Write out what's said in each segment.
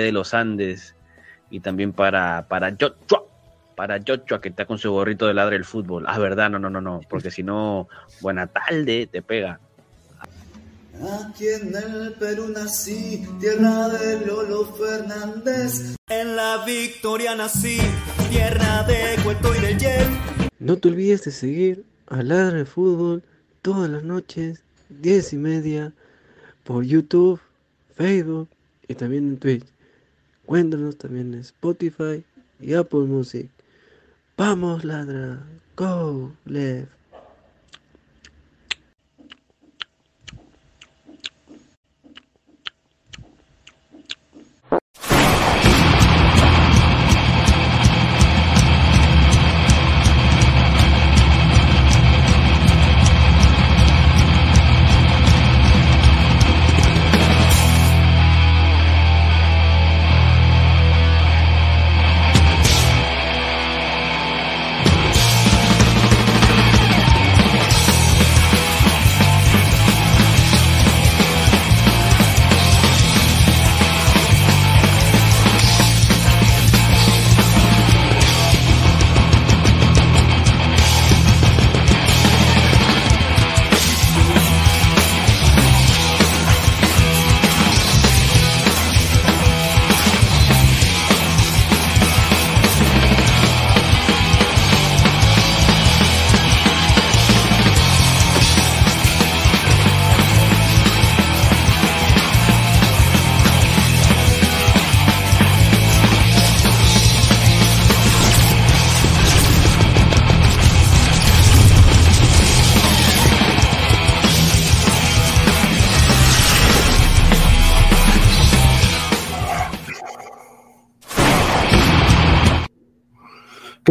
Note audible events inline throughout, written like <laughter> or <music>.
de los Andes y también para, para Joshua. Para Joshua que está con su gorrito de Ladra del Fútbol. Ah, verdad, no, no, no, no. Porque si no, buena tarde, te pega. Aquí en el Perú nací, tierra de Lolo Fernández. En la Victoria nací, tierra de Cueto y de Yer. No te olvides de seguir a Ladra de Fútbol todas las noches, 10 y media, por YouTube, Facebook y también en Twitch. Cuéntanos también en Spotify y Apple Music. Vamos, Ladra. Go, left.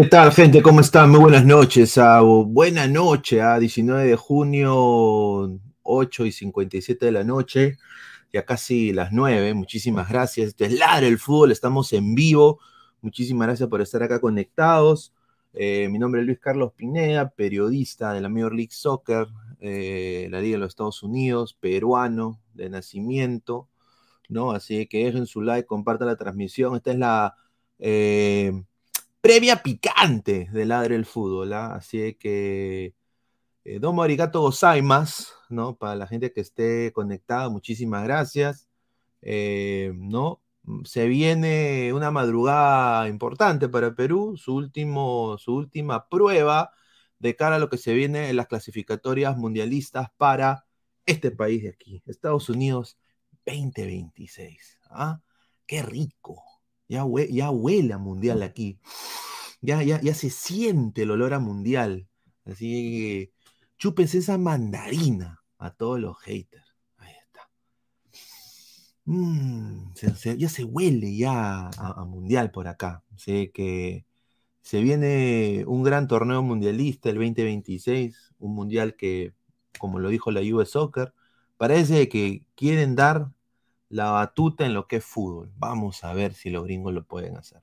Tal, gente? ¿Cómo están? Muy buenas noches. Ah, buena noche, a 19 de junio, 8 y 57 de la noche, ya casi las 9. Muchísimas gracias. Esto es Ladra el Fútbol, estamos en vivo. Muchísimas gracias por estar acá conectados. Eh, mi nombre es Luis Carlos Pineda, periodista de la Major League Soccer, eh, la Liga de los Estados Unidos, peruano de nacimiento, ¿no? Así que dejen su like, compartan la transmisión. Esta es la. eh, previa picante de Ladre el Fútbol, ¿ah? así que eh, domo arigato gozaimas, ¿no? Para la gente que esté conectada, muchísimas gracias, Eh, ¿no? Se viene una madrugada importante para Perú, su, último, su última prueba de cara a lo que se viene en las clasificatorias mundialistas para este país de aquí, Estados Unidos 2026. ¿ah? ¡Qué rico! Ya, hue- ya huele a mundial aquí. Ya, ya, ya se siente el olor a mundial. Así que chúpense esa mandarina a todos los haters. Ahí está. Mm, se- se- ya se huele ya a, a mundial por acá. Así que se viene un gran torneo mundialista el 2026. Un mundial que, como lo dijo la US Soccer, parece que quieren dar la batuta en lo que es fútbol. Vamos a ver si los gringos lo pueden hacer.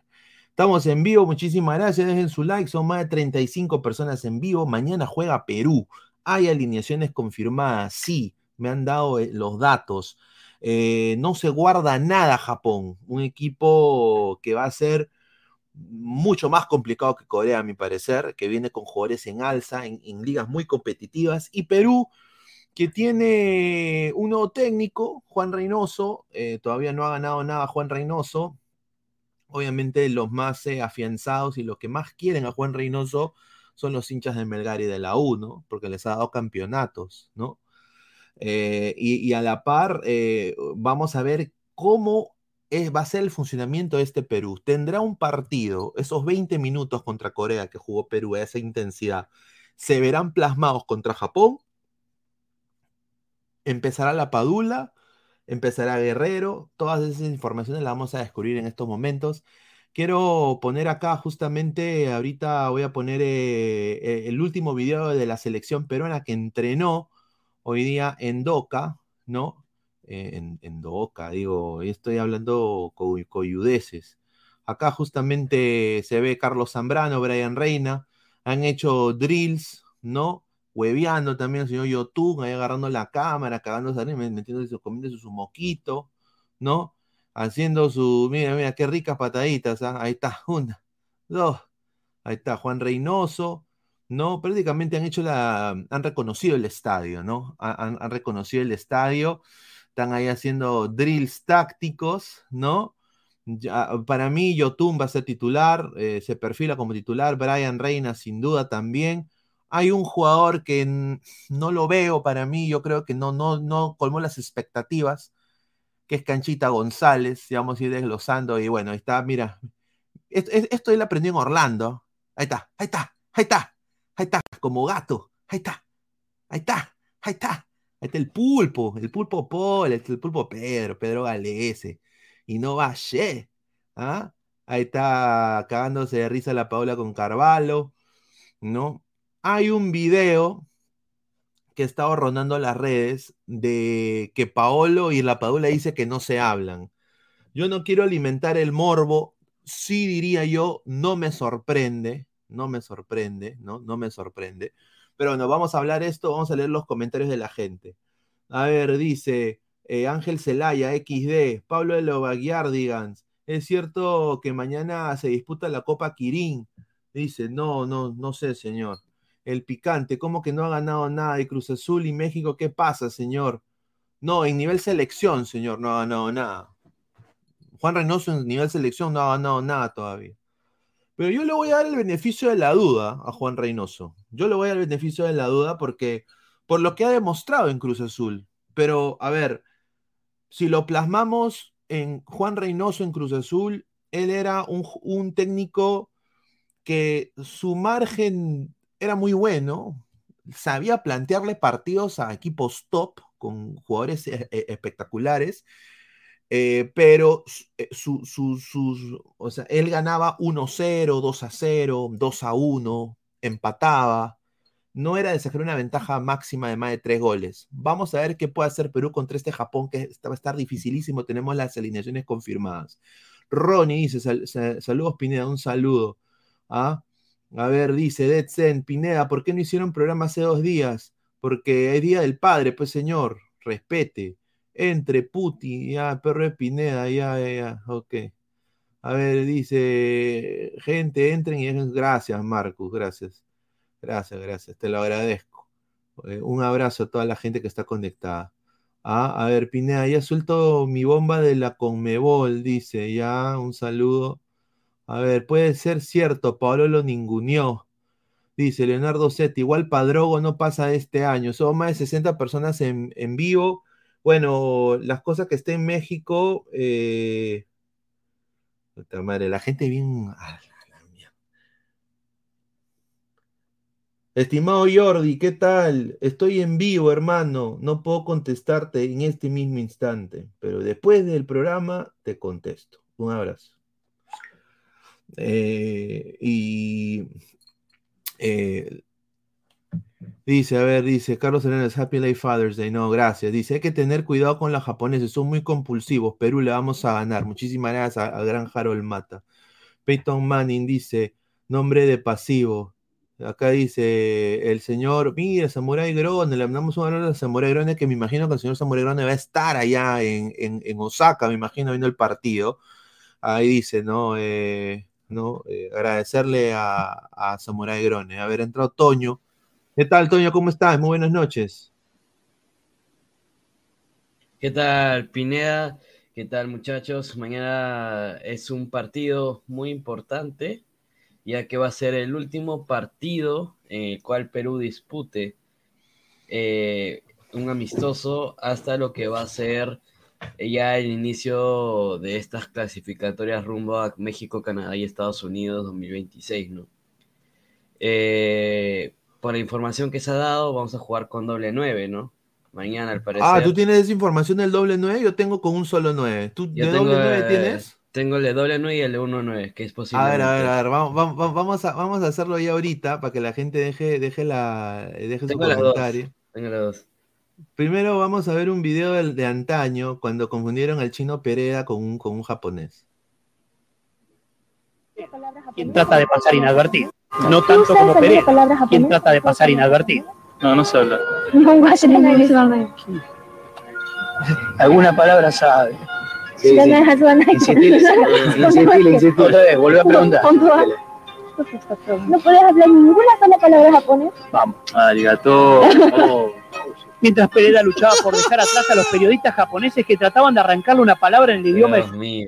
Estamos en vivo, muchísimas gracias, dejen su like, son más de 35 personas en vivo. Mañana juega Perú. Hay alineaciones confirmadas, sí, me han dado eh, los datos. Eh, no se guarda nada Japón, un equipo que va a ser mucho más complicado que Corea, a mi parecer, que viene con jugadores en alza, en, en ligas muy competitivas. Y Perú, que tiene un nuevo técnico, Juan Reynoso, eh, todavía no ha ganado nada Juan Reynoso. Obviamente los más eh, afianzados y los que más quieren a Juan Reynoso son los hinchas de Melgar y de la U. Porque les ha dado campeonatos, ¿no? Eh, y, a la par, vamos a ver cómo es- va a ser el funcionamiento de este Perú. Tendrá un partido, esos 20 minutos contra Corea que jugó Perú esa intensidad, se verán plasmados contra Japón. Empezará la Padula, empezará Guerrero, todas esas informaciones las vamos a descubrir en estos momentos. Quiero poner acá justamente, ahorita voy a poner eh, eh, el último video de la selección peruana que entrenó hoy día en Doca, ¿no? Eh, en, Doca, digo, estoy hablando co- coyudeces. Acá justamente se ve Carlos Zambrano, Brian Reina. Han hecho drills, ¿no? Hueveando también el señor Yotun, ahí agarrando la cámara, cagándose, metiéndose, comiéndose su moquito, ¿no? Haciendo su, mira, mira, qué ricas pataditas, ¿ah? ahí está, <laughs> una, dos, ahí está Juan Reynoso, ¿no? Prácticamente han hecho la, han reconocido el estadio, ¿no? Han, han reconocido el estadio, están ahí haciendo drills tácticos, ¿no? Ya, para mí, Yotun va a ser titular, eh, se perfila como titular, Brian Reina sin duda también. Hay un jugador que no lo veo para mí, yo creo que no, no, no colmó las expectativas, que es Canchita González, vamos a ir desglosando, y bueno, ahí está, mira, esto, esto él aprendió en Orlando, ahí está, ahí está, ahí está, ahí está, como gato, ahí está, ahí está, ahí está, ahí está el pulpo, el pulpo Paul, el pulpo Pedro, Pedro Galese, y no va ¿ah? Ahí está cagándose de risa la Paola con Carvalho, ¿no? Hay un video que estaba rondando las redes de que Paolo y la Padula dice que no se hablan. Yo no quiero alimentar el morbo, sí diría yo, no me sorprende, no me sorprende, ¿no? No me sorprende. Pero bueno, vamos a hablar esto, vamos a leer los comentarios de la gente. A ver, dice, eh, Ángel Celaya, XD, Pablo de Lovaguiardigans. Es cierto que mañana se disputa la Copa Quirín. Dice, no, no, no sé, señor. El picante, ¿cómo que no ha ganado nada de Cruz Azul y México? ¿Qué pasa, señor? No, en nivel selección, señor, no ha ganado nada. Juan Reynoso en nivel selección no ha ganado nada todavía. Pero yo le voy a dar el beneficio de la duda a Juan Reynoso. Yo le voy a dar el beneficio de la duda porque por lo que ha demostrado en Cruz Azul. Pero, a ver, si lo plasmamos en Juan Reynoso en Cruz Azul, él era un, técnico que su margen era muy bueno, sabía plantearle partidos a equipos top con jugadores eh, eh, espectaculares, eh, pero o sea, él ganaba 1-0, 2-0, 2-1, empataba, no era de sacar una ventaja máxima de más de tres goles. Vamos a ver qué puede hacer Perú contra este Japón, que va a estar dificilísimo. Tenemos las alineaciones confirmadas. Ronnie dice, saludos Pineda, un saludo. ¿Ah? A ver, dice Deadsen, Pineda, ¿por qué no hicieron programa hace dos días? Porque es Día del Padre, pues señor, respete. Entre Puti, ya, perro de Pineda, ya, ya, ya, ok. A ver, dice, gente, entren y gracias, Marcus, gracias. Gracias, gracias, te lo agradezco. Eh, un abrazo a toda la gente que está conectada. Ah, a ver, Pineda, ya suelto mi bomba de la Conmebol, dice, ya, un saludo. A ver, puede ser cierto, Pablo lo ninguneó. Dice Leonardo Setti, igual Padrogo no pasa este año, son más de 60 personas en, vivo. Bueno, las cosas que estén en México, eh... madre, la gente bien... Estimado Jordi, ¿qué tal? Estoy en vivo, hermano. No puedo contestarte en este mismo instante, pero después del programa te contesto. Un abrazo. Eh, y eh, dice, a ver, dice Carlos Hernández, Happy Life Father's Day. No, gracias. Dice, hay que tener cuidado con los japoneses, son muy compulsivos. Perú le vamos a ganar. Muchísimas gracias a, gran Harold Mata. Peyton Manning dice, nombre de pasivo. Acá dice el señor, mira, Samurai Grone, le mandamos un honor a Samurai Grone, que me imagino que el señor Samurai Grone va a estar allá en, Osaka, me imagino, viendo el partido. Ahí dice, ¿no? Eh, ¿no? Eh, agradecerle a, a Samurai Grone. Haber entrado Toño. ¿Qué tal, Toño? ¿Cómo estás? Muy buenas noches. ¿Qué tal, Pineda? ¿Qué tal, muchachos? Mañana es un partido muy importante ya que va a ser el último partido en el cual Perú dispute eh, un amistoso hasta lo que va a ser ya el inicio de estas clasificatorias rumbo a México, Canadá y Estados Unidos 2026, ¿no? Eh, por la información que se ha dado, vamos a jugar con doble 9, ¿no? Mañana, al parecer. Ah, ¿tú tienes esa información del doble 9? Yo tengo con un solo 9. ¿Tú de doble 9 tienes? Tengo el de doble 9 y el de 1-9, que es posible. A ver, a ver, a ver, vamos, vamos, a, vamos a hacerlo ya ahorita para que la gente deje, deje, la, deje su comentario. Tengo las dos. Primero vamos a ver un video de, de, antaño cuando confundieron al chino Perea con un, con un japonés. quien trata de pasar inadvertido. No tanto como Pereira, quien trata de pasar inadvertido. No, no se habla. Alguna palabra sabe. <laughs> Otra vez, vuelve a preguntar. ¿No puedes hablar ninguna sola palabra japonés? Vamos. Arigato. <laughs> Mientras Pereira luchaba por dejar atrás a los periodistas japoneses que trataban de arrancarle una palabra en el idioma Dios mío.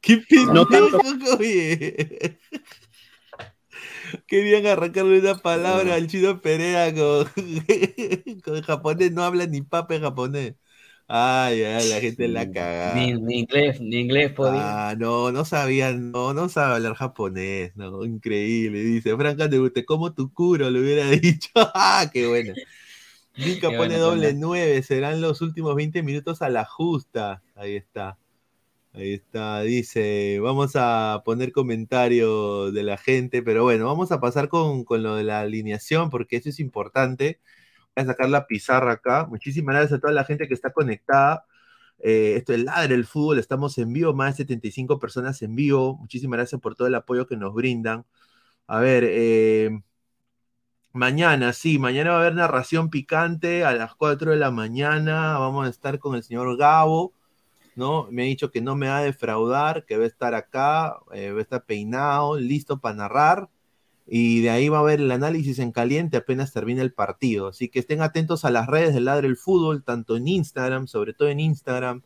¿Qué pendejo, No tanto-? Querían arrancarle una palabra al chino Perea con, <laughs> con japonés, no habla ni papa en japonés. Ay, ay, la gente la cagada. Ni, ni inglés, ni inglés podía. Ah, no, no sabían, no, no sabe hablar japonés, no, increíble. Dice, Franca, te, te como tu curo, le hubiera <laughs> dicho. ¡Ah, qué bueno! <laughs> Qué pone bueno, doble Panda. 9, serán los últimos 20 minutos a la justa. Ahí está. Ahí está, dice, vamos a poner comentarios de la gente, pero bueno, vamos a pasar con, con lo de la alineación, porque eso es importante. Voy a sacar la pizarra acá. Muchísimas gracias a toda la gente que está conectada. Eh, esto es Ladre el Fútbol, estamos en vivo, más de 75 personas en vivo. Muchísimas gracias por todo el apoyo que nos brindan. A ver, eh, mañana, sí, mañana va a haber narración picante a las 4 de la mañana. Vamos a estar con el señor Gabo, ¿no? Me ha dicho que no me va a defraudar, que va a estar acá, eh, va a estar peinado, listo para narrar. Y de ahí va a haber el análisis en caliente apenas termine el partido. Así que estén atentos a las redes del Ladre el Fútbol, tanto en Instagram, sobre todo en Instagram,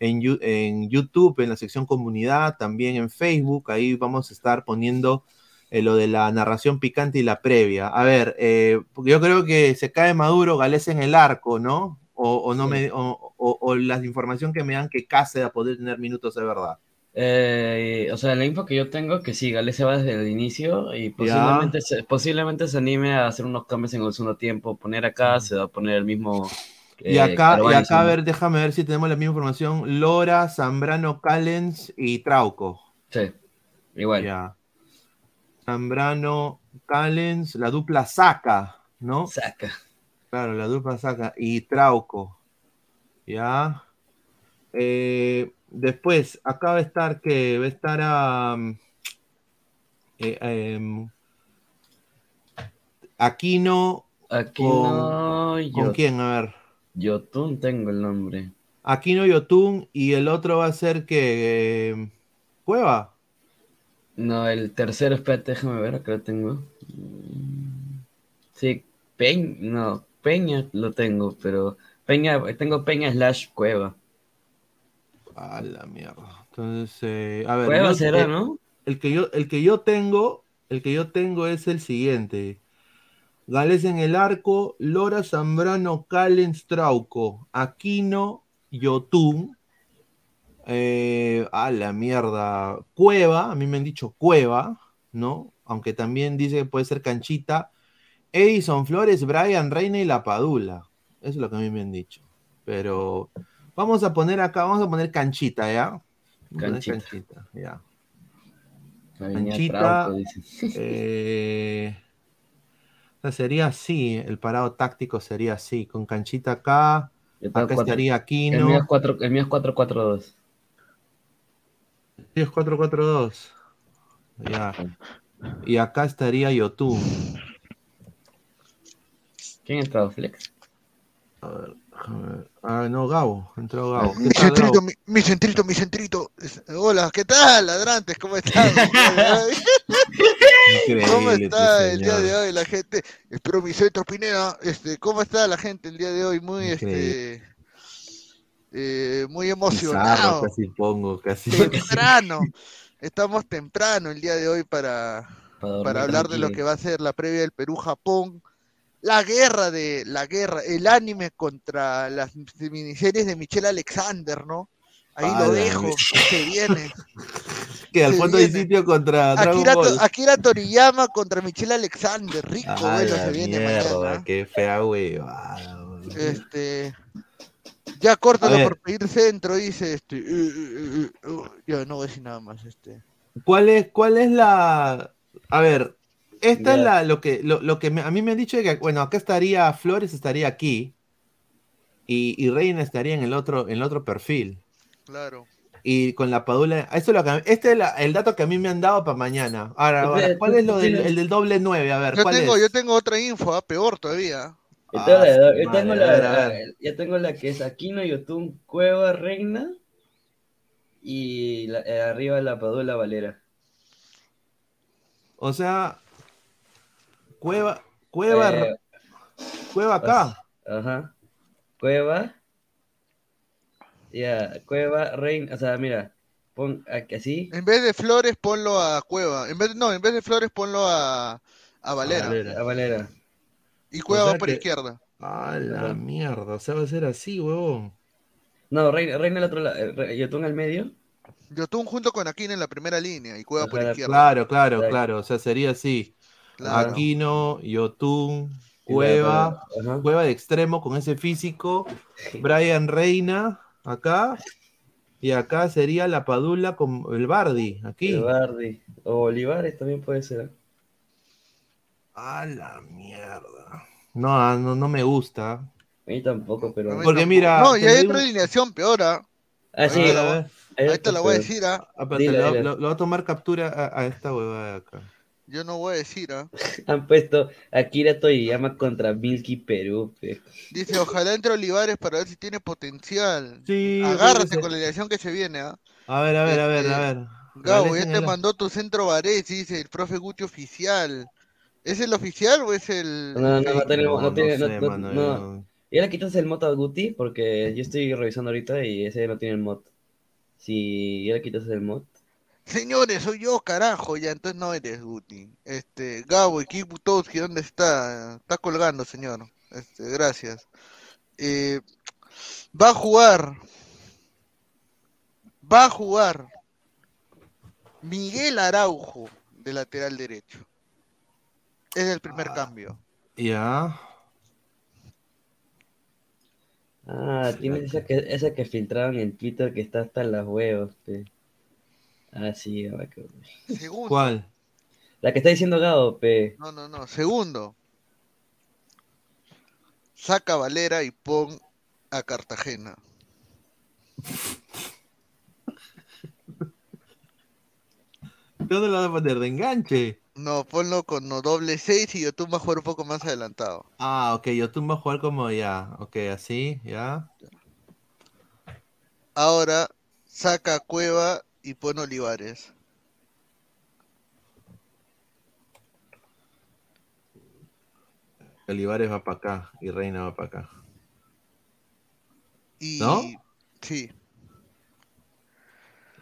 en YouTube, en la sección comunidad, también en Facebook. Ahí vamos a estar poniendo eh, lo de la narración picante y la previa. A ver, eh, porque yo creo que se cae Maduro, Gales en el arco, ¿no? O, o no Sí. me, o, o- o la información que me dan que Cáceres a poder tener minutos de verdad. Eh, o sea, la info que yo tengo que sí, Gales se va desde el inicio y posiblemente se, posiblemente se anime a hacer unos cambios en el segundo tiempo. Poner acá, se va a poner el mismo. Y eh, acá, y acá, a ver, déjame ver si tenemos la misma información. Lora, Zambrano, Callens y Trauco. Sí, igual. Ya. Zambrano, Callens, la dupla Saca, ¿no? Saca. Claro, la dupla Saca y Trauco. Ya. Eh, después, acá va a estar que va a estar a. Aquino. Aquí con, no. ¿Con Yo, quién? A ver. Yotun tengo el nombre. Aquino Yotun y el otro va a ser que. eh, Cueva. No, el tercero, espérate, déjame ver, acá lo tengo. Sí, Peña, no, Peña lo tengo, pero Peña, tengo Peña slash Cueva. A la mierda. Entonces, eh, a ver. Cueva yo- será, ¿no? El que yo, el que yo tengo, el que yo tengo es el siguiente. Gales en el arco, Lora Zambrano, Callens, Trauco, Aquino, Yotun, eh, a la mierda, Cueva, a mí me han dicho Cueva, ¿no? Aunque también dice que puede ser Canchita, Edison Flores, Brian Reina y La Padula. Eso es lo que a mí me han dicho. Pero vamos a poner acá, vamos a poner Canchita, ¿ya? Canchita. canchita, ya. Canchita, eh, <laughs> sería así, el parado táctico sería así, con canchita acá, acá cuatro- estaría Aquino, mío es 4 el mío es 4-4-2. Sí, es 4-4-2. Ya. Y acá estaría Yotun. ¿Quién ha entrado, Flex? A ver, déjame ver. Ah, no, Gabo, entró Gabo. ¿Qué Mi tal, centrito, Gabo? mi, mi centrito, mi centrito. Hola, ¿qué tal, ladrantes? ¿Cómo están? ¿Cómo Increíble, está este el día de hoy la gente? Espero mi centro Pineda. Este, ¿cómo está la gente el día de hoy? Muy, este, eh, muy Pizarro emocionado. casi pongo, casi. <laughs> Temprano. Estamos temprano el día de hoy para, Para hablar de lo que va a ser la previa del Perú-Japón. La guerra de la guerra, el anime contra las miniseries de Michelle Alexander, ¿no? Ahí lo dejo, se viene. <laughs> Que al fondo viene. sitio contra Dragon Akira, Ball. Akira Toriyama contra Michelle Alexander, rico, A bueno, la se viene mierda, mañana. qué fea huevada. Este, ya córtalo por pedir centro, dice este. uh, ya no voy a decir nada más, este. ¿Cuál es, cuál es la. A ver, esta es la, lo que, lo, lo que me- a mí me han dicho que, bueno, acá estaría Flores, estaría aquí. Y, y Reina estaría en el otro, en el otro perfil. Claro. y con la Padula. Esto es lo que, este es la- el dato que a mí me han dado para mañana. Ahora, ahora, ¿cuál es lo del, el del doble 9? A ver, Yo ¿cuál tengo, es? yo tengo otra info, ah, peor todavía. Yo tengo, Ah, yo tengo madre, la- ver, ya tengo la que es Aquino, Yotun, Cueva, Reina y la- eh, arriba la Padula Valera. O sea, Cueva, Cueva, Eh, Cueva acá. Ajá. Cueva. Ya, Cueva, Reina. O sea, mira, pon aquí así. En vez de Flores, ponlo a Cueva. En vez, no, en vez de Flores, ponlo a, a Valera. A Valera. Y Cueva O sea va por que- izquierda. A la mierda, o sea, va a ser así, huevón. No, Reina, Reina al otro lado. eh, Yotun al medio. Yotun junto con Aquino en la primera línea y Cueva por izquierda. Claro, claro, Exacto. claro. O sea, sería así. Claro. Aquino, Yotun, Cueva, Ajá. Cueva de extremo con ese físico, Brian Reina, acá, y acá sería la Padula con el Bardi, aquí. El Bardi. O Olivares también puede ser. A la mierda. No, ah, no, no me gusta. A mí tampoco, pero. Porque tampoco. mira, No, y hay digo- otra alineación peor, ¿ah? Ah, sí. Ahí la ahí te la voy a peor. decir, ¿ah? ah, espérate, Dile, le, dile. le- le voy a tomar captura a, a esta huevada de acá. Yo no voy a decir, ¿ah? <laughs> Han puesto Akira Toyama contra Milky Perú. pe. Dice, ojalá entre Olivares para ver si tiene potencial. Sí, Agárrate con la alineación que se viene, ¿ah? A ver, a ver, a ver, Este, a ver. Gabo, ya te mandó tu centro Varese, dice el profe Guti oficial. ¿Es el oficial o es el...? No, no, no, no tiene- No, no tiene- no no- sé, no- mano, no. yo- Y ahora quitas el mod a Guti porque yo estoy revisando ahorita y ese no tiene el mod. Si ya le quitas el mod. Señores, soy yo, carajo, ya, entonces no eres Guti. Este, Gabo y Kik Butowski, ¿dónde está? Está colgando, señor. Este, gracias. Eh, va a jugar. Va a jugar. Miguel Araujo, de lateral derecho. Es el primer cambio. Ya. Ah, tienes esa que, esa que filtraron en Twitter que está hasta las huevos. pe. Ah, sí, ahora que- Segundo. ¿Cuál? La que está diciendo Gabo, pe. No, no, no. Segundo. Saca a Valera y pon a Cartagena. <laughs> ¿Dónde lo vas a poner? ¿De enganche? No, ponlo con no, doble 6 y YouTube va a jugar un poco más adelantado. Ah, ok, yo tú vas a jugar como ya. Ok, así, ya. Ahora saca Cueva y pon Olivares. Olivares va para acá y Reina va para acá. Y ¿No? sí,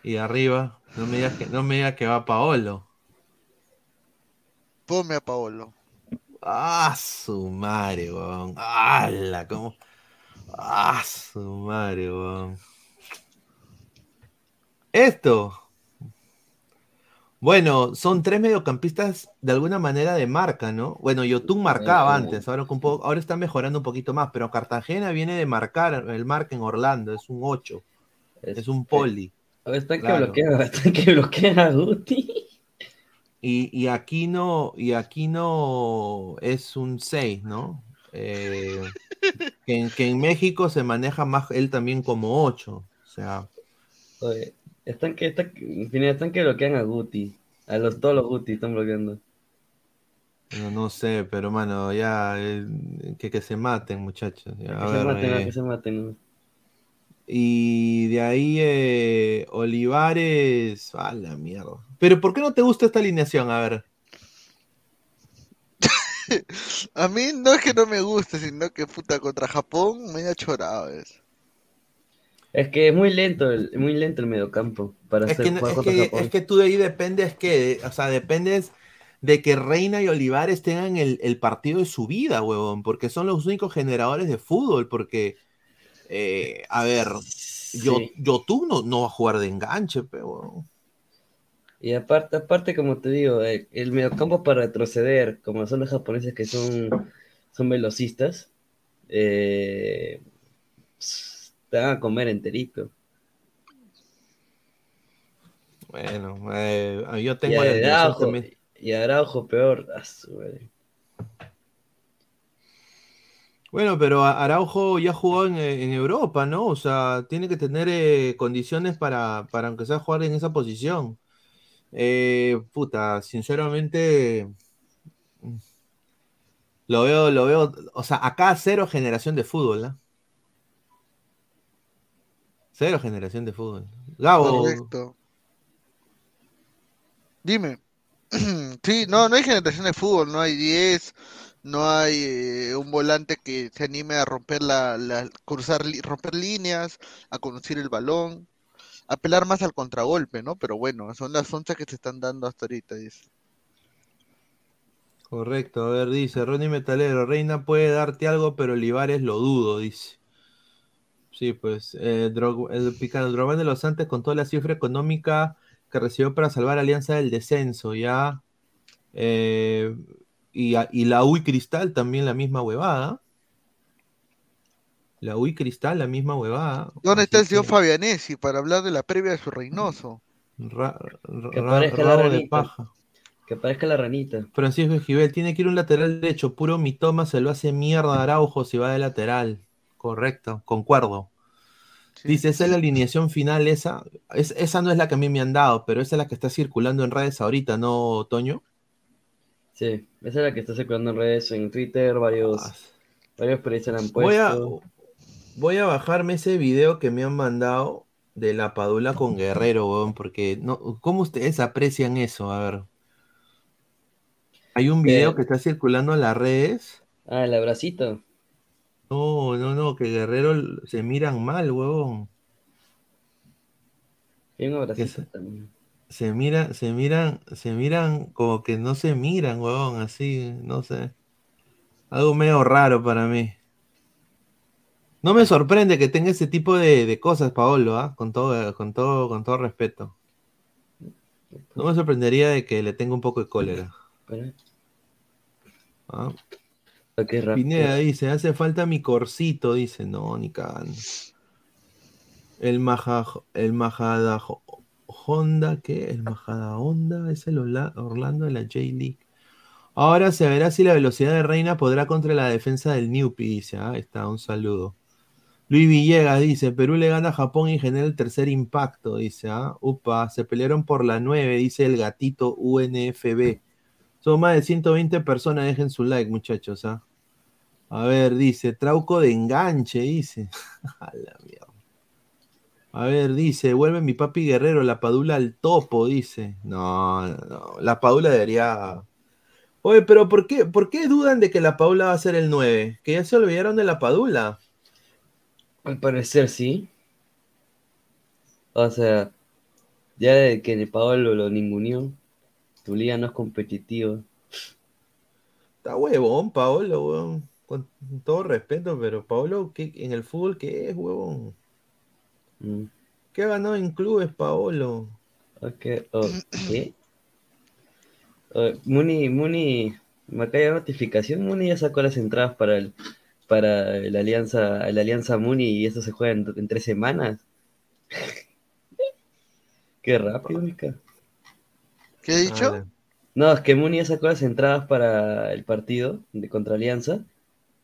Y arriba, no me digas que, no me digas que va Paolo. Ponme a Paolo. Ah, su madre, weón. ¡Hala! ¿Cómo? Ah, su madre, weón. Esto. Bueno, son tres mediocampistas de alguna manera de marca, ¿no? Bueno, Yotun marcaba antes, ahora, un poco, ahora está mejorando un poquito más, pero Cartagena viene de marcar el marca en Orlando, es un 8, es un poli. A ver, están que Claro. bloquean, <laughs> están que bloquean a Guti. Y, y aquí no, y aquí no es un 6, ¿no? Eh, que, en, que en México se maneja más él también como 8. O sea, Oye, están que, están, que- en fin, están que bloquean a Guti. A los, todos los Guti están bloqueando. no, no sé, pero mano, ya eh, que, que se maten, muchachos. ya, a que se ver, maten, eh, que se maten. Y de ahí eh, Olivares, a la mierda. Pero ¿por qué no te gusta esta alineación? A ver. <laughs> A mí no es que no me guste, sino que puta contra Japón me ha chorado eso. Es que es muy lento, el, muy lento el mediocampo para Es hacer que, no- es, contra que, Japón. es que tú de ahí dependes que, o sea, dependes de que Reina y Olivares tengan el, el partido de su vida, huevón, porque son los únicos generadores de fútbol, porque, eh, a ver, yo, Sí. yo tú no, no va a jugar de enganche, pero Y aparte, aparte, como te digo, el, el mediocampo para retroceder, como son los japoneses que son, son velocistas, eh, te van a comer enterito. bueno, eh, yo Y tengo la alineación Araujo, también. y Araujo peor. a su madre. Bueno, pero Araujo ya jugó en, eh, en Europa, ¿no? O sea, tiene que tener eh, condiciones para, para aunque sea jugar en esa posición. Eh, puta, sinceramente, mm, lo veo, lo veo, o sea, acá cero generación de fútbol, ¿no? Cero generación de fútbol. Gabo, Correcto. Dime. <clears throat> Sí, no, no hay generación de fútbol, no hay 10, no hay eh, un volante que se anime a romper la, cruzar, romper líneas, a conducir el balón, apelar más al contragolpe, ¿no? Pero bueno, son las once que se están dando hasta ahorita, dice. correcto, a ver, dice Ronnie Metalero, Reina puede darte algo, pero Olivares lo dudo, dice. Sí, pues, eh, el Picano, de los Santos con toda la cifra económica que recibió para salvar a Alianza del descenso, ya. Eh, y, a- y la UI Cristal también la misma huevada. La UI Cristal la misma huevada. ¿Dónde está el señor que, Fabianesi para hablar de la previa de su Reynoso? ra- ra- Que ra- parezca la rabo de ranita. paja. Que parezca la ranita. Francisco Esquivel, tiene que ir un lateral derecho, puro mitoma, se lo hace mierda a Araujo si va de lateral. Correcto, concuerdo. Dice, esa es la alineación final, esa. Es- esa no es la que a mí me han dado, pero esa es la que está circulando en redes ahorita, ¿no, Toño? Sí, esa es la que está circulando en redes, en Twitter, varios, varios periodistas la han Voy a, puesto. voy a bajarme ese video que me han mandado de la Padula con Guerrero, weón, porque no, ¿cómo ustedes aprecian eso? A ver. Hay un video ¿Qué? que está circulando en las redes. Ah, el abracito. No, no, no, que Guerrero se miran mal, huevón. Hay un abracito también. Se miran, se miran, se miran como que no se miran, huevón, así, no sé. Algo medio raro para mí. No me sorprende que tenga ese tipo de, de cosas, Paolo, ¿ah? Con todo, con todo, con todo respeto. No me sorprendería de que le tenga un poco de cólera. ¿ah? Pineda dice, hace falta mi corcito, dice, no, ni cagando. El Maja, el Majada Honda, ¿qué? El Majada Honda es el Orla- Orlando de la J-League. Ahora se verá si la velocidad de Reina podrá contra la defensa del Newpi, dice. Ah, está, un saludo. Luis Villegas dice, Perú le gana a Japón y genera el tercer impacto, dice. Ah, upa, se pelearon por la 9, dice el gatito UNFB. Son más de 120 personas, dejen su like, muchachos. ¿ah? A ver, dice, trauco de enganche, dice. <laughs> A ver, dice, vuelve mi papi guerrero, la padula al topo, dice. No, no, la padula debería... Oye, pero ¿por qué, ¿por qué dudan de que la padula va a ser el 9? Que ya se olvidaron de la padula. Al parecer sí. O sea, ya de que Paolo lo ninguneó, tu liga no es competitiva. Está huevón, Paolo, huevón. Con todo respeto, pero Paolo, ¿qué, en el fútbol qué es, huevón? Mm. ¿Qué ha ganado en clubes, Paolo? Ok, oh, ¿qué? Oh, Muni, Muni, me acaba de notificación, Muni ya sacó las entradas para el, para la alianza, la alianza Muni y esto se juega en, en tres semanas. <laughs> Qué rápido, Mica. ¿Qué he dicho? Ah, No, es que Muni ya sacó las entradas para el partido de contra Alianza.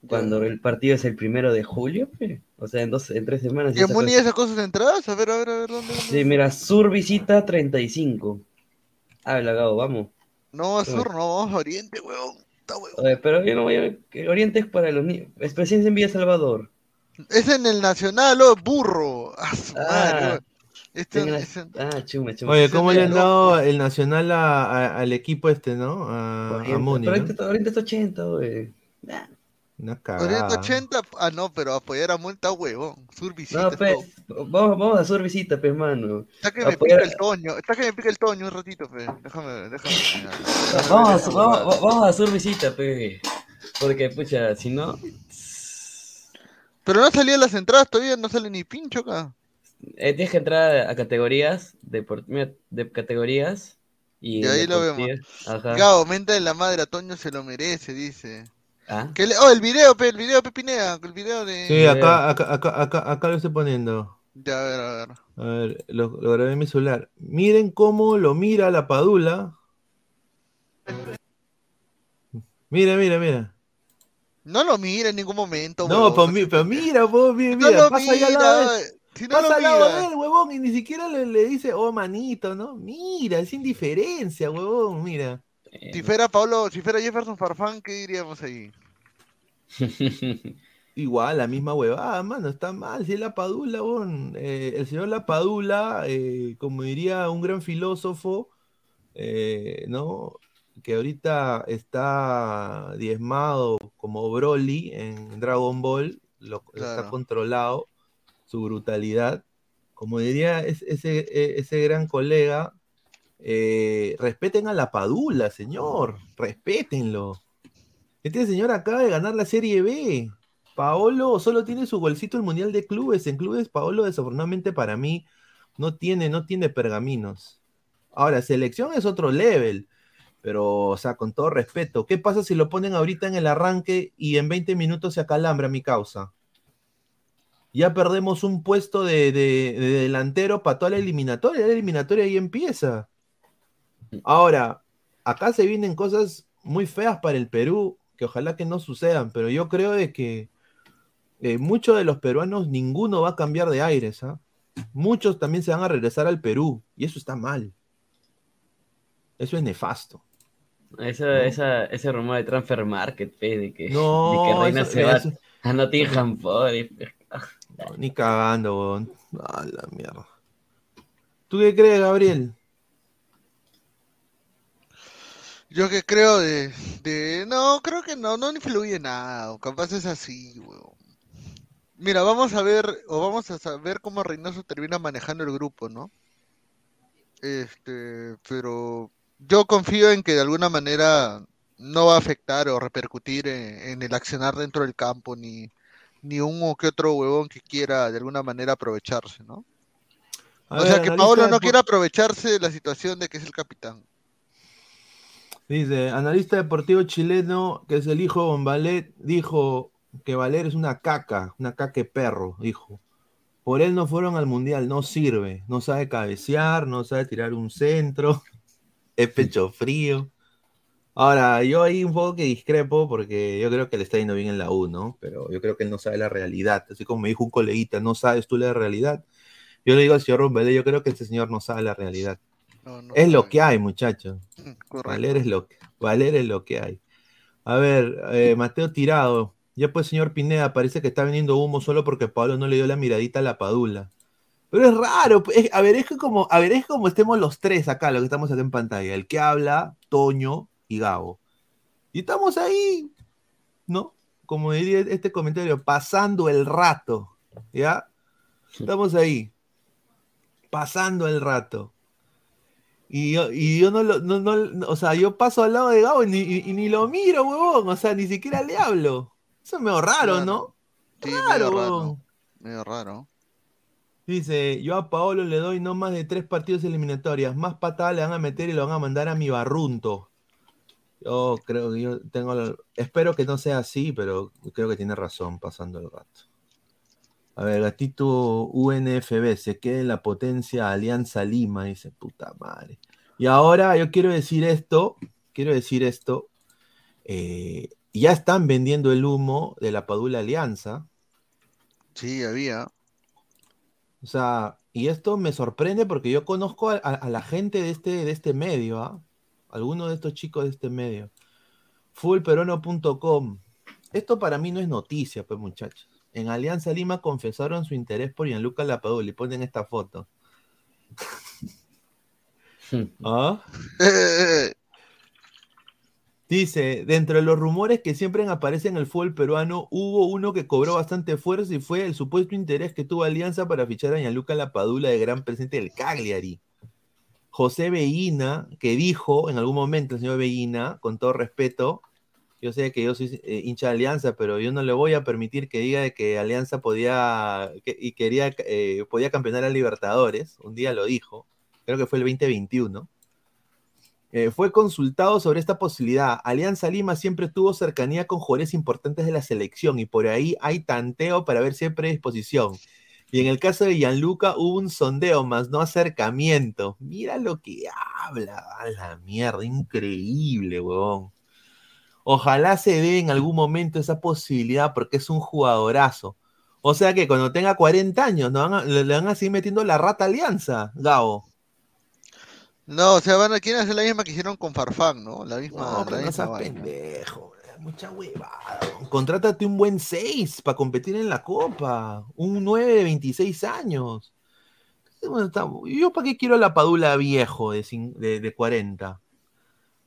Cuando el partido es el primero de julio, pe. o sea, en, dos, en tres semanas. ¿Y Muni ya sacó sus entradas? A ver, a ver, a ver, ¿dónde? dónde? Sí, mira, Sur visita 35. Habla, Gabo, vamos. No, a Sur, no, vamos a Oriente, huevón. Oye, pero yo no voy a... que Oriente es para los niños. Es presencia en Villa Salvador. Es en el Nacional, oh, burro. A su madre, Ah, huevón. Este- la- ese- ah, chuma, chuma. Oye, ¿cómo le han dado el Nacional a- a- al equipo este, no? A, a Oriente, Muni, Oriente está 80, güey. Una cagada. 80, ah, no, pero apoyar a Multa, huevón. Sur visita. No, es pues, vamos, vamos a Sur visita, pues, mano. Está que me Apoyar- pica el toño, está que me pica el toño un ratito, fe. Déjame, déjame. Vamos, a- vamos, vamos a Sur visita, pues. Porque, pucha, si no, Pero no salían las entradas todavía, no sale ni pincho acá. eh, tienes que entrar a categorías, deport- mira, de categorías. Y, Y ahí lo deportivas. Ajá. Gabo, aumenta de la madre a Toño se lo merece, dice. Ah, Que le- Oh, el video, pe, el video, Pepinea, el video de... Sí, acá, acá, acá, acá, acá lo estoy poniendo. Ya, a ver, a ver. A ver, lo, lo grabé en mi celular. Miren cómo lo mira la Padula. Mira, mira, mira. No lo mira en ningún momento, No, huevón. pero, mi- pero mira, po, mira, No mira, lo pasa allá al lado de mira, él, si no pasa lo al lado de él, huevón, y ni siquiera le, le dice, oh, manito, ¿no? Mira, es indiferencia, huevón, mira. Si fuera Pablo, si fuera Jefferson Farfán, ¿qué diríamos ahí? <laughs> Igual, la misma huevada, mano, está mal. Si es la Padula. Eh, el señor La Padula, eh, como diría un gran filósofo, eh, ¿no? Que ahorita está diezmado como Broly en Dragon Ball, lo, está controlado, su brutalidad. Como diría es- ese, e- ese gran colega, eh, respeten a La Padula, señor, respétenlo. Este señor acaba de ganar la Serie B. Paolo solo tiene su golcito el Mundial de Clubes. En clubes, Paolo, desafortunadamente para mí, no tiene, no tiene pergaminos. Ahora, selección es otro level. Pero, o sea, con todo respeto, ¿qué pasa si lo ponen ahorita en el arranque y en 20 minutos se acalambra mi causa? Ya perdemos un puesto de, de- de delantero para toda la eliminatoria. La eliminatoria ahí empieza. Ahora, acá se vienen cosas muy feas para el Perú, que ojalá que no sucedan, pero yo creo de que eh, muchos de los peruanos, ninguno va a cambiar de aires, ¿ah? Muchos también se van a regresar al Perú, y eso está mal. Eso es nefasto. Esa, esa, ese rumor de Transfer Market, pe, de que, No, de que Reina eso- se va eso- a Nottingham Forest. No, ni cagando, weón. A la mierda. ¿Tú qué crees, Gabriel? Yo que creo de, de... No, creo que no, no influye nada. o Capaz es así, weón. Mira, vamos a ver, o vamos a saber cómo Reynoso termina manejando el grupo, ¿no? Este, pero yo confío en que de alguna manera no va a afectar o repercutir en, en el accionar dentro del campo, ni, ni uno que otro huevón que quiera de alguna manera aprovecharse, ¿no? A o ver, sea, que Paolo no quiere aprovecharse de la situación de que es el capitán. Dice, analista deportivo chileno, que es el hijo de Bombalet, dijo que Valer es una caca, una caca de perro, dijo. Por él no fueron al mundial, no sirve, no sabe cabecear, no sabe tirar un centro, <laughs> es pecho frío. Ahora, yo ahí un poco que discrepo porque yo creo que le está yendo bien en la U, ¿no? Pero yo creo que él no sabe la realidad. Así como me dijo un coleguita, ¿no sabes tú la realidad? Yo le digo al señor Bombalet, yo creo que este señor no sabe la realidad. No, no Es lo que hay, muchachos. Correcto. Valer es lo que, Valer es lo que hay. A ver, eh, Mateo Tirado. Ya pues, señor Pineda, parece que está vendiendo humo solo porque Pablo no le dio la miradita a la padula. Pero es raro. es- a ver, es que como, a ver, es como estemos los tres acá, lo que estamos acá en pantalla. El que habla, Toño y Gabo. Y estamos ahí, ¿no? Como diría este comentario, pasando el rato. ¿Ya? Estamos ahí. Pasando el rato. Y yo, y yo no lo, no, no- o sea, yo paso al lado de Gabo y ni, y- y ni lo miro, huevón, o sea, ni siquiera le hablo. Eso es medio raro. ¿no? Sí, Raro, medio huevón. raro. Medio raro. Dice, yo a Paolo le doy no más de tres partidos eliminatorias, más patadas le van a meter y lo van a mandar a mi barrunto. Yo creo que yo tengo, espero que no sea así, pero creo que tiene razón pasando el rato. A ver, gatito UNFB, se queda en la potencia Alianza Lima, dice, puta madre. Y ahora yo quiero decir esto, quiero decir esto, eh, ya están vendiendo el humo de la Padula Alianza. Sí, había. O sea, y esto me sorprende porque yo conozco a, a- a la gente de este, de este medio, ¿ah? Algunos de estos chicos de este medio. Fullperono.com. Esto para mí no es noticia, pues muchachos. En Alianza Lima confesaron su interés por Gianluca Lapadula y ponen esta foto. ¿Ah? Dice, dentro de los rumores que siempre aparecen en el fútbol peruano, hubo uno que cobró bastante fuerza y fue el supuesto interés que tuvo Alianza para fichar a Gianluca Lapadula de gran presente del Cagliari. José Veína, que dijo en algún momento el señor Veína, con todo respeto, yo sé que yo soy eh, hincha de Alianza, pero yo no le voy a permitir que diga que Alianza podía y quería eh, podía campeonar a Libertadores. Un día lo dijo, creo que fue el 2021. Eh, fue consultado sobre esta posibilidad. Alianza Lima siempre tuvo cercanía con jugadores importantes de la selección y por ahí hay tanteo para ver si hay predisposición. Y en el caso de Gianluca hubo un sondeo más, no acercamiento. Mira lo que habla, a la mierda, increíble, huevón. Ojalá se dé en algún momento esa posibilidad porque es un jugadorazo. O sea que cuando tenga 40 años ¿no? van a- le, van a seguir metiendo la rata alianza, Gabo. No, o sea, van a quieren hacer la misma que hicieron con Farfán, ¿no? La misma, No, la pero no seas pendejo. Mucha huevada. Contrátate un buen 6 para competir en la Copa. Un 9 de 26 años. Bueno, está- ¿Yo para qué quiero la Padula viejo de, cin- de, de 40?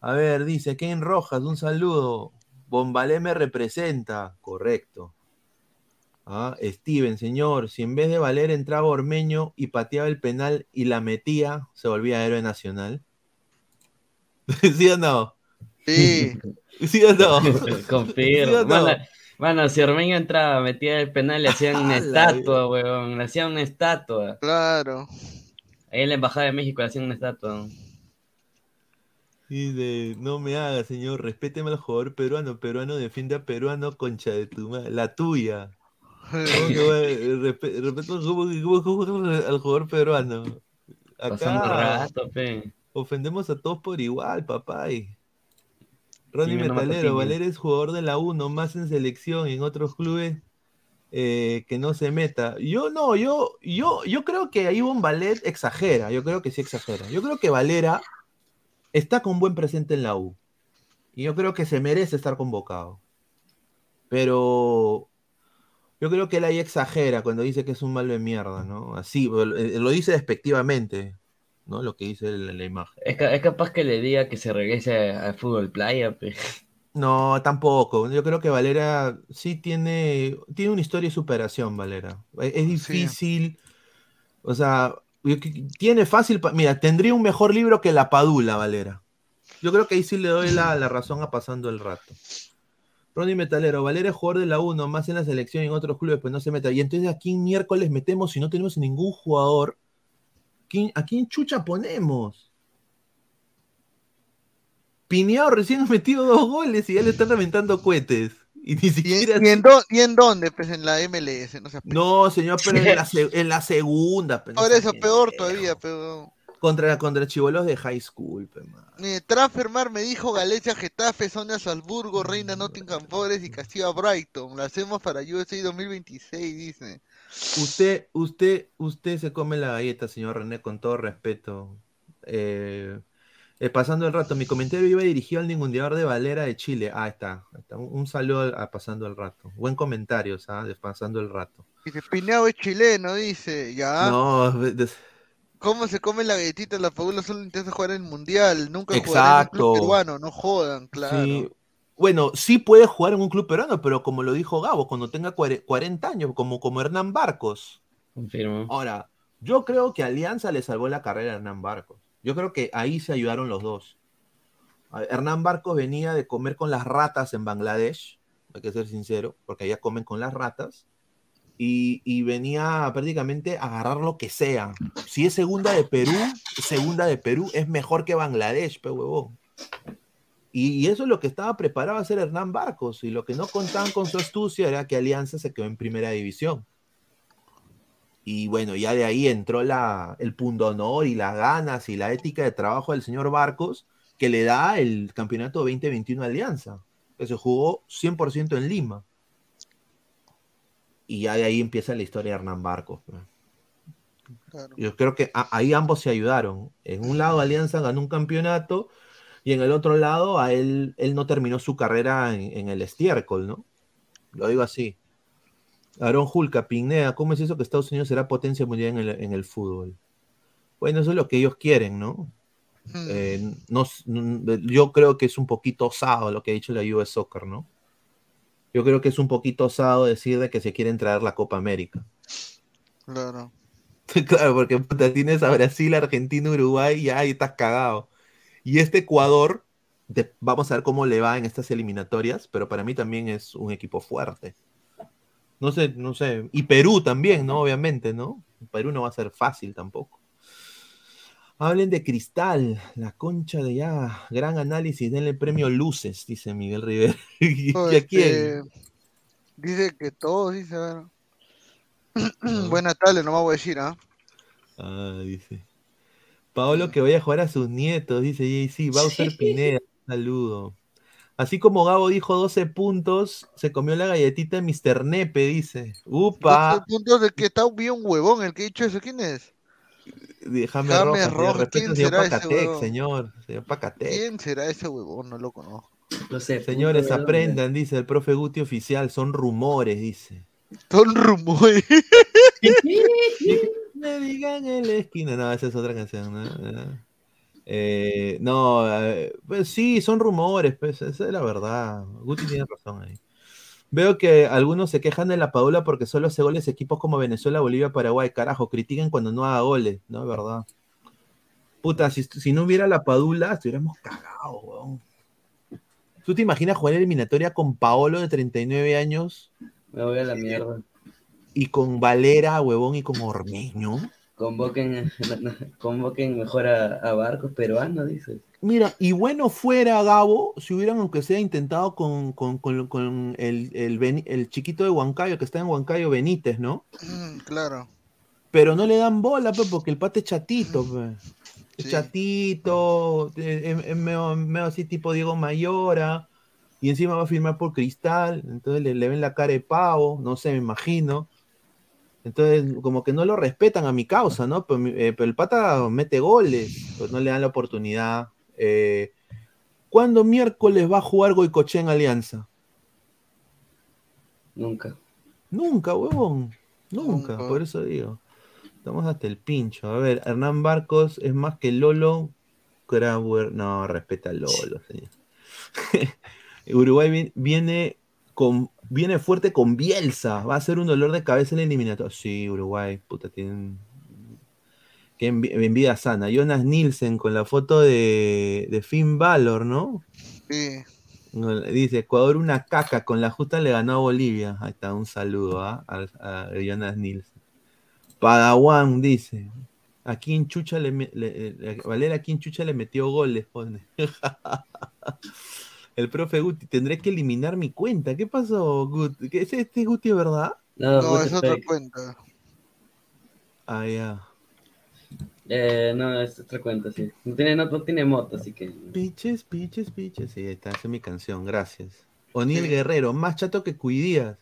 A ver, dice Ken Rojas, un saludo. Bombalé me representa. Correcto. Ah, Steven, señor, si en vez de Valer entraba Ormeño y pateaba el penal y la metía, se volvía héroe nacional. <laughs> ¿Sí o no? Sí. <laughs> ¿Sí o no? <laughs> Confirmo. ¿Sí o no? Mano, mano, si Ormeño entraba, metía el penal, le hacían una estatua, weón. Le hacían una estatua. Claro. Ahí en la Embajada de México le hacían una estatua. Dice, no me haga, señor, respéteme al jugador peruano. Peruano defiende a peruano, concha de tu madre. La tuya. <laughs> ¿Cómo que va- respe- respeto ¿cómo que- cómo que juega al jugador peruano? Acá rato, pe. ofendemos a todos por igual, papá. y- Ronnie no Metalero, piña. Valer es jugador de la U, más en selección y en otros clubes eh, que no se meta. Yo no, yo, yo, yo creo que ahí Ivonne Valer exagera, yo creo que sí exagera. Yo creo que Valera está con buen presente en la U. Y yo creo que se merece estar convocado. Pero yo creo que él ahí exagera cuando dice que es un malo de mierda, ¿no? Así, lo, eh, dice despectivamente, ¿no? Lo que dice la, la imagen. Es, ca- es capaz que le diga que se regrese al fútbol playa, pe. No, tampoco. Yo creo que Valera sí tiene, tiene una historia de superación, Valera. Es, es difícil. O sea, tiene fácil. Mira, tendría un mejor libro que La Padula, Valera. Yo creo que ahí sí le doy la, la razón a pasando el rato. Ronnie Metalero, Valera es jugador de la 1, más en la selección y en otros clubes, pues no se meta. Y entonces, ¿a quién miércoles metemos si no tenemos ningún jugador? ¿Quién- ¿A quién chucha ponemos? Pineado recién ha metido dos goles y ya le están reventando cohetes. Y ni siquiera. ¿Y en, dó- y en dónde? Pues en la MLS, no sé. No, señor, pero en la, en la segunda. no Por sea eso, peor todavía, pero. Contra, contra chivolos de high school, pe. Eh, Transfermar me dijo Galicia, Getafe, Sonia Salzburgo, Reina Nottingham Forest y Castilla Brighton. Lo hacemos para USA 2026, dice. Usted, usted, usted se come la galleta, señor René, con todo respeto. Eh, eh, pasando el rato, mi comentario iba dirigido al ningundeador de Valera de Chile. Ah, está. ahí está. Un, saludo al- a Pasando el Rato. Buen comentario, ¿sabes? De Pasando el Rato. Dice, Pineado es chileno, dice. Ya. No, de- ¿Cómo se come la galletita? La Paula solo intenta jugar en el mundial. Nunca jugará en un club peruano. No jodan, claro. Sí. Bueno, sí puede jugar en un club peruano, pero como lo dijo Gabo, cuando tenga cuare- 40 años, como, como Hernán Barcos. Confirmo. Ahora, yo creo que Alianza le salvó la carrera a Hernán Barcos. Yo creo que ahí se ayudaron los dos. Hernán Barcos venía de comer con las ratas en Bangladesh, hay que ser sincero, porque allá comen con las ratas. Y, y venía prácticamente a agarrar lo que sea. Si es segunda de Perú, segunda de Perú es mejor que Bangladesh, pe huevón. Y, y eso es lo que estaba preparado a hacer Hernán Barcos. Y lo que no contaban con su astucia era que Alianza se quedó en primera división. Y bueno, ya de ahí entró la, el pundonor y las ganas y la ética de trabajo del señor Barcos, que le da el campeonato 2021 a Alianza, que se jugó 100% en Lima. Y ya de ahí empieza la historia de Hernán Barcos. Yo creo que a- ahí ambos se ayudaron. En un lado Alianza ganó un campeonato y en el otro lado a él, él no terminó su carrera en, en el estiércol, ¿no? Lo digo así. Aaron Julca, Pineda, ¿cómo es eso que Estados Unidos será potencia mundial en el, en el fútbol? Bueno, eso es lo que ellos quieren, ¿no? Eh, no s- n- yo creo que es un poquito osado lo que ha dicho la US Soccer, ¿no? Yo creo que es un poquito osado decir de que se quieren traer la Copa América. Claro. <laughs> Claro, porque puta, tienes a Brasil, Argentina, Uruguay y ahí estás cagado. Y este Ecuador, de- vamos a ver cómo le va en estas eliminatorias, pero para mí también es un equipo fuerte. No sé, no sé. Y Perú también, ¿no? Obviamente, ¿no? Perú no va a ser fácil tampoco. Hablen de Cristal, la concha de ya. Gran análisis, denle premio Luces, dice Miguel Rivera. <laughs> ¿Y No, a quién? este, Dice que todos, dice. ver. <clears throat> Buenas tardes, no me voy a decir, ¿ah? Ah, dice. Paolo que vaya a jugar a sus nietos, dice JC. Bowser Pineda, un saludo. Así como Gabo dijo 12 puntos, se comió la galletita de Mr. Nepe, dice. Upa. 12 puntos de que está bien huevón el que ha dicho eso. ¿Quién es? Déjame Rojas, Rojas, respeto ¿quién señor será ese Pacatec, huevón? señor. Señor Pacatec. ¿Quién será ese huevón? No lo conozco. No sé. Señores, aprendan, dice el profe Guti oficial, son rumores, dice. Son rumores. <laughs> <laughs> Me digan en la esquina. No, esa es otra canción, ¿no? No. Eh, no, eh, pues sí, son rumores, pues, esa es la verdad. Guti tiene razón ahí. Veo que algunos se quejan de la Padula porque solo hace goles equipos como Venezuela, Bolivia, Paraguay. Carajo, critiquen cuando no haga goles, ¿no? Es verdad. Puta, si, si no hubiera la Padula, estuviéramos cagados, weón. ¿Tú te imaginas jugar eliminatoria con Paolo de 39 años Me voy a la mierda. y con Valera, huevón, y con Ormeño? Convoquen, <laughs> convoquen mejor a, a barcos peruanos, dices. Mira, y bueno fuera Gabo si hubieran, aunque sea, intentado con, con- con- con el, el el chiquito de Huancayo, que está en Huancayo, Benítez, ¿no? Mm, claro. Pero no le dan bola, pues, porque el pate es chatito, pues. Es chatito, eh, es, es medio, medio así tipo Diego Mayora, y encima va a firmar por Cristal, entonces le, le ven la cara de pavo, no sé, me imagino. Entonces, como que no lo respetan a mi causa, ¿no? Pero, mi- eh, pero el pata mete goles, pues no le dan la oportunidad. Eh, ¿Cuándo miércoles va a jugar Goicoche en Alianza? Nunca. Nunca, huevón. Nunca, por eso digo. Estamos hasta el pincho. A ver, Hernán Barcos es más que Lolo. Grauer. No, respeta a Lolo, señor. <laughs> Uruguay vi- viene con viene fuerte con Bielsa. Va a ser un dolor de cabeza en el eliminatorio. Sí, Uruguay, puta, tienen. Qué envi- envidia sana. Jonas Nielsen con la foto de, de Finn Balor, ¿no? Sí. Dice, Ecuador una caca, con la justa le ganó a Bolivia. Ahí está, un saludo ¿ah? a, a Jonas Nielsen. Padawan dice, a quién chucha le- le- Valera a quién chucha le metió goles, pone. <laughs> El profe Guti, tendré que eliminar mi cuenta. ¿Qué pasó, Guti? ¿Qué, ¿Es este Guti, verdad? No, No, Guti es otra fake. cuenta. Ah, ya. Eh, no, es otra cuenta, sí. No tiene, no, no tiene moto, así que. Piches, piches, piches. Sí, ahí está, esa es mi canción, gracias. O'Neill Guerrero, más chato que Cuidías.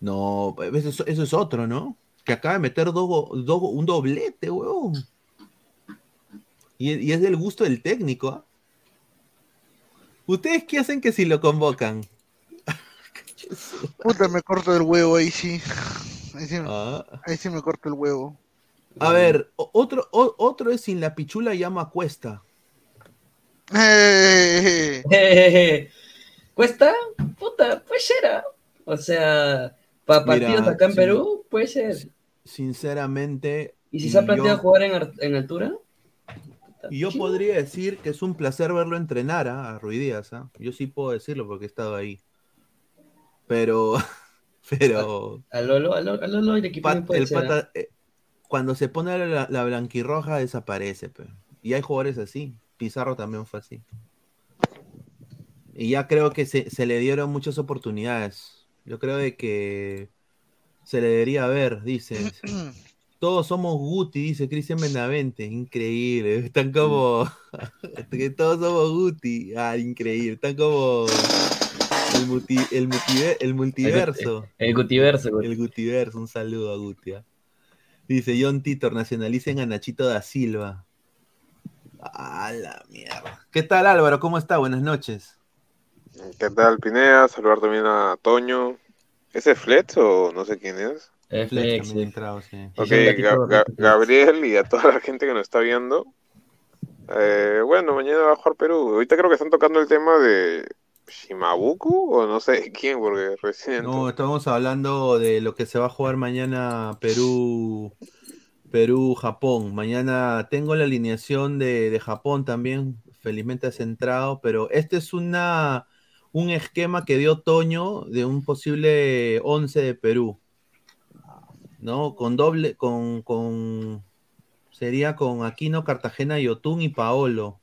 No, eso, eso es otro, ¿no? Que acaba de meter un doblete, weón. Y, y es del gusto del técnico, ¿ah? ¿Ustedes qué hacen que si lo convocan? Puta, me corto el huevo ahí sí. Ahí sí, Ah. ahí sí me corto el huevo. A ver, otro, o- otro es sin la pichula llama cuesta. Eh, <laughs> ¿Cuesta? Puta, pues era. O sea, para Mira, partidos acá en. Perú, puede ser. Sinceramente. ¿Y si se ha planteado yo- jugar en, ar- en altura? Y yo podría decir que es un placer verlo entrenar ¿ah? a Ruiz Díaz, ¿ah? Yo sí puedo decirlo porque he estado ahí. Pero, <laughs> pero. A Lolo, a Lolo, a Lolo el equipo Pat- no puede el ser, pata, cuando se pone la, la blanquirroja desaparece, pe. Y hay jugadores así. Pizarro también fue así. Y ya creo que se, se le dieron muchas oportunidades. Yo creo de que se le debería ver, dice. <clears throat> Todos somos Guti, dice Cristian Benavente. Increíble. Están como. <laughs> que todos somos Guti. Ah, increíble. Están como. El, multi- el, multiver- el multiverso. El Gutiverso, Guti. El Gutiverso. Un saludo a Guti. ah. Dice John Titor, nacionalicen a Nachito da Silva. A la mierda. ¿Qué tal Álvaro? ¿Cómo está? Buenas noches. ¿Qué tal, Pineda? Saludar también a Toño. ¿Ese es Fletch o no sé quién es? Es Flex Flex, también sí. entrado, sí. Ok, Ga- Ga-. Gabriel y a toda la gente que nos está viendo. Eh, bueno, mañana va a jugar Perú. Ahorita creo que están tocando el tema de Shimabuku o no sé <laughs> quién, porque recién. No, estamos hablando de lo que se va a jugar mañana Perú, Perú, Japón. Mañana tengo la alineación de, de Japón también, felizmente centrado, pero este es una un esquema que dio Toño de un posible 11 de Perú. ¿No? Con doble, con, con sería con Aquino, Cartagena, Yotun y Paolo.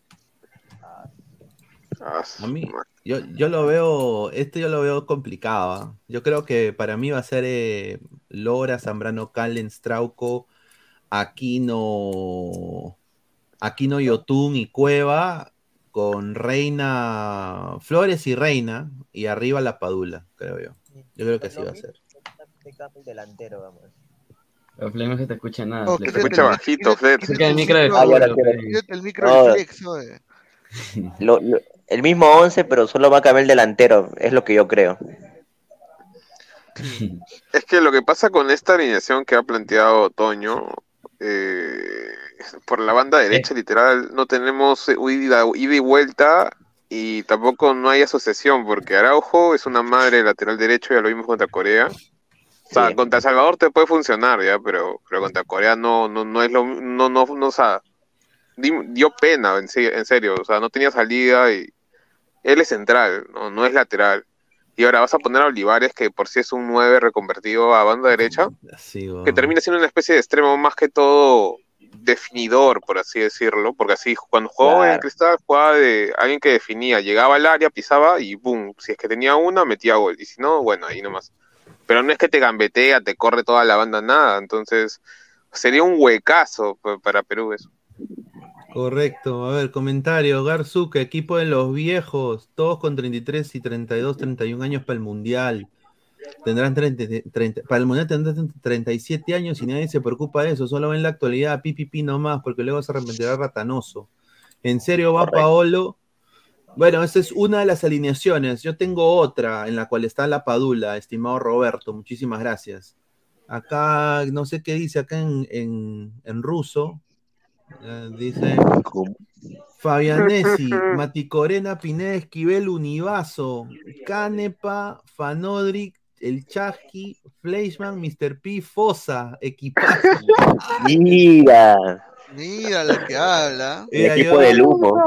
Ah, A mí, yo, yo lo veo, esto yo lo veo complicado. ¿ah? Yo creo que para mí va a ser eh, Lora, Zambrano, Callens, Trauco, Aquino, Aquino, Yotun y Cueva. con Reina Flores y Reina, y arriba la Padula, creo yo. Yo creo que así va a ser. delantero, vamos. Pero Fle, no se te escucha nada. No, Fle. quítate Saca el micro Ah, el de Flex, <laughs> oye. Lo- lo- el mismo 11, pero solo va a cambiar el delantero, es lo que yo creo. Es que lo que pasa con esta alineación que ha planteado Toño, eh, por la banda derecha, literal, no tenemos ida, ida y vuelta y tampoco no hay asociación, porque Araujo es una madre lateral derecho, ya lo vimos contra Corea. O sea, contra El Salvador te puede funcionar, ya, pero, pero contra Corea no, no, no es lo, no, no, no, o sea, di- dio pena, en, se- en serio, o sea, no tenía salida y él es central, no, no es lateral. Y ahora vas a poner a Olivares, que por sí es un 9 reconvertido a banda derecha, que termina siendo una especie de extremo más que todo definidor, por así decirlo, porque así cuando jugaba en Claro. Cristal jugaba de alguien que definía, llegaba al área, pisaba y boom, si es que tenía una, metía gol, y si no, bueno, ahí nomás. Pero no es que te gambetea, te corre toda la banda, nada, entonces sería un huecazo pa- para Perú eso. Correcto. A ver, comentario. Garzuca, equipo de los viejos, todos con 33 y 32, 31 años para el Mundial. Tendrán 30, 30 para el Mundial tendrán 37 años y nadie se preocupa de eso. Solo ven la actualidad, pipipi nomás, porque luego se arrepentirá ratanoso. ¿En serio va Paolo? Bueno, esa es una de las alineaciones. Yo tengo otra en la cual está la Padula, estimado Roberto. Muchísimas gracias. Acá, no sé qué dice acá en, en, en ruso. Eh, dice Fabianesi, <laughs> Maticorena, Pineda, Esquivel, Univaso, Canepa, Fanodric, El Chasqui, Fleischmann, Mr. P, Fosa, equipazo. <laughs> Mira. Mira lo que habla. El equipo de lujo.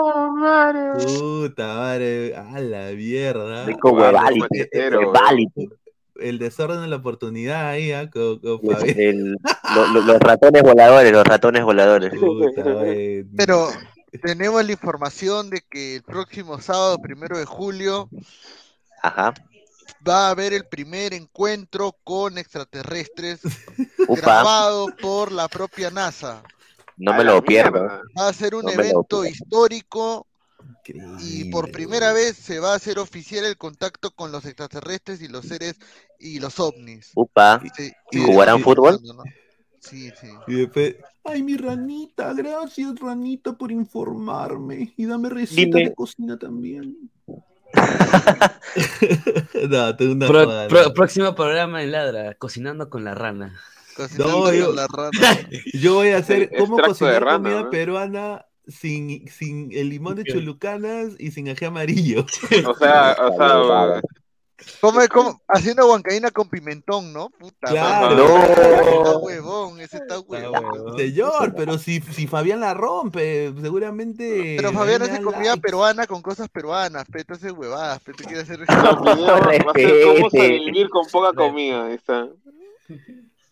Puta madre, a la mierda. Rico huevality, El- desorden de la oportunidad ahí, ¿ah? Los, Fabián. el- <laughs> lo- lo- los ratones voladores, los ratones voladores. Pero tenemos la información de que el próximo sábado, primero de julio, Ajá. va a haber el primer encuentro con extraterrestres Upa. grabado por la propia NASA. No me lo pierdo. Va a ser un No evento histórico y por primera vez se va a hacer oficial el contacto con los extraterrestres y los seres y los ovnis. Upa. Sí, ¿Y y jugarán fútbol? Sí, sí. Y después, ay, mi ranita, gracias, ranita, por informarme. Y dame receta Dime. de cocina también. <laughs> <laughs> no, tú una Pro- próximo programa en Ladra, cocinando con la rana. No, yo, <laughs> yo voy a hacer cómo cocinar rana, comida ¿no? peruana sin, sin el limón de chulucanas y sin ají amarillo. O sea, <laughs> o sea, Come, come- haciendo huancaína con pimentón, ¿no? Puta Claro. madre. No. Ese está huevón, ese está huevón. Señor, pero si, si Fabián la rompe, seguramente. Pero Fabián hace comida peruana con cosas peruanas, pero entonces huevadas, pero tú quieres hacer <laughs> La a ser cómo sobrevivir con poca comida. Ahí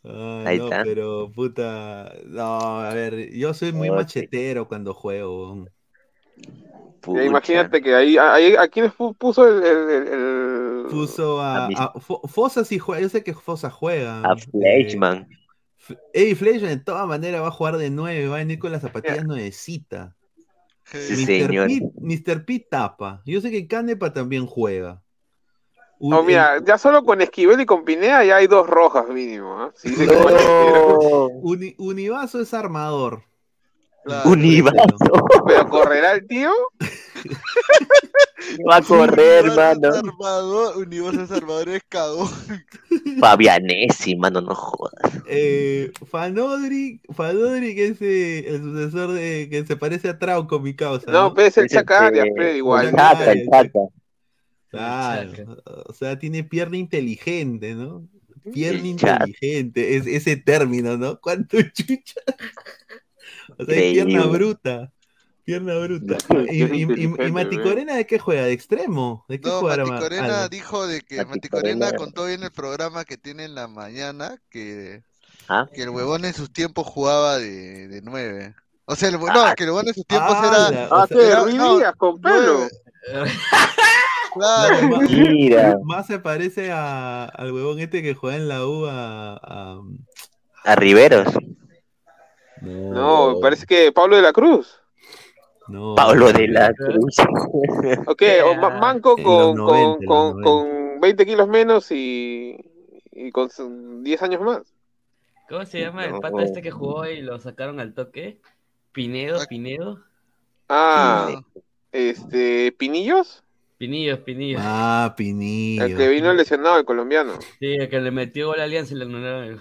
está. Ah, Ahí no, está. pero puta. No, a ver, yo soy muy sí. machetero cuando juego. Imagínate que ahí, ahí ¿a quién pu- puso el, el- el- el- Puso a. A mis- a- Fo- Fosa sí juega, yo sé que Fosa juega. A Fleischmann. Ey, Fleischmann de todas maneras va a jugar de 9, va a venir con las zapatillas nuevecitas. Sí, señor. P, Mr. P tapa. Yo sé que Canepa también juega. No, Oh, mira, ya solo con Esquivel y con Pineda ya hay dos rojas mínimo. cualquiera. Uni- Univaso es armador. Univaso. Pero correrá el tío. <laughs> Va a correr, mano. Salvador, Universo Salvador es cagón. Fabianesi, mano, no jodas. Eh, Fanodric, Fanodric es eh, el sucesor de que se parece a Trauco, mi causa. No, pero es el Es el Chacaria, pero igual. El Chaca, el Chaca. Claro, o sea, tiene pierna inteligente, ¿no? Pierna inteligente, es, ese término, ¿no? ¿Cuánto chucha? <laughs> O sea, es pierna bruta. Pierna bruta. ¿Y, y, y, Maticorena de qué juega? ¿De extremo? ¿De qué No, juega Mati Corena Alan? dijo de que Mati Mati Corena Corena. contó bien el programa que tiene en la mañana que, ¿Ah? que el huevón en sus tiempos jugaba de, de nueve. O sea, el, hue- no, que el huevón en sus tiempos Ah, era. la- Ah, no, Díaz con pelo. nueve. <laughs> Claro, más, Mira. más se parece a- al huevón este que juega en la U a... a- A Riveros. No, parece que Pablo de la Cruz. No, Pablo de la Cruz. <laughs> Ok, o ma- Manco con, los 90, con, con, 90. con 20 kilos menos y, y con su- 10 años más. ¿Cómo se llama el No. pata este que jugó y lo sacaron al toque? Pinedo, Pinedo. Ah, este, Pinillos, Pinillos, Pinillos. Ah, Pinillo. el que vino lesionado, el colombiano. Sí, el que le metió gol a Alianza y le anularon el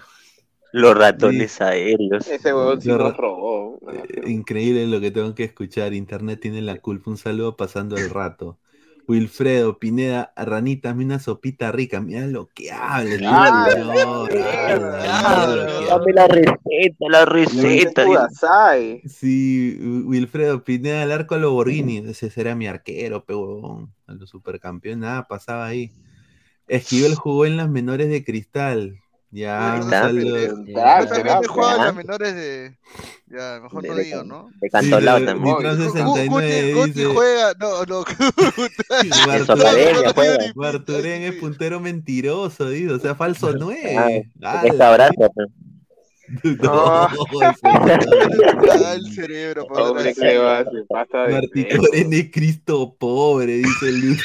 Los ratones aéreos. Ese huevón sí Lo nos robó. Eh, Increíble lo que tengo que escuchar. Internet tiene la culpa. Un saludo pasando el rato. Wilfredo, Pineda, Ranita, hazme una sopita rica. Mira lo que habla. Dame la receta, la receta. Sí, Wilfredo Pineda, el arco a lo Borghini. Ese será mi arquero, pe huevón. A los supercampeones, nada pasaba ahí. Esquivel jugó en las menores de cristal. Ya, también las menores de. Ya, mejor no digo, ¿no? De Cantolao también. Guti, 69 Guti dice- juega. No, no. <laughs> <laughs> Barturén es puntero mentiroso, dice, o sea, falso 9. Ah, abrazo, pues. <laughs> No, Ah, el cerebro, por Hombre, atrás. que va, se pasa de Martín feo. Corén es Cristo pobre, dice el Luis.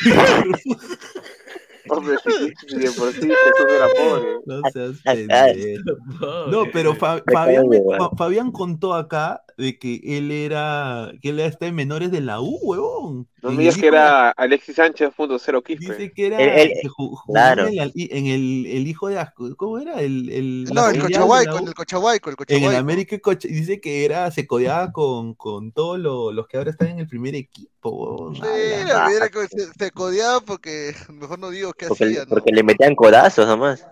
Hombre, sí, sí, de por sí <laughs> Jesús era pobre. No seas pendejo. No, pero Fa-. Fa- Fabián contó acá de que él era, que él está en menores de la U, huevón. No me digas el que era Alexis Sánchez punto cero Quispe. Dice que era ju- jugó claro. en, el, en el, el hijo de Asco, ¿cómo era? El, el, No, el Cochahuayco, el Cochahuayco, el En el Cochahuayco. América Cocha- dice que era, se codeaba con, con todos lo- los que ahora están en el primer equipo. Sí, se, se codeaba porque mejor no digo qué Porque, hacía, ¿no? porque le metían codazos nomás.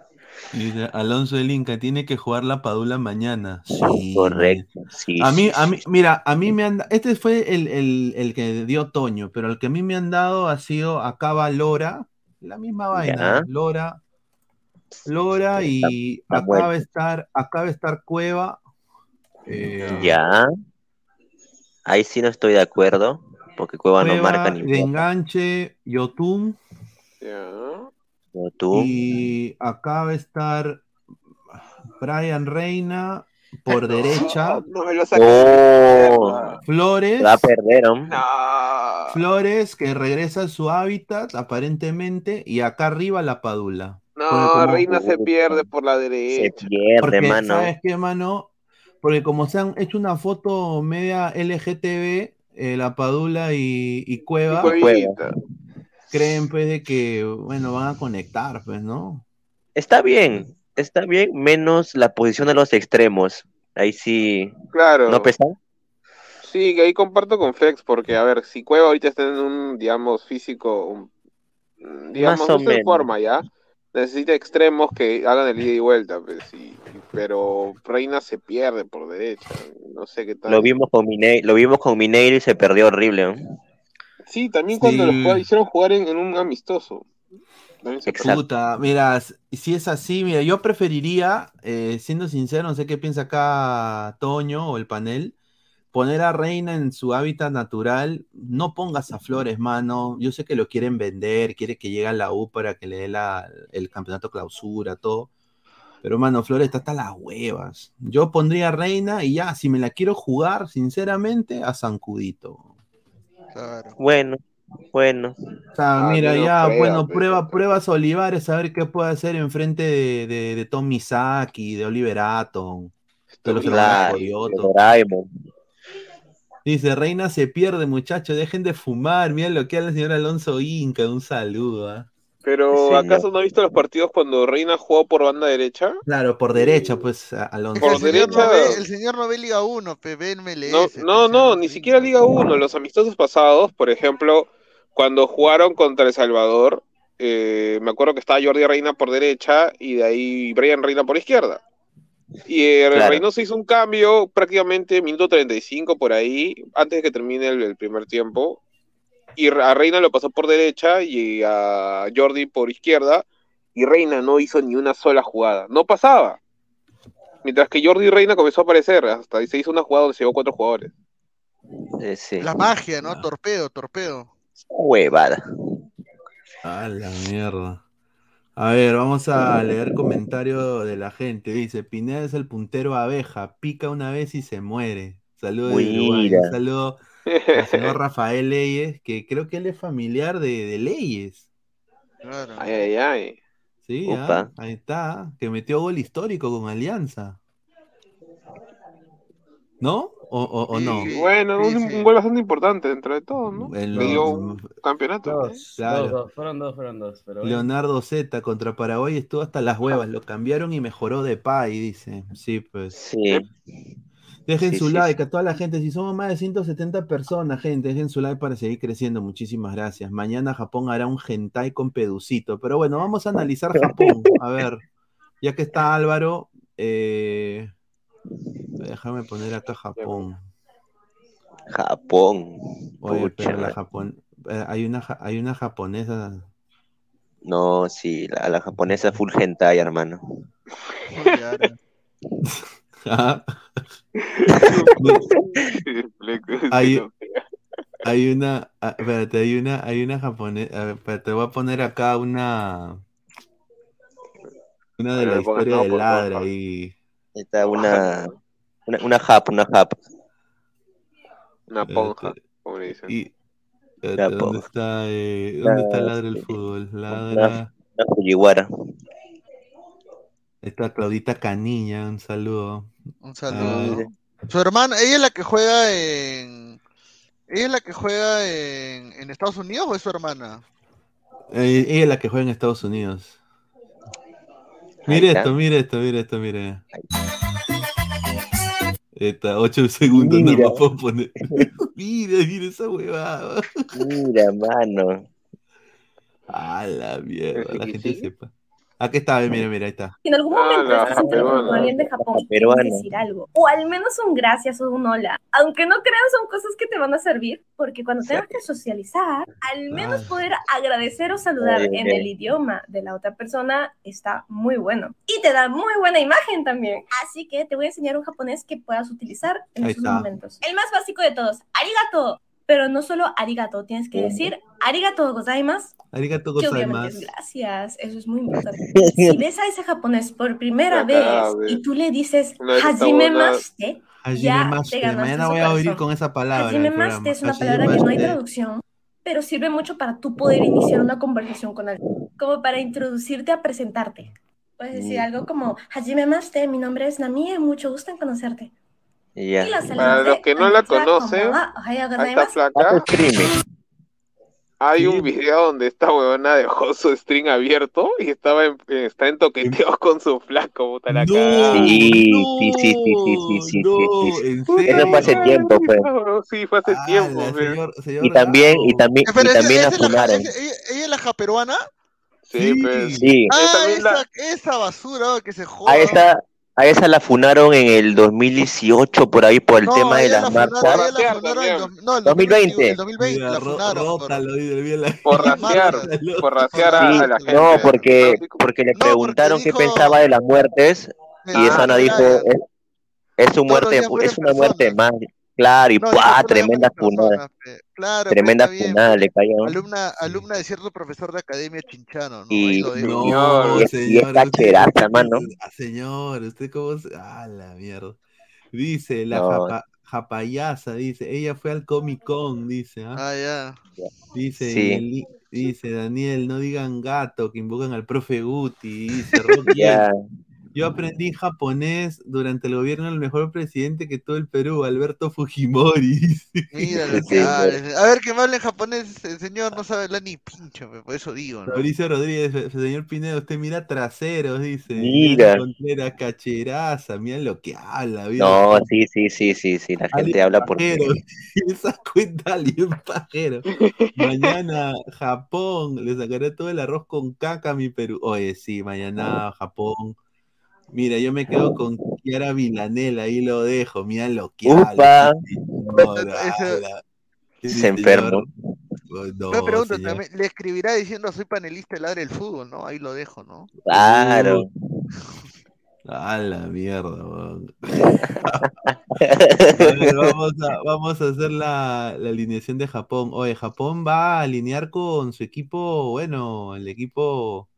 Dice, Alonso del Inca tiene que jugar la Padula mañana. Sí. Correcto. Sí, A mí, sí, a mí, mira, a mí me han este fue el, el, el que dio Toño, pero el que a mí me han dado ha sido acá va Lora, la misma vaina, Ya. Lora, Lora y está acá va a muerto. estar, acá va a estar Cueva, eh, Ya. Ahí sí no estoy de acuerdo. Porque Cueva no marca ni de enganche, Yotun, No, tú. y acá va a estar Brian Reina por <laughs> derecha, No me lo Oh, Flores. se va a perder, ¿no? Flores, que regresa a su hábitat, aparentemente, y acá arriba la Padula. No, como- Reina se pierde por la derecha. Pierde, porque, mano. ¿sabes qué, mano? Porque como se han hecho una foto media LGTB, eh, la Padula y, y Cueva, Y. creen pues de que, bueno, van a conectar, pues, ¿no? Está bien, está bien, menos la posición de los extremos. Ahí sí. Claro. ¿No pesa? Sí, que ahí comparto con Flex, porque, a ver, si Cueva ahorita está en un, digamos, físico, un- digamos, no en forma ya, necesita extremos que hagan el ida y vuelta, pues, sí, pero Reina se pierde por derecha, no sé qué tal. Lo vimos con Mineiro, lo vimos con Mineiro y se perdió horrible. ¿no? Sí, también cuando Sí. los hicieron jugar en, en un amistoso. Puta, mira, si es así, mira, yo preferiría, eh, siendo sincero, no sé qué piensa acá Toño o el panel, poner a Reina en su hábitat natural, no pongas a Flores, mano, yo sé que lo quieren vender, quiere que llegue a la U para que le dé la- el campeonato clausura, todo, pero mano, Flores está hasta las huevas. Yo pondría a Reina y ya, si me la quiero jugar, sinceramente, a Bueno, bueno. O sea, Ah, mira, ya, prueba, bueno, prueba, pruebas Olivares, a ver qué puede hacer enfrente de, de, de Tom Misaki, de Oliver Atom, de los Claro, Doraemon. Dice, Reina se pierde, muchachos, dejen de fumar, mira lo que habla el señor Alonso Inca, un saludo. ¿ah? Pero, Señor. ¿acaso no has visto los partidos cuando Reina jugó por banda derecha? Claro, por derecha, pues, a- Alonso. Por el, señor derecha- no ve, el señor no ve Liga 1, pe, ve MLS. No, no, no, ni siquiera Liga 1. Los amistosos pasados, por ejemplo, cuando jugaron contra El Salvador, eh, me acuerdo que estaba Jordi Reina por derecha y de ahí Brian Reina por izquierda. Y Claro. Reynoso hizo un cambio prácticamente minuto 35 por ahí, antes de que termine el, el primer tiempo. Y a Reina lo pasó por derecha y a Jordi por izquierda. Y Reina no hizo ni una sola jugada. No pasaba. Mientras que Jordi Reina comenzó a aparecer. Hasta se hizo una jugada donde se llevó cuatro jugadores. Eh, sí. La magia, ¿no? Torpedo, torpedo. Huevada. A la mierda. A ver, vamos a leer comentario de la gente. Dice, Pineda es el puntero abeja, pica una vez y se muere. Saludos de El señor <laughs> Rafael Leyes, que creo que él es familiar de, de Leyes. Ay, ay, ay. Sí, ah, ahí está, que metió gol histórico con Alianza. ¿No? ¿O, o- o no? Bueno, un, un gol bastante importante dentro de todo, ¿no? Le dio un campeonato. Dos, Claro. dos, dos, fueron dos, fueron dos. Pero bueno. Leonardo Z contra Paraguay estuvo hasta las huevas, lo cambiaron y mejoró de pay, dice. Sí, pues. Sí. Dejen Sí, su sí, like a toda la gente. Si somos más de 170 personas, gente, dejen su like para seguir creciendo. Muchísimas gracias. Mañana Japón hará un hentai con peducito. Pero bueno, vamos a analizar <laughs> Japón. A ver, ya que está Álvaro, eh, déjame poner acá Japón. Japón. Oye, pero la Japón, eh, hay una, hay una japonesa. No, sí, la, la japonesa full hentai, hermano. <laughs> Ah. hay, hay una, ah, espérate, hay una, hay una japonesa, espérate, voy a poner acá una, una de A la ver, ponga, historia no, de Ladra y Está una, una, una hap, una hap. Una ponja, como le dicen. y espérate, ¿dónde está, eh, dónde está La- Ladra el fútbol? Una, Ladra, una Fujiwara. Está Claudita Caniña, un saludo. Un saludo. Ah, Su hermana, ella es la que juega en. ¿Ella es la que juega en, en Estados Unidos o es su hermana? eh, ella es la que juega en Estados Unidos. Mire esto, mire esto, mire esto, mire. Está, 8 segundos, no Mira. me puedo poner. <laughs> mira, mira esa huevada. Mira, mano. A la mierda, la gente sepa. Aquí está, ve, mira, mira, ahí está. Si en algún Ah, momento la estás interactuando con alguien de Japón quieres decir algo, o al menos un gracias o un hola, aunque no crean son cosas que te van a servir, porque cuando tengas que socializar, al menos Ah. poder agradecer o saludar Ay, en el idioma de la otra persona está muy bueno. Y te da muy buena imagen también. Así que te voy a enseñar un japonés que puedas utilizar en Ahí esos está. momentos. El más básico de todos, arigato. Pero no solo arigato, tienes que decir arigato gozaimasu Arigato gozaimasu. gracias, eso es muy importante. <laughs> Si ves a ese japonés por primera vez y tú le dices Hajime Hajime ya Maste, te ganaste Mañana voy a oír con esa palabra. Hajime. Maste es una Hajime palabra que no hay traducción, pero sirve mucho para tú poder iniciar una conversación con alguien, como para introducirte a presentarte. Puedes decir Mm. algo como Hajime Maste, mi nombre es Nami, mucho gusto en conocerte. Y la Para los que no la conocen, esta flaca Hace streaming. hay un video donde esta huevona dejó su string abierto y estaba en, eh, está en toqueteos con su flaco, puta la. Sí, no, sí, sí, sí, sí, sí, sí, Eso fue hace tiempo, pues. Sí, fue hace Ah, tiempo. Y también, y también, y ¿esa- también la funaron. esa- ella, ella es la japeruana? Sí, Sí. pues. Sí. Ah, Esa esa, la- esa basura que se joda. A esa, a esa la funaron en el 2018, por ahí, por el no, tema de las la funaron, marchas. ella la Rapear funaron también. en dos- no, el 2020. El 2020 Mira, la ro- funaron. por- <laughs> Por raciar, por raciar a, Sí, a la gente. no, porque, porque le No, porque preguntaron qué dijo- pensaba de las muertes y Ah, esa Ana dijo, es, es muerte, es una muerte más. Claro, y No, ¡pua! tremenda "Todas las funada. personas, pe". Claro, Tremenda pe. le cayó. Alumna, alumna de cierto profesor de academia chinchano, ¿no? Y- Ahí lo digo. No, Y es- y es señor. cacheraza, mano. Ah, Señor, usted cómo se... Ah, la mierda. Dice, la No. japa- japayasa, dice, ella fue al Comic Con, dice, ¿ah? Ah, ya. Dice, Sí. el dice Daniel, no digan gato, que invocan al profe Guti, dice Rocky. <laughs> Ya, Yo aprendí japonés durante el gobierno del mejor presidente que todo el Perú, Alberto Fujimori. Mira. A ver, que me hable en japonés, el señor no sabe hablar ni pincho, por eso digo, ¿no? Mauricio Rodríguez, se- señor Pineda, usted mira traseros, dice. Mira. Contreras, cacheraza, mira lo que habla. mira. no, sí, sí, sí, sí, sí, la gente habla por pajero, <laughs> esa cuenta alguien pajero. Mañana Japón, le sacaré todo el arroz con caca a mi Perú. Oye, sí, mañana Japón. Mira, yo me quedo con Kiara Vilanela, ahí lo dejo, mira lo que Upa. habla. Se enfermo. señor. No, Me pregunto, también, le escribirá diciendo soy panelista de Ladre del Fútbol, ¿no? Ahí lo dejo, ¿no? Claro. <laughs> A la mierda, weón. <laughs> A ver, vamos, a, vamos a hacer la, la alineación de Japón. Oye, Japón va a alinear con su equipo, bueno, el equipo.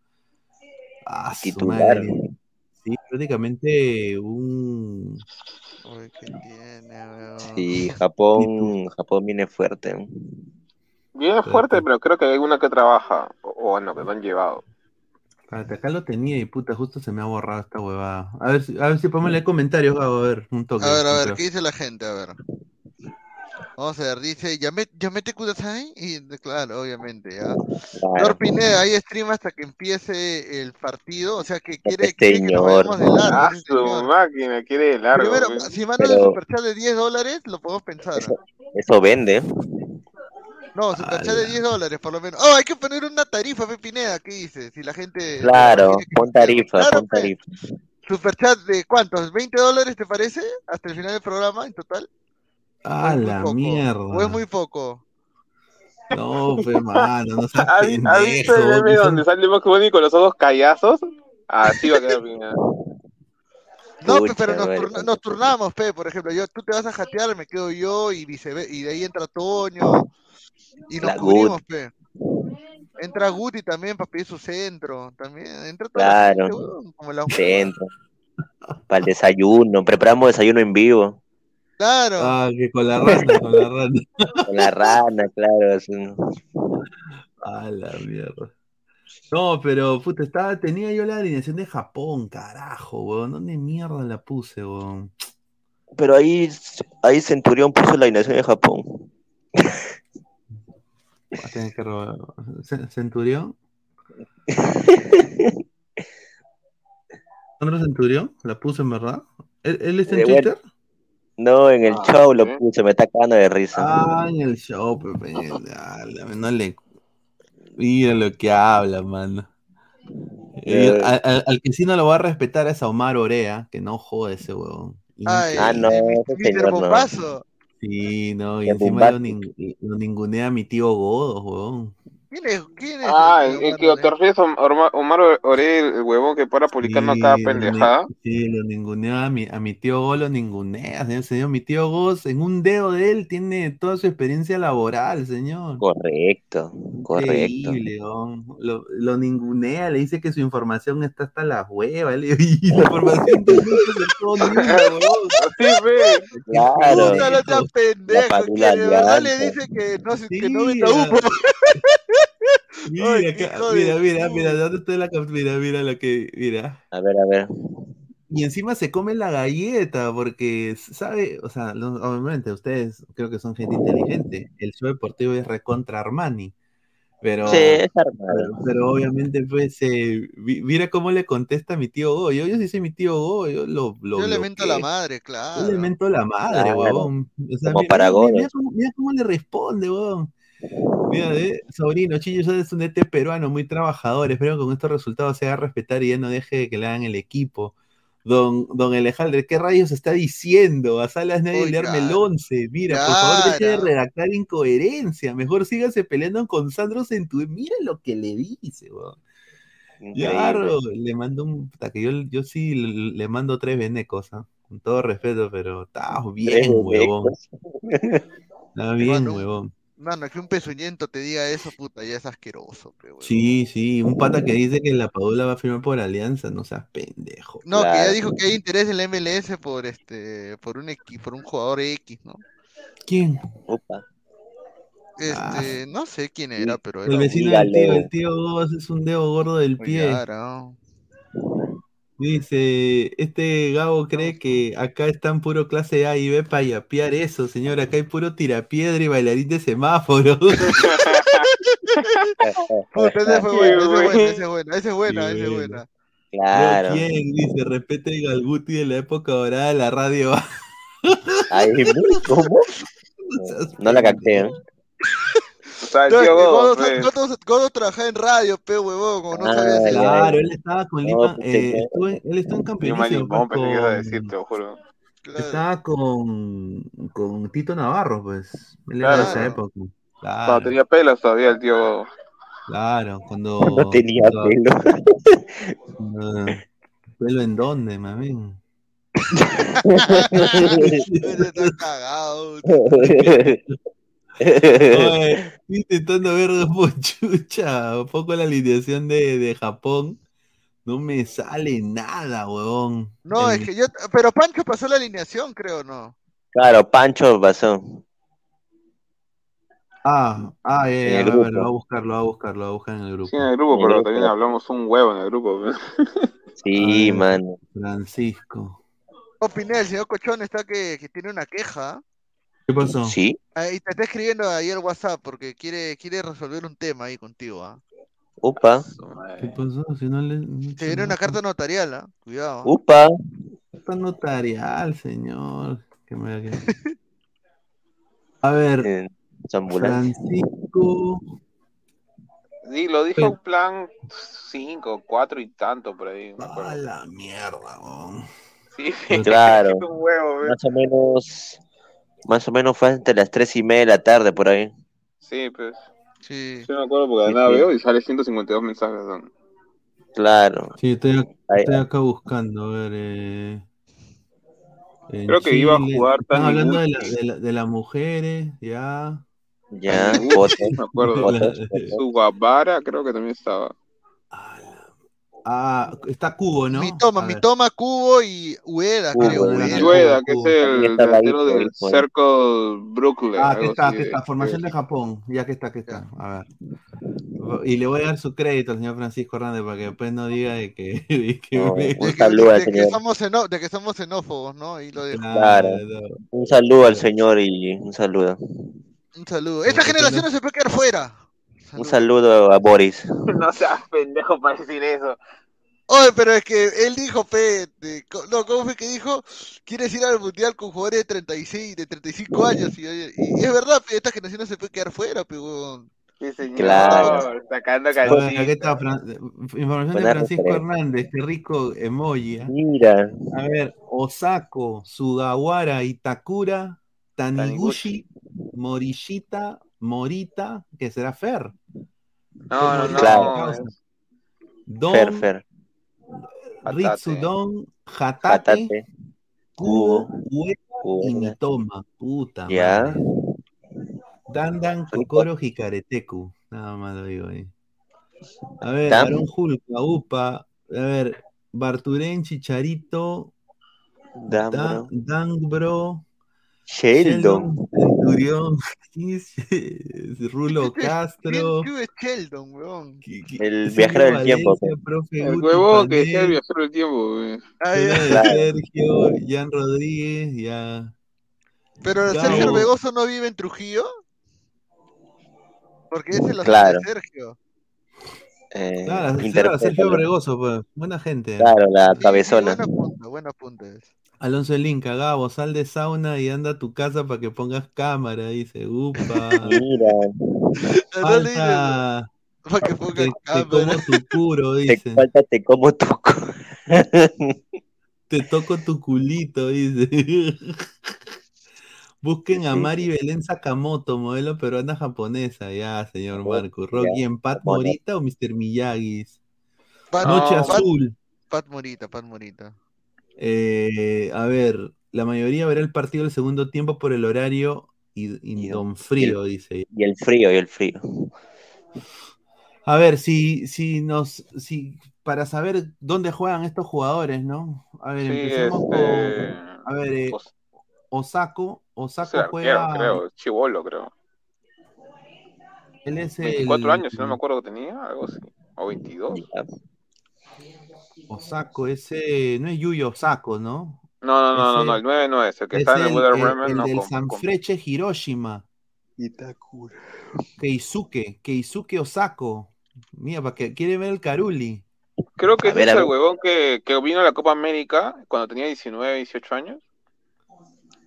Ah, su madre. Sí, prácticamente un. Uy, ¿qué tiene, weón? Sí, <laughs> Japón, Japón viene fuerte. Viene fuerte, pero creo que hay una que trabaja. O bueno, que lo han llevado. Espérate, acá lo tenía y puta, justo se me ha borrado esta huevada. A ver, si- a ver si podemos leer comentarios, Gabo, a ver, un toque. A ver, a ver, creo. ¿qué dice la gente? A ver. Vamos a ver, dice, ¿Yame- ¿Yamete Kudasai? Y claro, obviamente, ya. Lord Pineda, ahí stream hasta que empiece el partido, o sea que quiere, quiere que nos vayamos de largo. Ah, su máquina, quiere de largo. Primero, pues. si mandas el superchat de 10 dólares, lo podemos pensar. Eso vende. No, superchat de 10 dólares por lo menos. Oh, hay que poner una tarifa, Pe Pineda, ¿qué dices? Si la gente... Claro, pon tarifa, Claro, pon pe. tarifa. Superchat de cuántos, ¿20 dólares te parece? Hasta el final del programa en total. Ah, la ¿O es mierda. muy poco? No, pues, mano, no seas <laughs> ¿Has vi- has visto el meme donde sale Box Bunny con los ojos callazos? Así va a quedar. No, pe, Pucha, pero nos, bueno. turna- nos turnamos, pe, por ejemplo, yo, tú te vas a jatear, me quedo yo y viceversa, y de ahí entra Toño y nos La cubrimos, pe. Entra Guti también para pedir su centro, también, entra toda la gente, Claro. weón, como la Centro. Para el desayuno. Preparamos desayuno en vivo. Claro. Ah, que con la rana, con la rana. <laughs> Con la rana, claro. así. Ah, la mierda. No, pero, puta, estaba, tenía yo la alineación de Japón, carajo, weón. ¿Dónde mierda la puse, weón? Pero ahí, ahí Centurión puso la alineación de Japón. Voy a tener que robar. Ce- ¿Centurión? <laughs> ¿Sandro Centurión? ¿La puse en verdad? ¿Él, él está en Eh, bueno, Twitter? No, en el Ah, show lo puse, me está cagando de risa. Ah, en el show, Pepe. Ah, la- no le. Mira lo que habla, mano. Eh, Eh. al, al- al que sí no lo va a respetar es a Omar Orea, que no jode ese huevón. Ay, Ah, no, eh, ese Mr. señor no. Sí, no, y encima lo, bombástico. nin- lo ningunea a mi tío Godo, huevón. ¿Quién es? ¿Quién es? Ah, el el, que te refieres a Omar, Omar Orel, el huevón que para publicando Sí, cada pendejada. sí, lo ningunea a mi, a mi tío Go, lo ningunea, señor, señor. Mi tío Go, en un dedo de él tiene toda su experiencia laboral, señor. Correcto, correcto. Increíble. Lo, lo ningunea, le dice que su información está hasta la hueva. le- y la <laughs> información de todo. <laughs> Sí, ve. Claro. Puta, no pendejo, que de verdad le dice que no, que no humo. <laughs> Mira, Ay, acá, mira, mira, mira. ¿dónde está la Mira, mira lo que, mira. A ver, a ver. Y encima se come la galleta, porque sabe, o sea, lo- obviamente ustedes creo que son gente inteligente. El show deportivo es recontra Armani. Pero, Sí, es pero, pero obviamente, pues, eh, mira cómo le contesta a mi tío Go. Yo, yo sí soy mi tío Go, yo lo, lo Yo le mento a la madre, Yo claro. le mento la madre, Claro. huevón. O sea, Como mira, para mira, mira cómo, mira cómo le responde, huevón. Mira, eh, sobrino, Chillo es un DT peruano muy trabajador. Espero que con estos resultados se haga respetar y ya no deje que le hagan el equipo. Don, don Alejandro, ¿qué rayos está diciendo? A Salas nadie Uy, le arme el claro. 11. Mira, por favor, deje de redactar incoherencia. Mejor sígase peleando con Sandro Centurión. Mira lo que le dice, weón. Claro, le mando un. que yo, yo sí le, mando tres venecos, ¿ah? Con todo respeto, pero está <laughs> bien, huevón. Está bien, huevón. Mano, que un pezuñento te diga eso, puta, ya es asqueroso, pe, huevón. Sí, sí, un pata que dice que la Padula va a firmar por Alianza, no seas pendejo. No, que ya dijo que hay interés en la MLS por este, por un equi- por un jugador X, ¿no? ¿Quién? Upa. Este, no sé quién era, pero era El vecino del tío, el tío Gos es un dedo gordo del pie. Claro. Dice, este Gabo cree que acá están puro clase A y B para yapear eso, señor. Acá hay puro tirapiedra y bailarín de semáforo. Puta, <laughs> ese fue bueno, ese es bueno. esa es buena, esa es bueno. Claro. ¿Quién? Dice, respete el Galguti de la época dorada de la radio. Ay, <laughs> ¿cómo? No la capté, ¿eh? Sea, No, Godo, Godo. Godo- Godo trabajaba en radio, pe, huevón, como no Ah, sabía. Claro, él estaba con No, Lima, pues, eh, sí. estuvo él estuvo en malimón, pues, pensé que ibas a decir, te lo juro. Claro. estaba con, con Tito Navarro, pues. Él era de esa Claro. época. Cuando Claro, tenía pelos todavía el tío Godo. claro, cuando, No tenía cuando- pelo. cuando- ¿Pelo en dónde, mami? <laughs> Está cagado. <laughs> Oye, estoy intentando ver como chucha, un poco la alineación de, de Japón. No me sale nada, huevón. No, El- es que yo. Pero Pancho pasó la alineación, creo, ¿no? Claro, Pancho pasó. Ah, ah, el a ver, grupo. lo va a buscar, lo va a buscar, lo va a buscar en el grupo. Sí, en el grupo, En el pero grupo. también hablamos un huevo en el grupo. <laughs> Sí, ver, mano. Francisco. Pineda, el señor Cochón está que, que tiene una queja. ¿Qué pasó? Sí. Ahí te está escribiendo ahí el WhatsApp porque quiere, quiere resolver un tema ahí contigo, ¿ah? Upa. ¿Qué pasó? Si no le. Te viene una carta notarial, ¿ah? Cuidado. Upa. Está notarial, señor. Que me... A ver, ambulancia. Francisco. Sí, lo dijo en plan 5, 4 y tanto por ahí. me acuerdo. A la mierda, weón. Sí, <laughs> Claro. un huevo, ¿ves? Más o menos. Más o menos fue entre las tres y media de la tarde por ahí. Sí, pues. Sí. Yo me acuerdo porque Sí, nada sí. veo y sale 152 mensajes. ¿no? Claro. Sí, estoy, estoy acá buscando, a ver. Eh, en Creo que iba a jugar Están hablando de, la- de, la- de las mujeres, ya. Ya, me acuerdo. <laughs> Su Guabara creo que también estaba. Ah, está Cubo, ¿no? Mi toma, mi toma, Cubo y Ueda, Cubo, creo. Ueda. Que es el delantero del. Circle Brooklyn. Ah, aquí algo está, de- está. Formación de Japón. Ya que está, que está. A ver. Y le voy a dar su crédito al señor Francisco Hernández para que después no diga de que, <laughs> de que No, me- un De que, saludo al de que señor. somos xenó- de que somos xenófobos, ¿no? Ahí lo dejo. Claro. Un saludo al señor y un saludo. Un saludo. Esta generación no se puede quedar fuera. Un saludo a Boris. <laughs> No seas pendejo para decir eso. Oye, pero es que él dijo, pe, de- no, ¿cómo fue que dijo? ¿Quieres ir al mundial con jugadores de 36, de 35 años? Y, y- y es verdad, pe, esta generación no se puede quedar fuera, pe. Sí, señor. Claro. Sacando Bueno, canchita. aquí está Fran- información de Francisco referencia. Hernández, qué rico emoji. ¿eh? Mira. A ver, Osako, Sugawara, Itakura, Taniguchi, Morishita, Morita, que será Fer. No, no, no. Claro. Don, Fer, Fer. Ritsudon, Hatate, Patate. Kubo, Ueda y. Mitoma. Puta Ya. madre. Dandan, Kokoro, Hikareteku. Nada más lo digo ahí. A ver, Hulka, Upa. A ver, Barturén, Chicharito, Dan, Da- bro. Dangbro, Sheldon. Centurión, <laughs> Rulo Castro, ¿Quién es Sheldon, weón? qui- El viajero del tiempo. Valencia, El huevón que Panel, decía el viajero del tiempo. Ah, Claro. Sergio, Jan Rodríguez, ya. Pero Gabo. Sergio Orbegoso no vive en Trujillo. Porque ese lo Claro. de Sergio. Eh, Claro, claro, Sergio Bregoso, pues. Buena gente. Claro, la Sí, sí, cabezona. buena punta, buena punta es. Alonso el Inca, Gabo, sal de sauna y anda a tu casa para que pongas cámara, dice, upa. Mira. <laughs> Falta, <laughs> para que ponga te, te cámara. como tu curo, <laughs> Te dice. falta, te como tu. Te toco tu culito, dice. Busquen a Mari Belén Sakamoto, modelo peruana japonesa. Ya, señor Marco. Rocky en Pat Bueno. Morita o Mr. Miyagis. Pat, Noche No. Pat- Azul. Pat Morita, Pat Morita. Eh, a ver, la mayoría verá el partido del segundo tiempo por el horario y, y Y- don frío, dice. Y el frío, y el frío. A ver, si, si nos, si, para saber dónde juegan estos jugadores, ¿no? A ver, Sí, empecemos este. con, a ver, eh, Os- Osako, Osako o sea, juega, creo, Chivolo, creo. él es el, 24 años, si no me acuerdo que tenía, algo así. O 22. Osako, ese, no es Yuyo Osako, ¿no? No, no, no, no, Ese- no, el 9 no es, el que Es está en el el, el- Bremen, el no del con- con- Sanfrecce Hiroshima. Keisuke, Keisuke Osako. Mira, para que quiere ver el Caruli. Creo que A ese ver, es el huevón que, que vino a la Copa América cuando tenía 19, 18 años.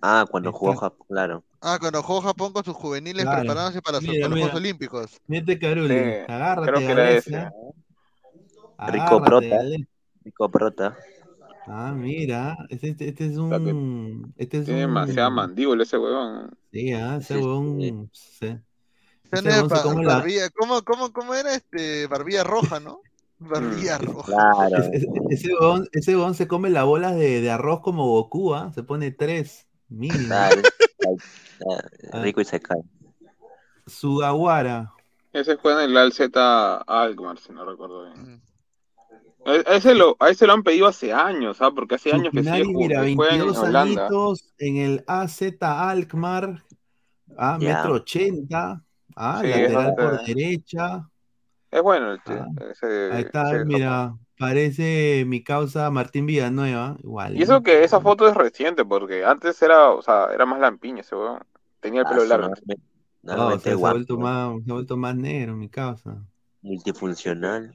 Ah, cuando jugó. Japón, claro. Ah, cuando jugó Japón con sus juveniles Claro. preparándose para, sus- Mira, para los mira. Juegos Olímpicos. Mete Caruli, Sí, agárrate, creo que era ese. Gabeza. Rico Agárrate, Prota. dale. Rico Prota. Ah, mira, este, este, este es un, este es Tiene un, demasiada mandíbula ese huevón. sí, ah, ese Sí, huevón, sí. Ese se come la, barbilla, ¿cómo, cómo, ¿Cómo era este? Barbilla roja, ¿no? <laughs> Barbilla roja. Claro. ese, ese- huevón, ese huevón se come las bolas de, de arroz como Goku, ah, se pone tres. Claro. <laughs> Ah. Rico y se cae. Sugawara, Ese juega en el Al Z Alkmaar, si no recuerdo bien. A a ese, lo, a ese lo han pedido hace años, ¿ah? Porque hace años que sigue Chuquinari, mira, jugando, juega en 22 Holanda. añitos en el AZ Alkmaar, ah, Ya. metro 80, ah, Sí, lateral por bastante- derecha. Es bueno el Ah, ese- Ahí está, ese mira, parece mi causa Martín Villanueva, igual. Y eso que esa foto es reciente, porque antes era, o sea, era más lampiño ese weón. Tenía el pelo Ah, largo. No, normalmente se, se ha vuelto más, se ha vuelto más negro, mi causa. multifuncional.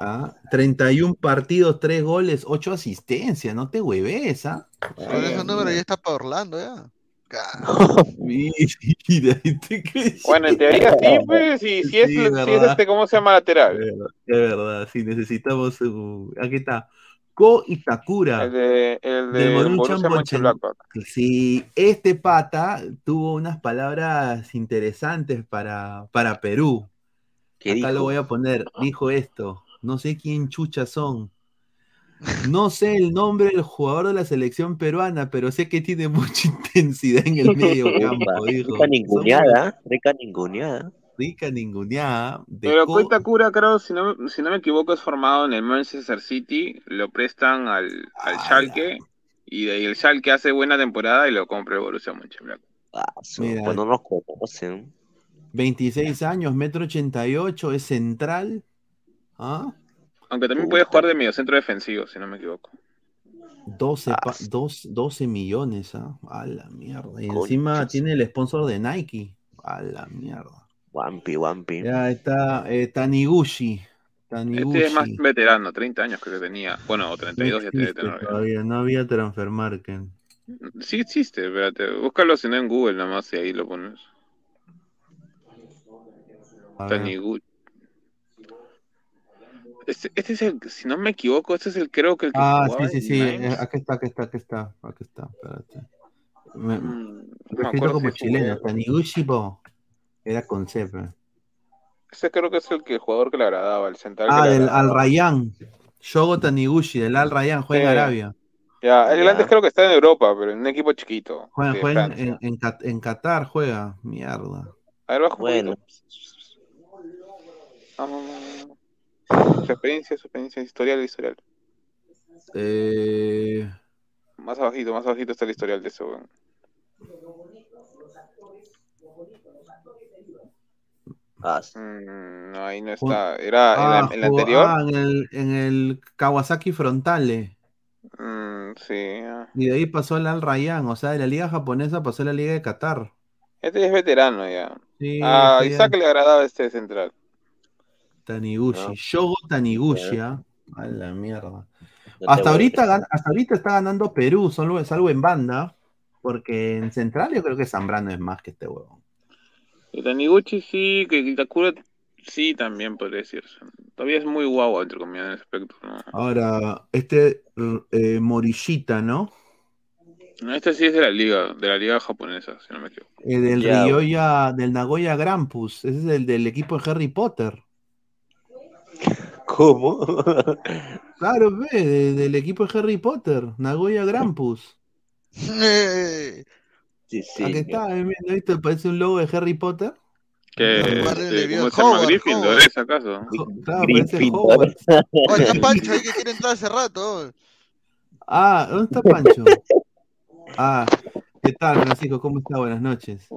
Ah, 31 partidos, 3 goles, 8 asistencias, no te hueves, ¿ah? Ese número ya está para Orlando, ya. <laughs> Mira, ¿te crees? Bueno, en teoría sí, pues, si, si es, Sí, si es ¿verdad? este, ¿cómo se llama lateral? Es verdad, sí, necesitamos. uh, aquí está. Ko Itakura. El de, el de del Borussia Borussia Mönchen- Mönchengladbach. Sí, este pata tuvo unas palabras interesantes para, para Perú. Acá dijo? lo voy a poner. Dijo esto. No sé quién chucha son. No sé el nombre del jugador de la selección peruana, pero sé que tiene <laughs> mucha intensidad en el medio campo. Dijo. Rica ninguneada, rica ninguneada. Rica ninguneada. De Pero Koita Kura, creo, si no, si no me equivoco, es formado en el Manchester City, lo prestan al, al Schalke, y de ahí el Schalke hace buena temporada y lo compra el Borussia Mönchengladbach. Mira. Pues no nos conocen. 26 años, metro 88, es central. ¿Ah? Aunque también puede jugar de mediocentro defensivo, si no me equivoco. 12, Ah, pa- dos- 12 millones, ¿ah? A la mierda. Y encima tiene el sponsor de Nike. A la mierda. Wampi, Wampi. Ya está eh, Taniguchi. Taniguchi. Este es más veterano, 30 años creo que tenía. Bueno, o No 32 ya tiene. existe todavía, no había Transfermarken. Sí existe, espérate. Búscalo si no en Google nada más y ahí lo pones. A ver. Taniguchi. Este, este es el, si no me equivoco, este es el creo que el que Ah, jugaba sí, sí, sí. Eh, Aquí está, aquí está, aquí está. Aquí está, espérate. Me, Mm, me acuerdo como si chileno. jugué. Taniguchi, po. Era con C. Ese creo que es el que el jugador que le agradaba, el central Ah, del. Al Rayyan. Shogo Taniguchi, del Al Rayyan. Juega en. Arabia. Ya, el Ya. Grandes creo que está en Europa, pero en un equipo chiquito. Juega, en, en, en Qatar, juega. Mierda. A ver, baja un Bueno, poquito. Ah, su experiencia, su experiencia, historial, historial. Eh, Más abajito, más abajito está el historial de ese weón. ah, Mm, no, ahí no está. Era en ah, la, en la jugó- anterior. ah, en el, en el Kawasaki Frontale. Mm, sí. ah. Y de ahí pasó al Al Rayyan. O sea, de la liga japonesa pasó a la liga de Qatar. Este ya es veterano ya. Sí, A este ya- Isaac le agradaba este central. Taniguchi. No. Shogo Taniguchi, ¿ah? A la mierda. no Hasta ahorita, gan- hasta ahorita está ganando Perú, solo, salvo en banda. Porque en central yo creo que Zambrano es más que este huevón. Y Taniguchi sí, que Itakura sí también podría decirse. Todavía es muy guau, entre comillas, en ese aspecto. ¿no? Ahora, este eh, Morishita, ¿no? No, Este sí es de la liga, de la liga japonesa, si no me equivoco. Eh, del. Ryoya, del Nagoya Grampus. Ese es el del equipo de Harry Potter. ¿Cómo? Claro, ve, de- del equipo de Harry Potter. Nagoya Grampus. <laughs> Sí, sí. Aquí está, eh, mira, ¿no viste? Parece un logo de Harry Potter. Que, este, le vio ¿Cómo se llama? Howard, Gryffindor, Howard. ¿es acaso? Claro, parece Gryffindor. Hogwarts. <laughs> Oh, está Pancho ahí que quiere entrar hace rato. Ah, ¿dónde está Pancho? Ah, ¿qué tal, Francisco? ¿Cómo está? Buenas noches.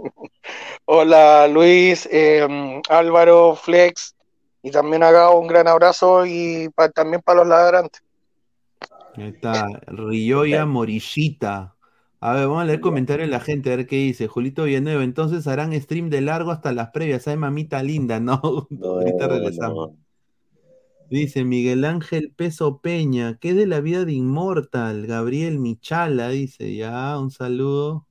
Hola Luis, eh, Álvaro, Flex y también haga un gran abrazo y pa- también para los ladrantes. Ahí está, Ryoya Morishita. A ver, vamos a leer comentarios de la gente, a ver qué dice. Julito Villanueva, entonces harán stream de largo hasta las previas. Ay, mamita linda, no, <laughs> ahorita regresamos. Dice Miguel Ángel Peso Peña, ¿qué es de la vida de Inmortal? Gabriel Michala, dice, ya, un saludo.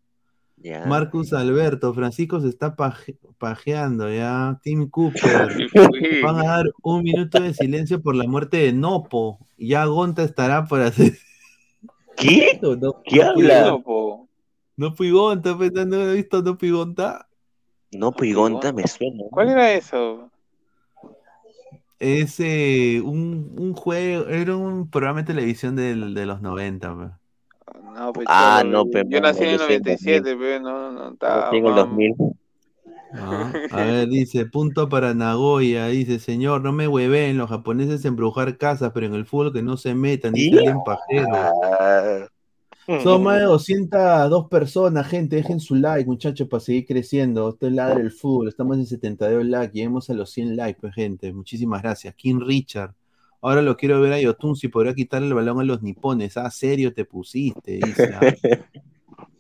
Ya. Marcus Alberto, Francisco se está paje- pajeando, ya. Tim Cooper, <laughs> van a dar un minuto de silencio por la muerte de Nopo. Ya Gonta estará por hacer. <laughs> ¿Qué? No, no, ¿Qué no habla? No, po. No Gonta, pues, ¿no he visto No Gonta? No, Pigonta me suena. ¿Cuál era eso? Es eh, un, un juego, era un programa de televisión del- de los 90, pues. No, pe, Ah, cholo, no, pe, Yo no, nací en el yo soy en 97, pe, no, no, Yo estaba. nací en el mam. 2000. Ah, a ver, dice, punto para Nagoya, dice, señor, no me hueven los japoneses embrujar casas, pero en el fútbol que no se metan, dice alguien pajero. Son más de 202 personas, gente, dejen su like, muchachos, para seguir creciendo. Esto es Ladre el Fútbol, estamos en 72 likes, lleguemos a los 100 likes, pues, gente. Muchísimas gracias. King Richard, ahora lo quiero ver a Yotun, si podrá quitarle el balón a los nipones. Ah, serio te pusiste, dice. ah. <laughs>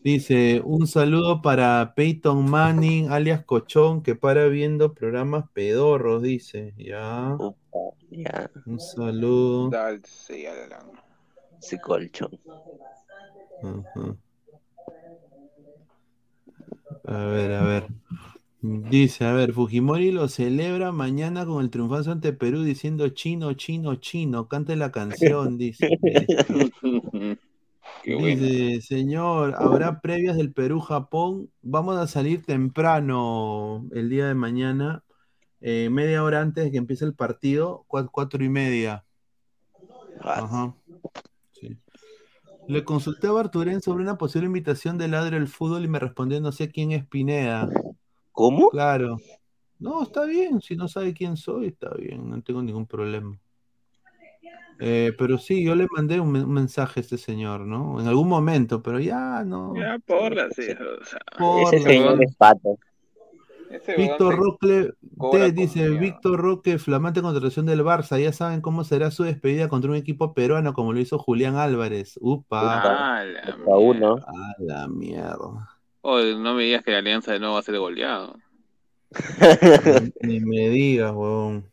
Dice, un saludo para Peyton Manning, alias Cochón, que para viendo programas pedorros, dice. Ya. Ya. Un saludo. Dale, Alan. Sí, colchón. Ajá. A ver, a ver. Dice, a ver, Fujimori lo celebra mañana con el triunfazo ante Perú diciendo chino, chino, chino. Cante la canción, dice. <laughs> Dice, señor, habrá previas del Perú-Japón. Vamos a salir temprano el día de mañana, eh, media hora antes de que empiece el partido, cua- cuatro y media. Ajá. Sí. Le consulté a Barturén sobre una posible invitación de Ladre el Fútbol y me respondió, no sé quién es Pineda. ¿Cómo? Claro. No, está bien, si no sabe quién soy, está bien, no tengo ningún problema. Eh, pero sí, yo le mandé un, men- un mensaje a este señor, ¿no? En algún momento, pero ya no. Ya, porra, sí. O sea, Porra, Ese señor es pato. Víctor Roque, te dice Víctor Roque, flamante contratación del Barça. Ya saben cómo será su despedida contra un equipo peruano, como lo hizo Julián Álvarez. Upa. Ah, la A uno. A la mierda. Oh, no me digas que la alianza de nuevo va a ser goleado. <laughs> Ni me digas, weón.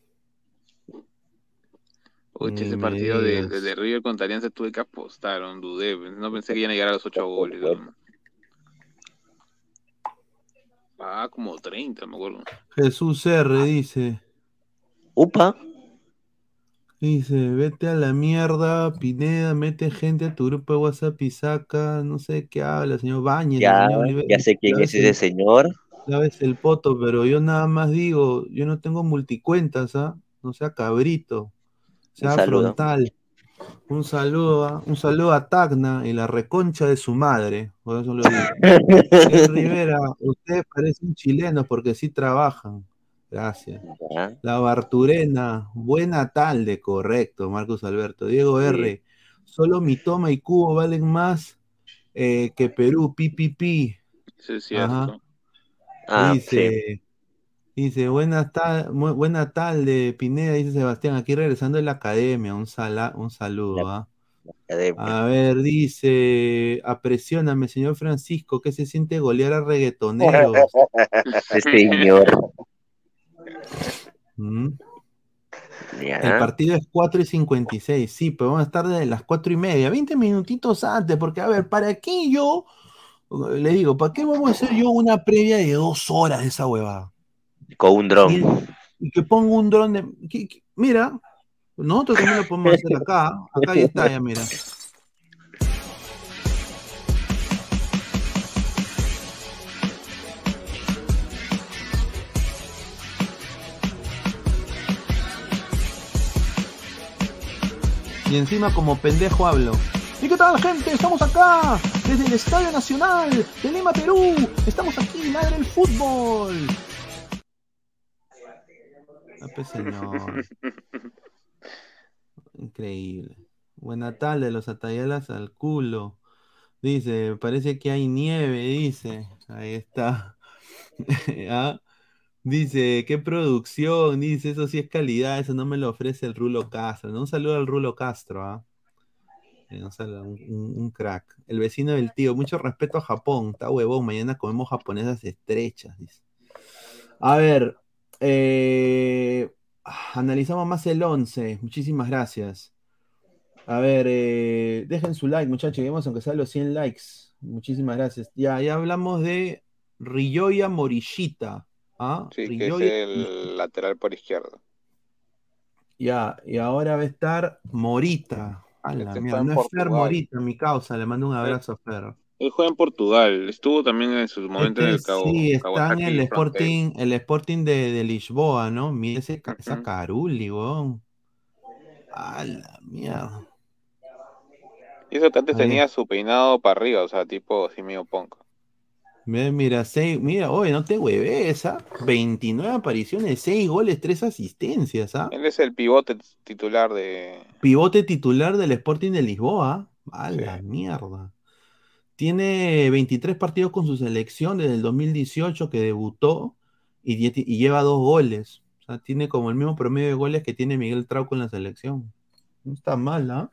Uy, ese partido de, digas. de, de River contra Alianza tuve que apostar, no dudé. No pensé que iban a llegar a los 8 goles. ¿no? Ah, como 30, me acuerdo. Jesús R dice. Upa. Dice, vete a la mierda, Pineda, mete gente a tu grupo de WhatsApp y saca, no sé qué habla, señor Bañez. Ya, señor Oliver- ya sé quién es ese señor. lávese el poto, pero yo nada más digo, yo no tengo multicuentas, ¿ah? No sea cabrito, sea frontal. Un saludo, ¿ah? un saludo a Tacna y la reconcha de su madre, por eso lo digo. <laughs> Rivera, ustedes parecen chilenos porque sí trabajan. Gracias. Ya. La Barturena, buena tarde, correcto, Marcos Alberto. Diego R, solo mi toma y cubo valen más eh, que Perú, pi. Sí, es cierto. Ah, dice, dice, buenas tardes, buena tarde, Pineda, dice Sebastián, aquí regresando de la academia, un, sala, un saludo. ¿ah? A ver, dice, apresióname, señor Francisco, ¿qué se siente golear a <laughs> reggaetoneros? Señor. ¿Mm? El partido es 4 y 56, sí, pero vamos a estar desde las 4 y media, 20 minutitos antes, porque a ver, ¿para qué yo, le digo, ¿para qué vamos a hacer yo una previa de dos horas de esa huevada? Con un dron. Y, y que pongo un dron de... que- que- mira, nosotros también lo podemos hacer acá, acá ya está, ya mira. Y encima como pendejo hablo. ¿Y qué tal gente? Estamos acá, desde el Estadio Nacional de Lima, Perú. Estamos aquí, madre el fútbol. Ah, pues, señor. <laughs> Increíble. Buena tarde, los atayalas al culo. Dice, parece que hay nieve, dice. Ahí está. <laughs> Ah, Dice, qué producción, dice, eso sí es calidad, eso no me lo ofrece el Rulo Castro. Un saludo al Rulo Castro, ¿ah? Eh, un crack. El vecino del tío, mucho respeto a Japón, está huevón, mañana comemos japonesas estrechas, dice. A ver, eh, analizamos más el 11, muchísimas gracias. A ver, eh, dejen su like, muchachos, lleguemos aunque sea los 100 likes. Muchísimas gracias. Ya, ya hablamos de Ryoya Morishita. ¿Ah? Sí, que es el lateral por izquierda. Ya, y ahora va a estar Morita. A la Este en no es Fer. Morita, mi causa, le mando un abrazo a Fer. Él juega en Portugal. Estuvo también en su momento en el Cabo. sí, está en el. Sporting, el Sporting de, de Lisboa, ¿no? Mira ese, ca- esa Caruli, weón. A la mierda. Y eso que antes Ahí. tenía su peinado para arriba, o sea, tipo así medio punk. Ve, Mira, seis, mira, oye, no te hueves, ¿ah? 29 apariciones, 6 goles, 3 asistencias, ¿ah? Él es el pivote titular de. Pivote titular del Sporting de Lisboa. A la mierda. Tiene 23 partidos con su selección desde el 2018 que debutó y lleva dos goles. O sea, tiene como el mismo promedio de goles que tiene Miguel Trauco en la selección. No está mal, ¿ah?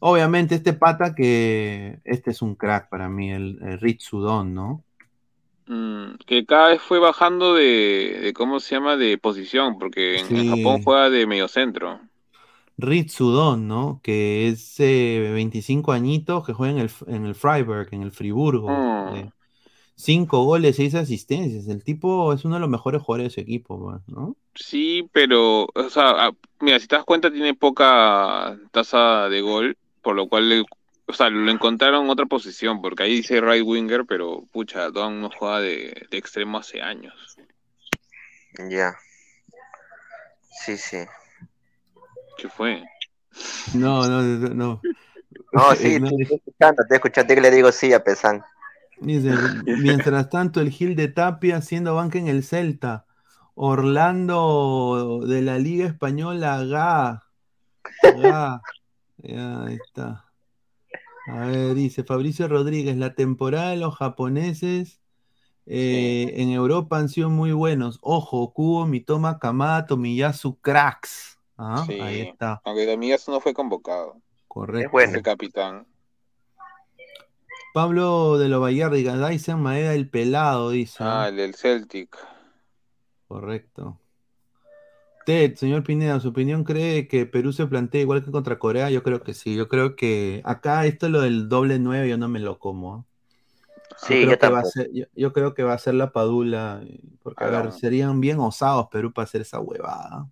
Obviamente este pata que este es un crack para mí, el, el Rich Sudón, ¿no? Mm, que cada vez fue bajando de, de ¿cómo se llama? De posición, porque en. Japón juega de mediocentro. Ritsudon, ¿no? Que es eh, 25 añitos, que juega en el, en el Freiburg, en el Friburgo. Mm. Eh, cinco goles, seis asistencias. El tipo es uno de los mejores jugadores de su equipo, pues, ¿no? Sí, pero, o sea, mira, si te das cuenta, tiene poca tasa de gol, por lo cual, le- o sea, lo encontraron en otra posición, porque ahí dice right winger, pero pucha, Don no juega de, de extremo hace años. Ya. Sí, sí. ¿Qué fue? No, no, no. no. No, sí, Eh, no, te estoy escuchando, te escuchando que le digo sí a Pesan. Dice, mientras tanto, el Gil de Tapia haciendo banca en el Celta. Orlando de la Liga Española, Ga. Ga. Ya, ahí está. A ver, dice Fabricio Rodríguez, la temporada de los japoneses eh, en Europa han sido muy buenos. Ojo, Kubo, Mitoma, Kamada, Tomiyasu, cracks. Ah, Sí, Ahí está, aunque Domínguez no fue convocado. correcto. Fue capitán. Pablo de lo Vallardi, Dyson Maeda el pelado, dice. Ah, el del Celtic. Correcto. Ted, señor Pineda, ¿su opinión cree que Perú se plantea igual que contra Corea? Yo creo que sí. Yo creo que acá esto lo del doble nueve yo no me lo como. ¿ah? Sí, creo yo que va a tampoco. ser, yo, yo creo que va a ser la Padula, eh, porque a ver, no. serían bien osados Perú para hacer esa huevada.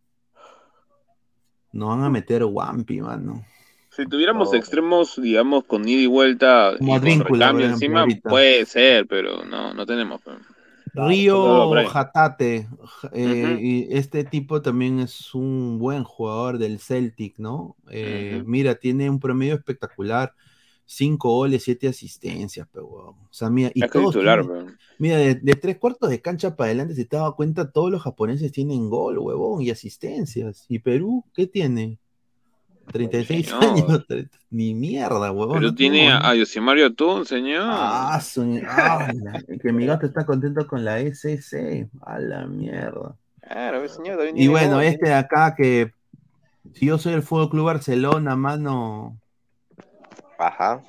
No van a meter Wampi, mano. Si tuviéramos Oh. extremos, digamos, con ida y vuelta y Como ejemplo, encima, ahorita. puede ser, pero no, no tenemos. pues. Río. Jatate, eh, Ujú. y este tipo también es un buen jugador del Celtic, ¿no? Eh. Mira, tiene un promedio espectacular, cinco goles, siete asistencias, pero huevón. O sea, mira, y todos titular, tienen- pues. mira, de, de tres cuartos de cancha para adelante, si te das cuenta, todos los japoneses tienen gol, huevón, y asistencias. ¿Y Perú qué tiene? 36 Sí, no. años, ni mierda, huevón. Pero no tiene a, Yosimario Atún, señor. Ah, su- ah, la- que mi gato está contento con la SS. A la mierda. Claro, señor también Y bueno, este de acá que si yo soy el Fútbol Club Barcelona, mano, Ajá.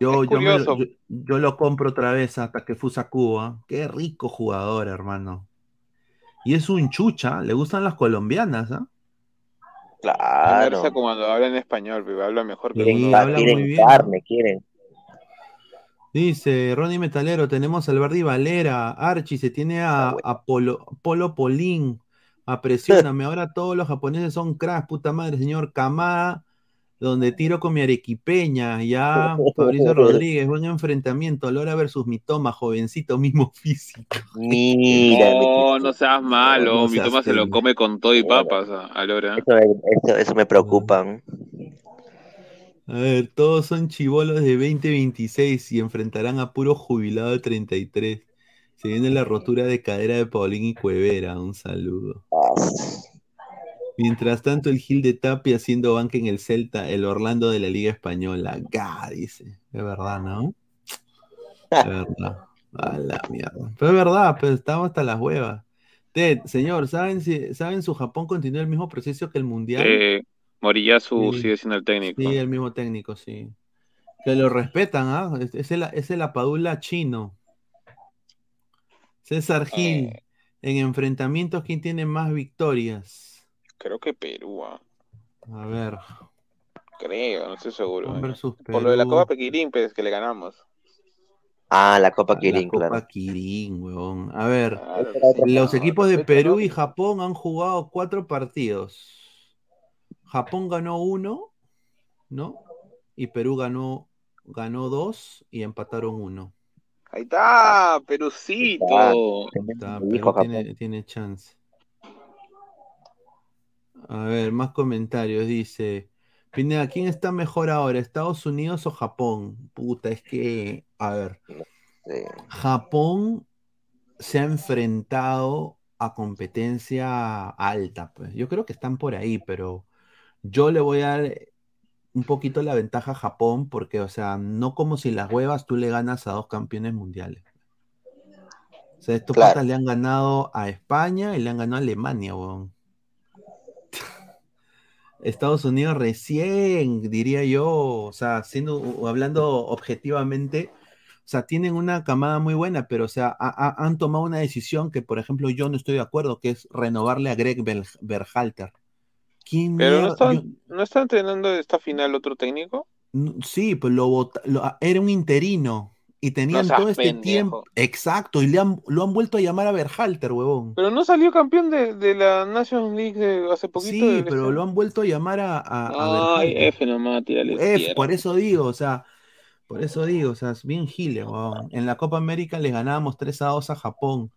yo, Es yo, me lo, curioso. yo, yo lo compro otra vez hasta que Fusa Cuba. Qué rico jugador, hermano. Y es un chucha, le gustan las colombianas, ¿ah? Claro. Conversa cuando habla en español, pero habla mejor que Sí, uno. habla muy quieren bien. carne, quieren. Dice Ronnie Metalero, tenemos a Alberdi Valera, Archie, se tiene a, a Polo, Polo Polín, a Presióname, ahora todos los japoneses son cracks, puta madre, señor Kamada, donde tiro con mi arequipeña, ya, <laughs> Fabricio Rodríguez, buen enfrentamiento, Lora versus Mitoma, jovencito, mismo <laughs> físico. Mira, No, no seas malo. No Mi seas toma se lo come con todo y papas a, a Lora. eso, eso, eso me preocupa. A ver, todos son chivolos de 2026 y enfrentarán a puro jubilado de 33. Se viene la rotura de cadera de Paulín y Cuevera. Un saludo. Mientras tanto, el Gil de Tapia haciendo banca en el Celta, el Orlando de la Liga Española. Ga, dice. Es verdad, ¿no? Es verdad. A la mierda. Pero es verdad, pero estamos hasta las huevas. Ted, señor, ¿saben si saben su Japón continúa el mismo proceso que el Mundial? Eh, Moriyasu Sí. sigue siendo el técnico. Sí, el mismo técnico, sí. Que lo respetan, ¿ah? Es el, es el apadula chino. César Gil, Eh. en enfrentamientos, ¿quién tiene más victorias? Creo que Perú, ah. A ver, creo, no estoy seguro. Eh. versus Por lo de la. Copa Pequirín, pues, que le ganamos. Ah, la Copa La Kirin, Copa claro. Kirin, huevón. A ver, Claro, los equipos de Perú y Japón han jugado cuatro partidos. Japón ganó uno, ¿no? Y Perú ganó, ganó dos y empataron uno. Ahí está, Perucito. Está, Me Perú tiene chance. A ver, más comentarios. Dice, Pineda, ¿quién está mejor ahora, Estados Unidos o Japón? Puta, es que, a ver, Japón se ha enfrentado a competencia alta. Pues. Yo creo que están por ahí, pero yo le voy a dar un poquito la ventaja a Japón porque, o sea, no como si las huevas tú le ganas a dos campeones mundiales. O sea, estos Claro. patas le han ganado a España y le han ganado a Alemania, weón. Estados Unidos recién, diría yo, o sea, siendo, hablando objetivamente, o sea, tienen una camada muy buena, pero, o sea, ha- ha- han tomado una decisión que, por ejemplo, yo no estoy de acuerdo, que es renovarle a Greg Berhalter. ¿Quién Pero no está, yo- no está entrenando esta final otro técnico. Sí, pues lo, lo- era un interino y tenían todo este pendejo. tiempo. Exacto, y le han, lo han vuelto a llamar a Berhalter, huevón. Pero no salió campeón de, de la National League de hace poquito. Sí, pero este- lo han vuelto a llamar a, a, Ay. F nomás, tírale F, tierra. por eso digo, o sea, por eso digo, o sea, es bien gile, huevón. En la Copa América les ganábamos 3 a 2 a Japón.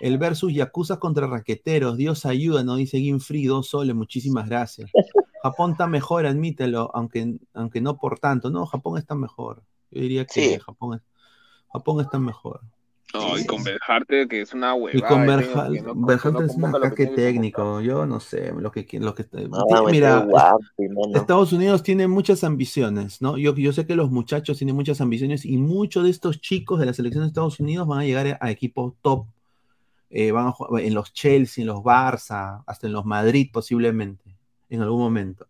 El versus Yakuza contra Raqueteros, Dios ayuda, nos dice Ginfree, dos soles, muchísimas gracias. Japón está mejor, admítelo, aunque, aunque no por tanto. No, Japón está mejor. Yo diría que Sí. Japón, es- Japón está mejor. No, y con Berharte, que es una Y huevada. con Berhal- técnico que no- es un ataque técnico. Yo no sé lo que lo que No, Mira. Estados Unidos tiene muchas ambiciones, ¿no? Yo, yo sé que los muchachos tienen muchas ambiciones y muchos de estos chicos de la selección de Estados Unidos van a llegar a equipos top. eh, van a jugar en los Chelsea, en los Barça, hasta en los Madrid posiblemente, en algún momento.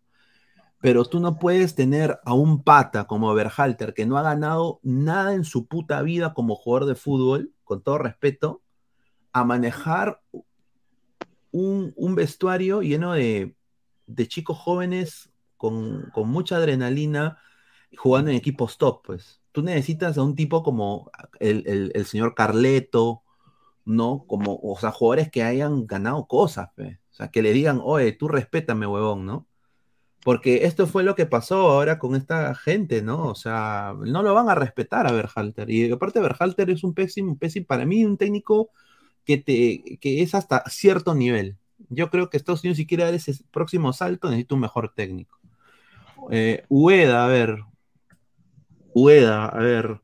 Pero tú no puedes tener a un pata como Berhalter que no ha ganado nada en su puta vida como jugador de fútbol, con todo respeto, a manejar un, vestuario lleno de, chicos jóvenes con, mucha adrenalina jugando en equipos top, pues. Tú necesitas a un tipo como el señor Carleto, ¿no? Como, o sea, jugadores que hayan ganado cosas, pues. O sea, que le digan, oye, tú respétame, huevón, ¿no? Porque esto fue lo que pasó ahora con esta gente, ¿no? O sea, no lo van a respetar a Berhalter. Y aparte, Berhalter es un pésimo, pésimo, para mí, un técnico que, te, que es hasta cierto nivel. Yo creo que Estados Unidos, si quiere dar ese próximo salto, necesita un mejor técnico. Eh, Ueda, a ver. Ueda, a ver.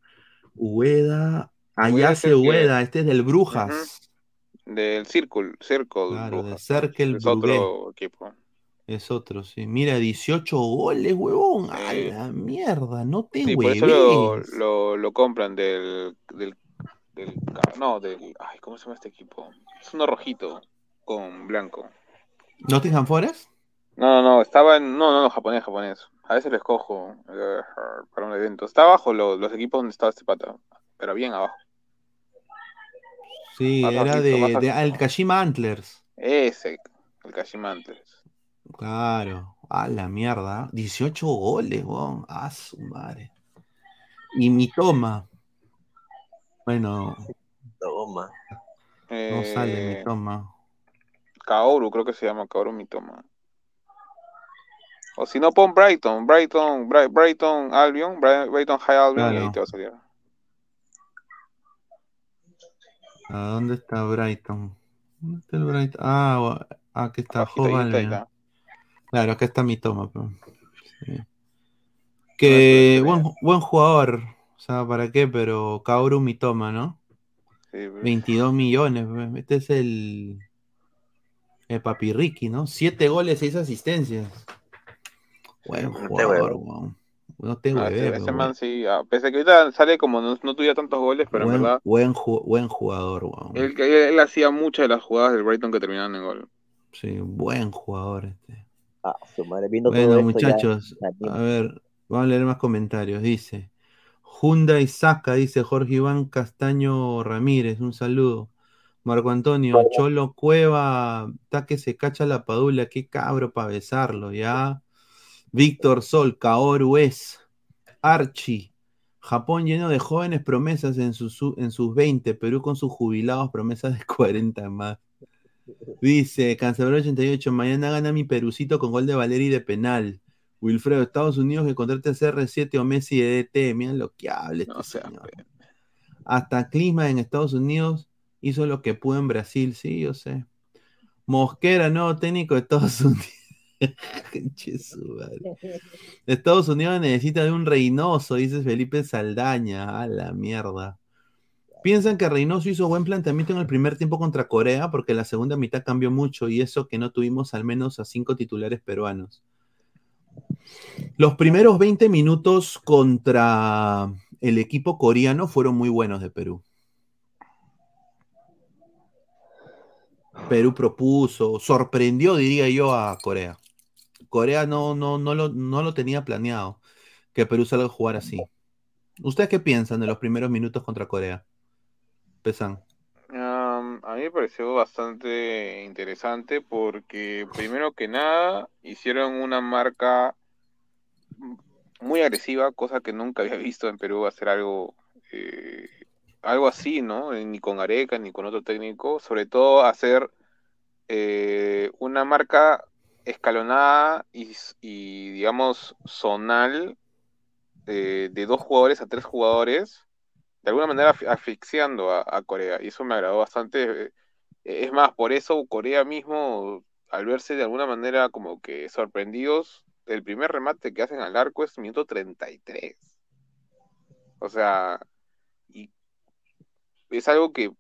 Ueda. El que- Ueda, este es del Brujas. Del Circle, Circle. Claro, Brujas. del Cercle Es otro equipo. Es otro, sí. Mira, 18 goles, huevón. A la mierda, no te Sí, por eso lo, lo, lo compran del, del, del. No, del. Ay, ¿cómo se llama este equipo? Es uno rojito con blanco. ¿Nottingham Forest? No, no, no, estaba en. No, no, no, japonés, japonés. A veces lo escojo eh, para un evento. Está abajo lo- los equipos donde estaba este pata, pero bien abajo. Sí, Más era de, de el Kashima Antlers. Ese, el Kashima antes. Claro. A la mierda. 18 goles, weón. A su madre. Y mi toma. Bueno, Toma. no sale Eh, mi toma. Kaoru, creo que se llama Kaoru Mitoma. O si no, pon Brighton, Brighton, Bri- Brighton Albion, Bri- Brighton High Albion y ahí te va a salir. ¿A dónde está Brighton? ¿Dónde está el Brighton? Ah, wa- ah, aquí está Abajito, Claro, acá está mi toma. pero- sí. Que buen, buen jugador. O sea, ¿para qué? Pero Kaoru Mitoma, ¿no? Sí, pues. 22 millones. pues. Este es el, el Papi Ricky, ¿no? 7 goles, 6 asistencias. Buen jugador, weón. No te Ah, hueves, ese man sí, ah, pese a que ahorita sale como no, no tuviera tantos goles, pero en verdad, buen, ju- buen jugador, weón. él, él, él hacía muchas de las jugadas del Brighton que terminaban en gol. Sí, buen jugador este. Ah, su madre, viendo Bueno, todo esto ya- muchachos, a ver, vamos a leer más comentarios. Dice, Hyundai Saca, dice Jorge Iván Castaño Ramírez, un saludo. Marco Antonio, Cholo Cueva, está que se cacha la padula, qué cabro para besarlo, ya. Víctor Sol, Kaoru es, Archie, Japón lleno de jóvenes promesas en sus, en sus 20, Perú con sus jubilados promesas de 40 más. Dice, Cancelero 88, mañana gana mi Perucito con gol de Valeri de penal. Wilfredo, Estados Unidos que contrate a CR7 o Messi de DT. Miren lo que habla este señor. Hasta Clima en Estados Unidos hizo lo que pudo en Brasil, sí, yo sé. Mosquera, nuevo técnico de Estados Unidos. <laughs> Estados Unidos necesita de un Reynoso, dice Felipe Saldaña. A la mierda. Piensan que Reynoso hizo buen planteamiento en el primer tiempo contra Corea porque la segunda mitad cambió mucho y eso que no tuvimos al menos a cinco titulares peruanos. Los primeros 20 minutos contra el equipo coreano fueron muy buenos de Perú. Perú propuso, sorprendió, diría yo, a Corea. Corea no, no, no, lo, no lo tenía planeado que Perú salga a jugar así. ¿Ustedes qué piensan de los primeros minutos contra Corea? Pesan. A mí me pareció bastante interesante porque primero que nada hicieron una marca muy agresiva, cosa que nunca había visto en Perú hacer algo eh, algo así, ¿no? Eh, Ni con Areca ni con otro técnico, sobre todo hacer eh, una marca escalonada y, digamos zonal de dos jugadores a tres jugadores, de alguna manera asfi- asfixiando a, Corea y eso me agradó bastante. eh, Es más, por eso Corea mismo, al verse de alguna manera como que sorprendidos, el primer remate que hacen al arco es minuto 33. O sea, y es algo que,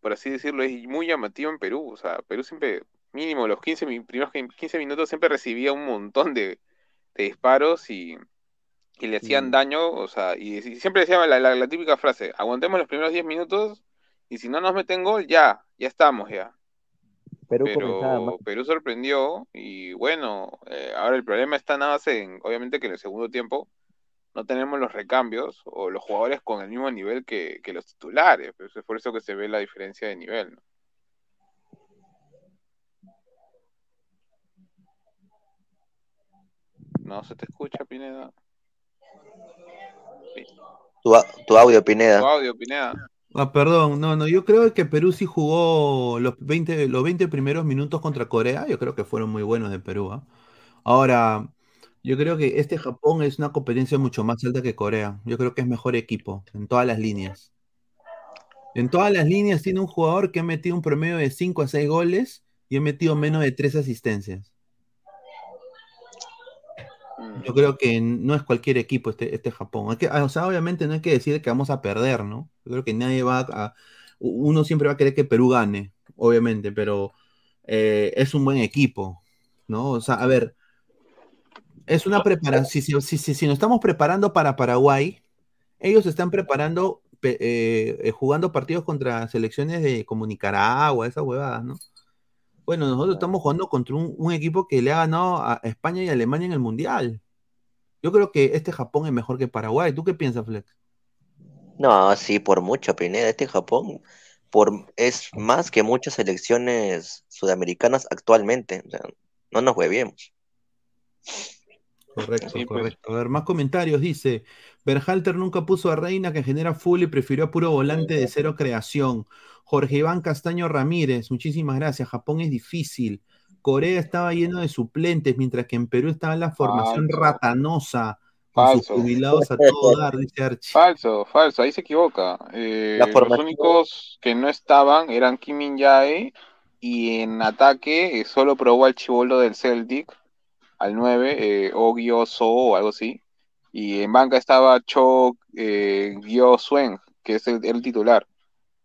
por así decirlo, es muy llamativo en Perú. O sea, Perú siempre, mínimo los 15, mi- primeros 15 minutos siempre recibía un montón de disparos y, y le hacían daño. O sea, y, y siempre decían la, la- la típica frase, aguantemos los primeros 10 minutos y si no nos meten gol, ya, ya estamos ya. Perú. Pero Perú sorprendió y bueno, eh, ahora el problema está nada más en, obviamente que en el segundo tiempo no tenemos los recambios o los jugadores con el mismo nivel que, que los titulares, pues es por eso que se ve la diferencia de nivel, ¿no? No se te escucha, Pineda. Tu, a- tu audio, Pineda. Tu audio, Pineda. Ah, perdón, no, no, yo creo que Perú sí jugó los 20, los 20 primeros minutos contra Corea, yo creo que fueron muy buenos de Perú, ¿ah? Ahora, yo creo que este Japón es una competencia mucho más alta que Corea, yo creo que es mejor equipo en todas las líneas. En todas las líneas tiene un jugador que ha metido un promedio de 5 a 6 goles y ha metido menos de 3 asistencias. Yo creo que no es cualquier equipo este, este Japón. Hay que- o sea, obviamente no hay que decir que vamos a perder, ¿no? Yo creo que nadie va a... Uno siempre va a querer que Perú gane, obviamente, pero eh, es un buen equipo, ¿no? O sea, a ver, es una preparación. Si, si, si, si- si nos estamos preparando para Paraguay, ellos están preparando, eh, eh, jugando partidos contra selecciones de como Nicaragua, esas huevadas, ¿no? Bueno, nosotros estamos jugando contra un, un equipo que le ha ganado a España y Alemania en el Mundial. Yo creo que este Japón es mejor que Paraguay. ¿Tú qué piensas, Flex? No, sí, por mucho, Pineda. Este Japón por, es más que muchas selecciones sudamericanas actualmente. O sea, no nos hueviemos. Correcto, pues. correcto. A ver, más comentarios. Dice, Berhalter nunca puso a Reina que genera full y prefirió a puro volante de cero creación. Jorge Iván Castaño Ramírez, muchísimas gracias. Japón es difícil. Corea estaba lleno de suplentes, mientras que en Perú estaba la formación Falso. ratanosa, con sus Falso. jubilados a todo <laughs> dar, dice Archie. Falso, falso, ahí se equivoca. Eh, La los únicos que no estaban eran Kim Min Jae y en ataque eh, solo probó al chivolo del Celtic, al 9, eh, O Gyo So o algo así. Y en banca estaba Cho eh, Gyo Suen, que es el, titular.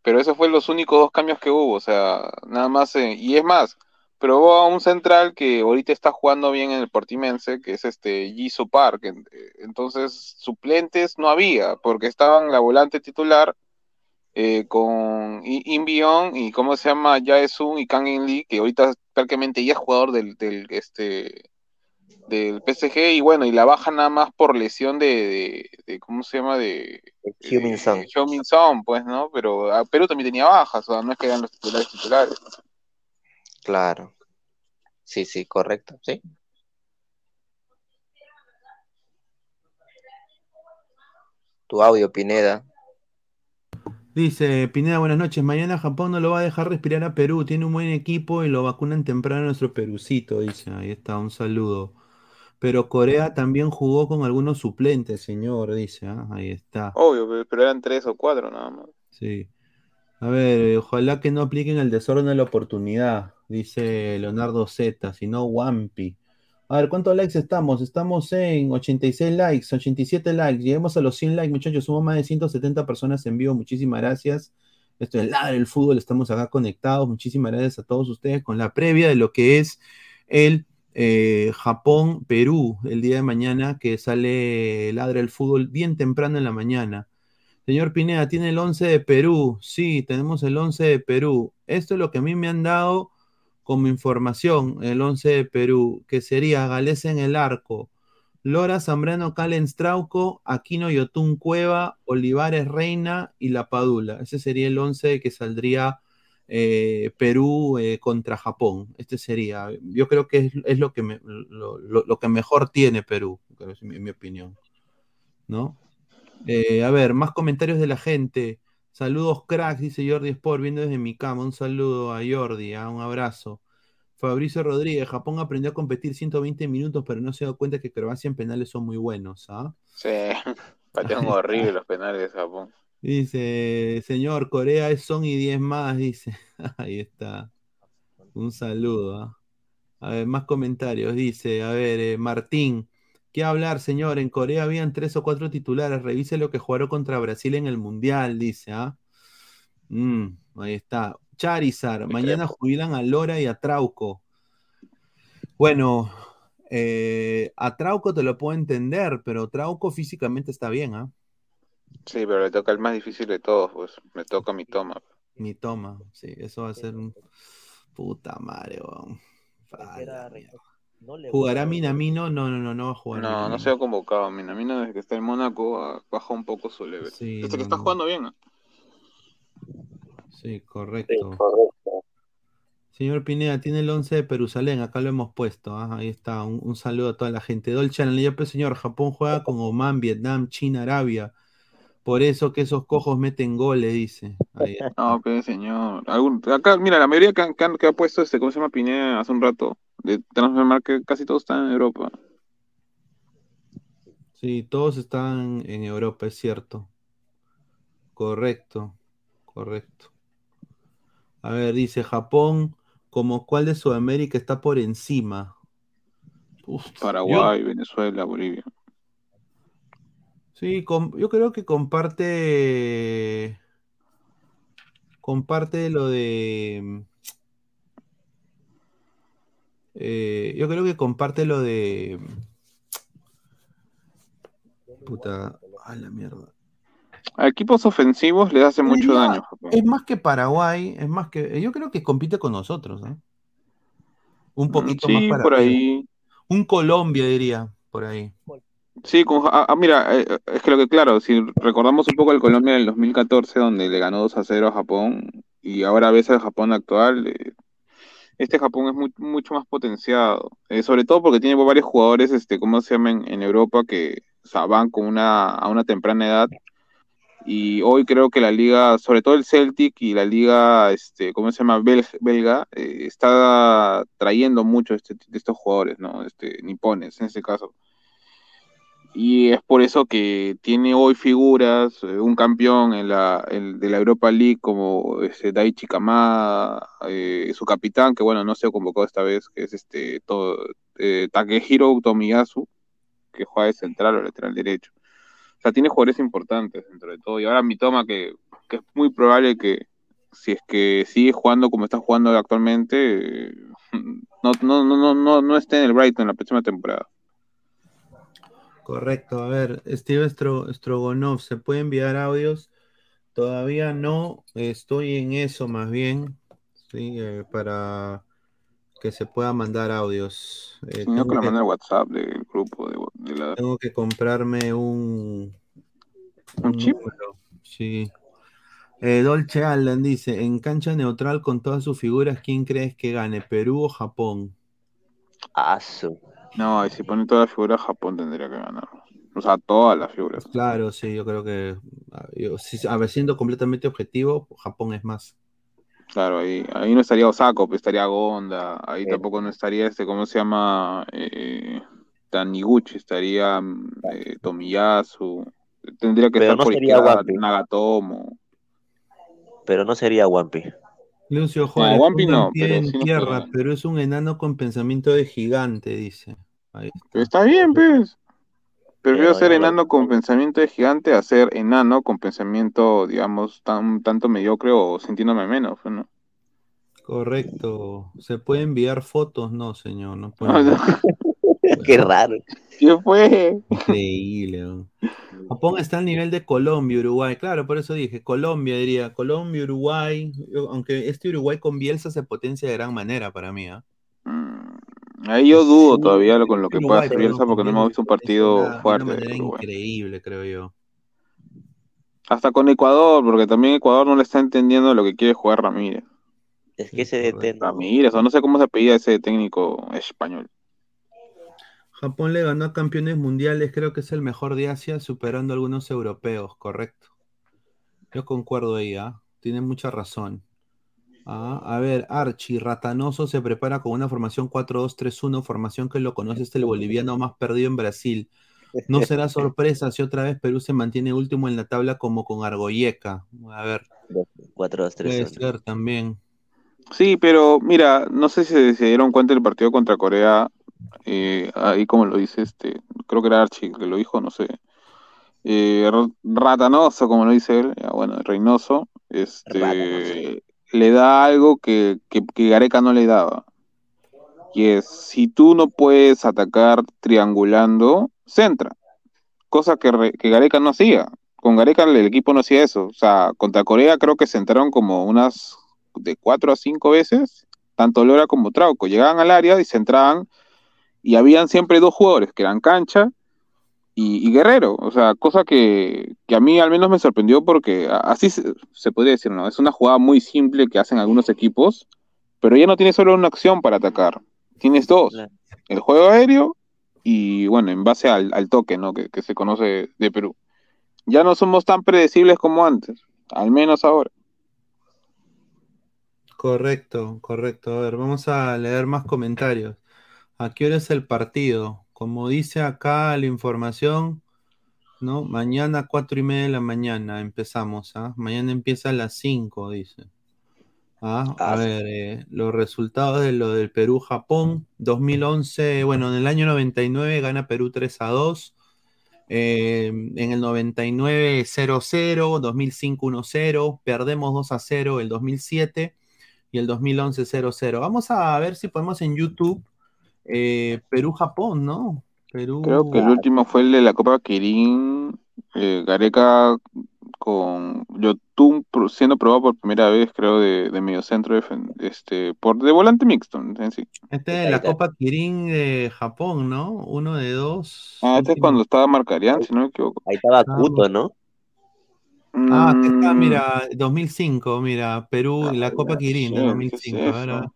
Pero esos fueron los únicos dos cambios que hubo, o sea, nada más. eh, y es más, probó a un central que ahorita está jugando bien en el Portimense, que es este Jisoo Park. Eh, Entonces, suplentes no había, porque estaban la volante titular eh, con Inbion y cómo se llama Jaesun y Kang In Lee, que ahorita prácticamente ya es jugador del, del este del PSG y bueno, y la baja nada más por lesión de, de, de- ¿cómo se llama? de Heung-min Son. Heung-min Son, pues, ¿no? Pero ah, Perú también tenía bajas, o sea, no es que eran los titulares titulares. Claro. Sí, sí, correcto. Sí. Tu audio, Pineda. Dice Pineda, buenas noches. Mañana Japón no lo va a dejar respirar a Perú. Tiene un buen equipo y lo vacunan temprano a nuestro Perucito. Dice, ahí está, un saludo. Pero Corea también jugó con algunos suplentes, señor. Dice, ah, ahí está. Obvio, pe- pero eran tres o cuatro nada más. Sí. A ver, eh, ojalá que no apliquen el desorden de la oportunidad, dice Leonardo Z, sino Wampi. A ver, ¿cuántos likes estamos? Estamos en 86 likes, 87 likes. Lleguemos a los 100 likes, muchachos. Somos más de 170 personas en vivo. Muchísimas gracias. Esto es Ladre el Fútbol. Estamos acá conectados. Muchísimas gracias a todos ustedes con la previa de lo que es el eh, Japón-Perú el día de mañana, que sale Ladre el Fútbol bien temprano en la mañana. Señor Pineda, tiene el 11 de Perú. Sí, tenemos el 11 de Perú. Esto es lo que a mí me han dado como información, el 11 de Perú, que sería Galés en el arco, Lora Zambrano Calen Trauco, Aquino Yotun Cueva, Olivares Reina y La Padula. Ese sería el 11 que saldría eh, Perú eh, contra Japón. Este sería, yo creo que es, es lo, que me- lo, lo- lo que mejor tiene Perú, mi, mi opinión. ¿No? Eh, a ver, más comentarios de la gente. Saludos, cracks, dice Jordi Sport, viendo desde mi cama. Un saludo a Jordi, ah, un abrazo. Fabricio Rodríguez, Japón aprendió a competir 120 minutos, pero no se dio cuenta que Croacia en penales son muy buenos. ¿ah? Sí, <laughs> patean <laughs> horrible los penales de Japón. Dice, señor, Corea es son y 10 más, dice. <laughs> Ahí está. Un saludo. ¿ah? A ver, más comentarios. Dice, a ver, eh, Martín, ¿qué hablar, señor? En Corea habían tres o cuatro titulares. Revise lo que jugaron contra Brasil en el Mundial, dice, ¿ah? Mm, ahí está. Charizard, mañana jubilan a Lora y a Trauco. Bueno, eh, a Trauco te lo puedo entender, pero Trauco físicamente está bien, ¿ah? Sí, pero le toca el más difícil de todos, pues. Me toca mi toma. Mi toma, sí, eso va a ser un puta madre, weón. ¿Jugará Minamino? No, no, no, no va a jugar. No, no se ha convocado. Minamino desde que está en Mónaco ha bajado un poco su level. Sí, Desde que no, está no. jugando bien. ¿eh? Sí, correcto. Señor Pineda, tiene el 11 de Perusalén, acá lo hemos puesto. ah, Ahí está, un, un saludo a toda la gente. Dolce Analía, señor, Japón juega con Oman, Vietnam, China, Arabia. Por eso que esos cojos meten goles, dice. Ahí. <laughs> No, pero señor. Algún- acá, mira, la mayoría que, han- que, que ha puesto este, ¿cómo se llama? Pineda hace un rato, de Transfermarkt, casi todos están en Europa. Sí, todos están en Europa, es cierto. Correcto, correcto. A ver, dice Japón, como cuál de Sudamérica está por encima. Uf, Paraguay, Venezuela, Bolivia. Sí, com- yo creo que comparte. Comparte lo de. eh, yo creo que comparte lo de. Puta. A la mierda. A equipos ofensivos les hace mucho Diría, daño. Japón. Es más que Paraguay, es más que. Yo creo que compite con nosotros, ¿eh? Un poquito Mm, sí, más para por ahí. Un Colombia, diría, por ahí. Sí, con, ah, ah, mira, eh, es que lo que claro, si recordamos un poco el Colombia del 2014, donde le ganó 2 a 0 a Japón, y ahora ves al Japón actual, eh, este Japón es mucho más potenciado, eh, sobre todo porque tiene varios jugadores, este, ¿cómo se llaman? En Europa que o van con una, a una temprana edad, y hoy creo que la liga, sobre todo el Celtic y la liga, este, ¿cómo se llama? Bel- belga, eh, está trayendo mucho este, de estos jugadores, ¿no? Este, nipones en este caso. Y es por eso que tiene hoy figuras, eh, un campeón en la, en- de la Europa League como este, Daichi Kamada, eh, su capitán, que bueno, no se ha convocado esta vez, que es este todo, eh, Takehiro Tomiyasu, que juega de central o lateral derecho. O sea, tiene jugadores importantes dentro de todo. Y ahora Mitoma, que, que es muy probable que si es que sigue jugando como está jugando actualmente, eh, <laughs> no, no, no, no, no esté en el Brighton la próxima temporada. Correcto, a ver, Steve Stro- Strogonov, ¿se puede enviar audios? Todavía no, estoy en eso más bien, sí, eh, para que se pueda mandar audios. Eh, que que, manda WhatsApp del grupo de, de la... tengo que comprarme un, ¿Un chip? número, sí. Eh, Dolce Allen dice, en cancha neutral con todas sus figuras, ¿quién crees que gane, Perú o Japón? Asu. No, y si pone todas las figuras, Japón tendría que ganar. O sea, todas las figuras. Claro, sí, yo creo que, a, yo- si- a ver, siendo completamente objetivo, Japón es más. Claro, ahí, ahí no estaría Osako, pues estaría Gonda, ahí tampoco no estaría este, ¿cómo se llama? Eh, Taniguchi, estaría mm, eh, Tomiyasu, tendría que Pero estar no por sería. Nagatomo. Pero no sería Wampi. Lucio Juárez, Wampi no, pie pero en sí nos tierra, pero es un enano con pensamiento de gigante, dice. Ahí Pero está bien, pues. Prefiero Pero ser no- enano con pensamiento de gigante a ser enano con pensamiento, digamos, tan tanto mediocre o sintiéndome menos, pues, ¿no? Correcto. ¿Se puede enviar fotos? No, señor, no puede. <laughs> No. <laughs> Qué raro. ¿Qué fue? Increíble. ¿no? Japón está al nivel de Colombia, Uruguay. Claro, por eso dije Colombia, diría. Colombia, Uruguay. Aunque este Uruguay con Bielsa se potencia de gran manera para mí. ¿ah? Ahí yo dudo todavía lo- con lo que pueda Uruguay, hacer perdón, Bielsa porque no hemos visto un partido de una fuerte. de manera increíble, creo yo. Hasta con Ecuador, porque también Ecuador no le está entendiendo lo que quiere jugar Ramírez. Es que ese. Ramírez, o no sé cómo se apellida ese técnico español. Japón le ganó a campeones mundiales, creo que es el mejor de Asia, superando a algunos europeos, correcto. Yo concuerdo ahí, ¿ah? Tienes mucha razón. Ah, a ver, Archie, Ratanoso se prepara con una formación 4-2-3-1, formación que lo conoce este el boliviano más perdido en Brasil. No será <laughs> sorpresa si otra vez Perú se mantiene último en la tabla como con Argoyeca. A ver, 4, 2, 3, puede 1. ser también. Sí, pero mira, no sé si se dieron cuenta del partido contra Corea, eh, ahí como lo dice este, creo que era Archie que lo dijo, no sé. Eh, Ratanoso, como lo dice él, ya, bueno, Reynoso, este, le da algo que, que, que Gareca no le daba. Y es, si tú no puedes atacar triangulando, centra. Cosa que, Re- que Gareca no hacía. Con Gareca el equipo no hacía eso. O sea, contra Corea creo que centraron como unas de cuatro a cinco veces, tanto Lora como Trauco. Llegaban al área y centraban, y habían siempre dos jugadores, que eran Cancha y, y Guerrero. O sea, cosa que, que a mí al menos me sorprendió porque así se, se podría decir, ¿no? Es una jugada muy simple que hacen algunos equipos, pero ya no tienes solo una acción para atacar, tienes dos. El juego aéreo y, bueno, en base al, al toque, ¿no? Que, que se conoce de Perú. Ya no somos tan predecibles como antes, al menos ahora. Correcto, correcto. A ver, vamos a leer más comentarios. ¿A qué hora es el partido? Como dice acá la información, ¿no? Mañana cuatro y media de la mañana empezamos, ¿ah? Mañana empieza a las 5, dice. Ah, a Ah, ver, eh, los resultados de lo del Perú-Japón, 2011, bueno, en el año 99 gana Perú 3 a 2, eh, en el 99 0-0, 2005 1-0, perdemos 2 a 0 el 2007 y el 2011 0-0. Vamos a ver si podemos en YouTube eh, Perú-Japón, ¿no? Perú. Creo que el último fue el de la Copa Kirin, eh, Gareca con Yotun siendo probado por primera vez, creo, de, de mediocentro, defen- este, por de volante mixto, en sí. Este es la Copa Kirin de Japón, ¿no? Uno de dos. Ah, este es cuando estaba Marcarian, si no me equivoco. Ahí estaba Kuto, ¿no? Ah, aquí está, Mm, mira, 2005, mira, Perú, la Copa Kirin de sí, 2005. ¿qué es a ver, a ver. eso?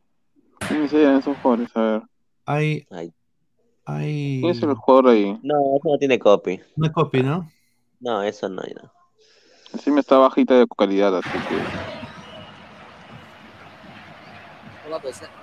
¿Quiénes eran esos jugadores? A ver. Hay. Ay. Hay... ¿Quién es el jugador ahí? No, eso no tiene copy. No es copy, ¿no? No, eso no, no. Sí me está bajita de calidad, así que. Hola, pues. Está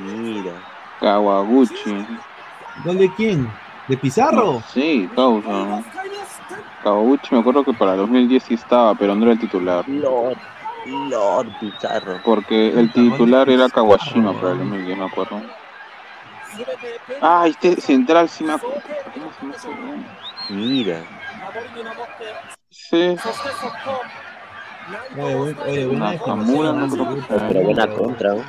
Mira. Kawaguchi. ¿Gol de quién? ¿De Pizarro? Sí, causa. Kawaguchi me acuerdo que para 2010 sí estaba, pero no era el titular. Lord, Lord Pizarro. Porque el titular era Kawashima para el 2010, me acuerdo. Ah, este central sí me acuerdo. Mira. Sí. Oye, buen, oye, buena Hamura, no, pero buena contra. ¿eh?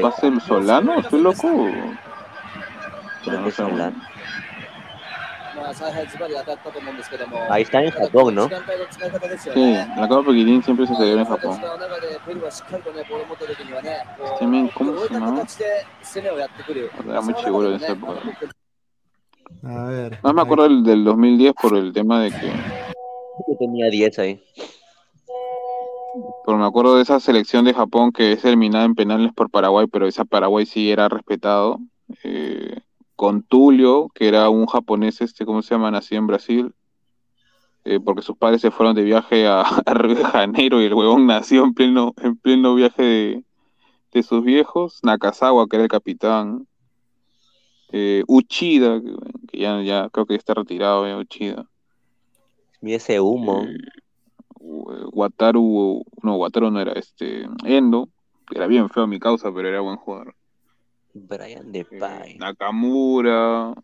¿Pase el Solano? ¿Estoy loco? Creo que Solano. Ahí está en Japón, ¿no? Sí, la Copa Pequeñín siempre se celebra en Japón. Este ¿cómo se llama? Era muy seguro en esa época. A ver. No me acuerdo del, del 2010 por el tema de que. Yo tenía 10 ahí. Pero me acuerdo de esa selección de Japón que es eliminada en penales por Paraguay, pero esa Paraguay sí era respetado. Eh, con Tulio, que era un japonés, este, ¿cómo se llama? Nacido en Brasil. eh, porque sus padres se fueron de viaje a, <laughs> a Río de Janeiro y el huevón nació en pleno, en pleno viaje de, de sus viejos. Nakazawa, que era el capitán. Eh, Uchida, que, ya, ya creo que está retirado ya Uchida. Mira ese humo. Eh, Wataru, no, Wataru no era este, Endo, que era bien feo mi causa, pero era buen jugador. Brian de Eh, Nakamura,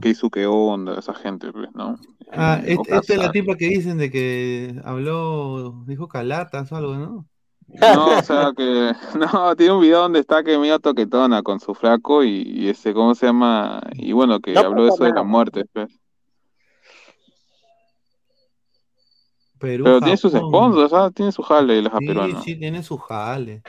Keisuke Onda, esa gente, pues, ¿no? Ah, Eh, este- esta es la tipa que dicen de que habló, dijo calatas o algo, ¿no? No, <laughs> o sea que, <laughs> no, tiene un video donde está que medio toquetona con su flaco y, y ese, ¿cómo se llama? Y bueno, que No habló eso de la muerte, pues. Perú, Pero tiene sus sponsors, ¿ah? Tiene su jale la Sí, peruana. sí, tiene su jale.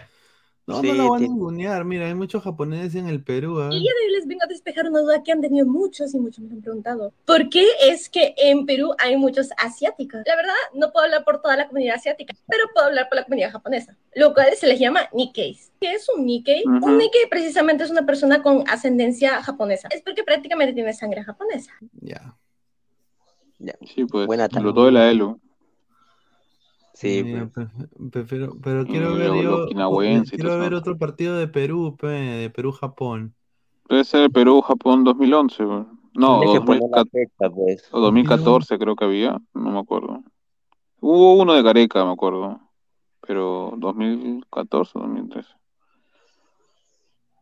No, Sí, no la van a ningunear. Mira, hay muchos japoneses en el Perú, ¿ah? Y ya de hoy les vengo a despejar una duda que han tenido muchos y muchos me han preguntado. ¿Por qué es que en Perú hay muchos asiáticos? La verdad, no puedo hablar por toda la comunidad asiática, pero puedo hablar por la comunidad japonesa, lo cual se les llama Nikkeis. ¿Qué es un Nikkei? Un Nikkei precisamente es una persona con ascendencia japonesa. Es porque prácticamente tiene sangre japonesa. Ya. Sí, pues, Buena lo todo de la ELU. Sí, Mira, pues. pe- pe- pero, pero quiero Mm, ver yo, quiero ver otro partido de Perú, pe, de Perú-Japón. Debe ser Perú-Japón 2011, güey. No, Tienes que poner la 2014, fecha, pues. o 2014 creo que había, no me acuerdo. Hubo uno de Gareca, me acuerdo. Pero 2014 o 2013.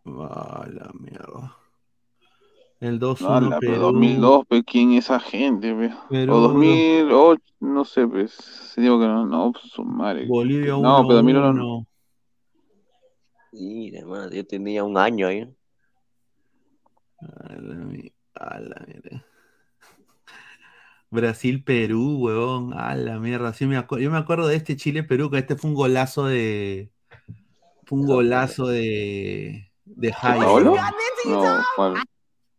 Ah, la mierda. El 2-1 Ala, pero Perú. 2002, pe, ¿quién es esa gente? Perú, O 2008, no sé, pues. Digo que no, no, pues, su madre. Bolivia No, pero 2001 no. 1-1. Mira, hermano, yo tenía un año ahí. A la a la mierda. Brasil-Perú, huevón. A la mierda. Sí me acu- yo me acuerdo de este Chile-Perú, que este fue un golazo de. Fue un golazo de. De huevón. No, ¿cuál?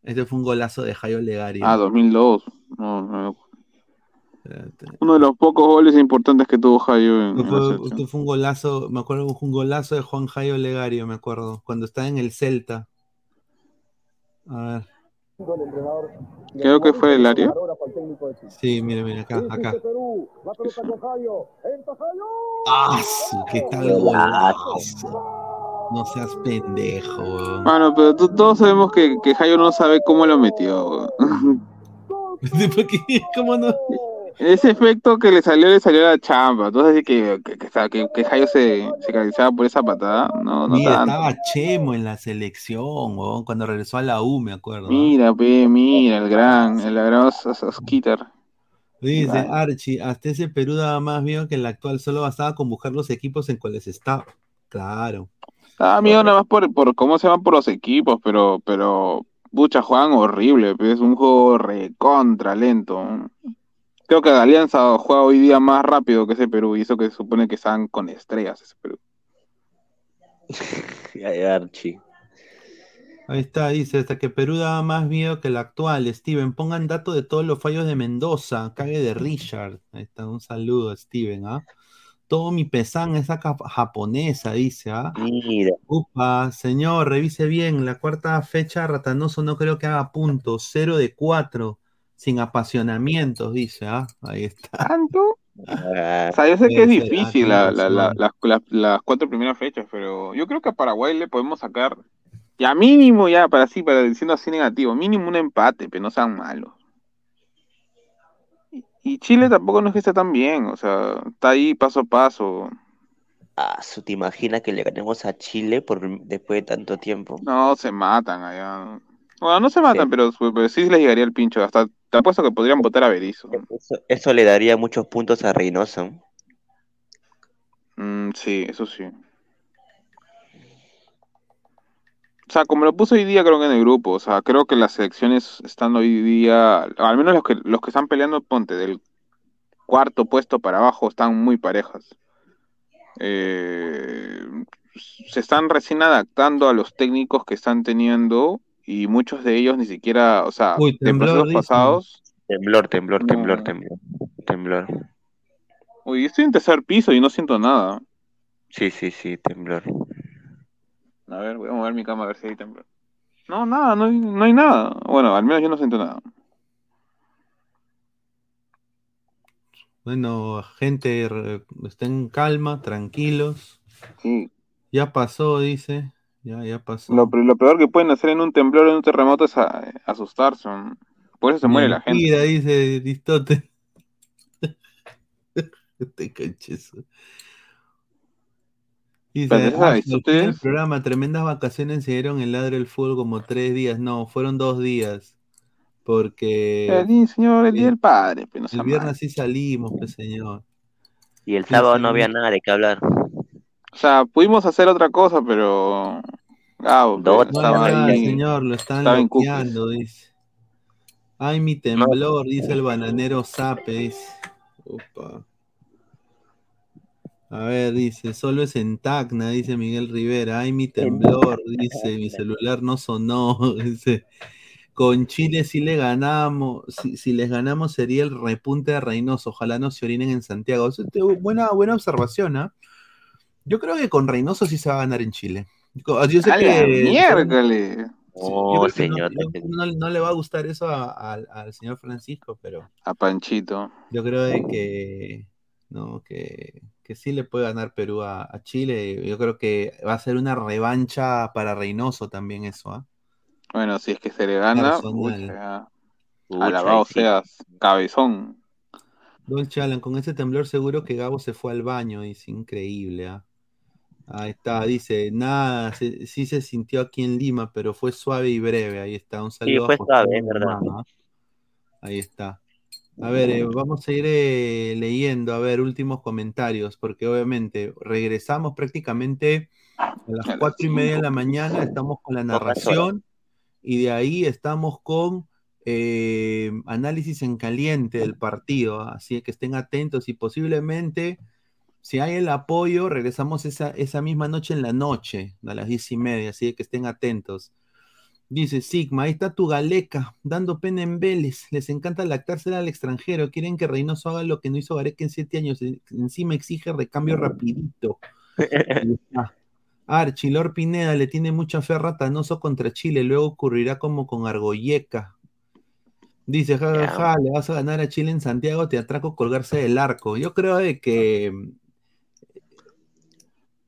Este fue un golazo de Jairo Legario. Ah, 2002. No, no. Uno de los pocos goles importantes que tuvo Jairo en, en fue, esto fue un golazo, me acuerdo que fue un golazo de Juan Jairo Legario, me acuerdo, cuando estaba en el Celta. A ver, Creo que fue el área. sí, mira, mira, acá, acá. ¡Ah, qué tal golazo! No seas pendejo, weón. Mano, pero tú- todos sabemos que, que Jairo no sabe cómo lo metió. weón. <laughs> ¿Por qué? ¿Cómo no? Ese efecto que le salió, le salió a la chamba. Entonces, que, que, que, que, que Jairo se, se caracterizaba por esa patada. No, no Mira, tanto. estaba Chemo en la selección, weón, cuando regresó a la U, me acuerdo. Mira, pe, mira, el gran, el gran Os- Os- Osquitar. Dice Claro. Archie, hasta ese Perú daba más miedo que el actual, solo bastaba con buscar los equipos en cuales estaba. Claro. Ah, miedo nada más por, por cómo se van por los equipos, pero, pero, pucha, juegan horrible, es un juego recontra lento. Creo que Alianza juega hoy día más rápido que ese Perú, y eso que se supone que están con estrellas ese Perú. <laughs> Archie. Ahí está, dice, hasta que Perú daba más miedo que el actual. Steven, pongan datos de todos los fallos de Mendoza, cague de Richard. Ahí está, un saludo, Steven, ¿ah? Todo mi pesán es acá japonesa, dice, ¿ah? Mira. Upa, señor, revise bien. La cuarta fecha, Ratanoso no creo que haga puntos. Cero de cuatro. Sin apasionamientos, dice, ¿ah? Ahí está. ¿Tanto? Ah, O sea, yo sé que es difícil tiene la- la- la- razón. las- cuatro primeras fechas, pero yo creo que a Paraguay le podemos sacar, ya mínimo, ya para así, para diciendo así negativo, mínimo un empate, pero no sean malos. Y Chile tampoco no es que esté tan bien, o sea, está ahí paso a paso. Ah, ¿te imaginas que le ganemos a Chile por después de tanto tiempo? No, se matan allá. Bueno, no se matan, pero, pero sí les llegaría el pincho. Hasta te apuesto que podrían votar a Berizzo. Eso, eso le daría muchos puntos a Reynoso. Mm, sí, eso sí. O sea, como lo puse hoy día, creo que en el grupo, o sea, creo que las selecciones están hoy día, al menos los que los que están peleando, ponte, del cuarto puesto para abajo, están muy parejas. Eh, se están recién adaptando a los técnicos que están teniendo y muchos de ellos ni siquiera, o sea, Uy, temblor, pasados. Temblor, temblor, temblor, No. temblor. Temblor. Uy, estoy en tercer piso y no siento nada. Sí, sí, sí, temblor. A ver, voy a mover mi cama a ver si hay temblor. No, nada, no hay, no hay nada. Bueno, al menos yo no siento nada. Bueno, gente, estén calma, tranquilos. Sí. Ya pasó, dice. Ya, ya pasó. Lo, lo peor que pueden hacer en un temblor o en un terremoto es a- asustarse. Por eso se muere la gente. Mentira, dice Distote. <laughs> Te conches. Dice, "Ah, del programa, tremendas vacaciones se dieron en Ladre del Fútbol como tres días. No, fueron dos días. Porque El día, señor, el día del padre. Pues, no el viernes mal. sí salimos, pues señor. Y el sábado sí. no había nada de qué hablar. O sea, pudimos hacer otra cosa, pero. Gabo, pues, No estaba ahí. señor, lo están bloqueando, dice. Ay, mi temblor, dice el bananero Sape, dice. Opa. A ver, dice, solo es en Tacna, dice Miguel Rivera. Ay, mi temblor, dice, mi celular no sonó, <laughs> dice. Con Chile sí le ganamos, si, si les ganamos sería el repunte de Reynoso, ojalá no se orinen en Santiago. Eso es buena, buena observación, ¿ah? Yo creo que con Reynoso sí se va a ganar en Chile. Yo sé ¡A la que miércoles! Oh, no- le va a gustar eso a- a- al señor Francisco, pero A Panchito. yo creo de que, no, que, que sí le puede ganar Perú a, a Chile. Yo creo que va a ser una revancha para Reynoso también eso, ¿ah? Bueno, si es que se le gana, pucha, Pucha, alabado sí. seas, cabezón. Dolce Alan, con ese temblor seguro que Gabo se fue al baño, dice, increíble, ¿ah? Ahí está, dice, nada, se- sí se sintió aquí en Lima, pero fue suave y breve, ahí está, un saludo fue suave, es verdad. Guzmán, ¿ah? Ahí está. A ver, eh, vamos a ir eh, leyendo, a ver, últimos comentarios, porque obviamente regresamos prácticamente a las cuatro y media de la mañana, estamos con la narración y de ahí estamos con eh, análisis en caliente del partido, así que estén atentos y posiblemente, si hay el apoyo, regresamos esa, esa misma noche en la noche, a las diez y media, así que estén atentos. Dice Sigma, ahí está tu galeca, dando pena en Vélez. Les encanta lactarse al extranjero. Quieren que Reynoso haga lo que no hizo Gareca en siete años. Encima exige recambio rapidito. <laughs> Lord Pineda le tiene mucha fe a Ratanoso contra Chile. Luego ocurrirá como con Argoyeca. Dice, ja, ja, ja, le vas a ganar a Chile en Santiago, te atraco colgarse del arco. Yo creo de que mm,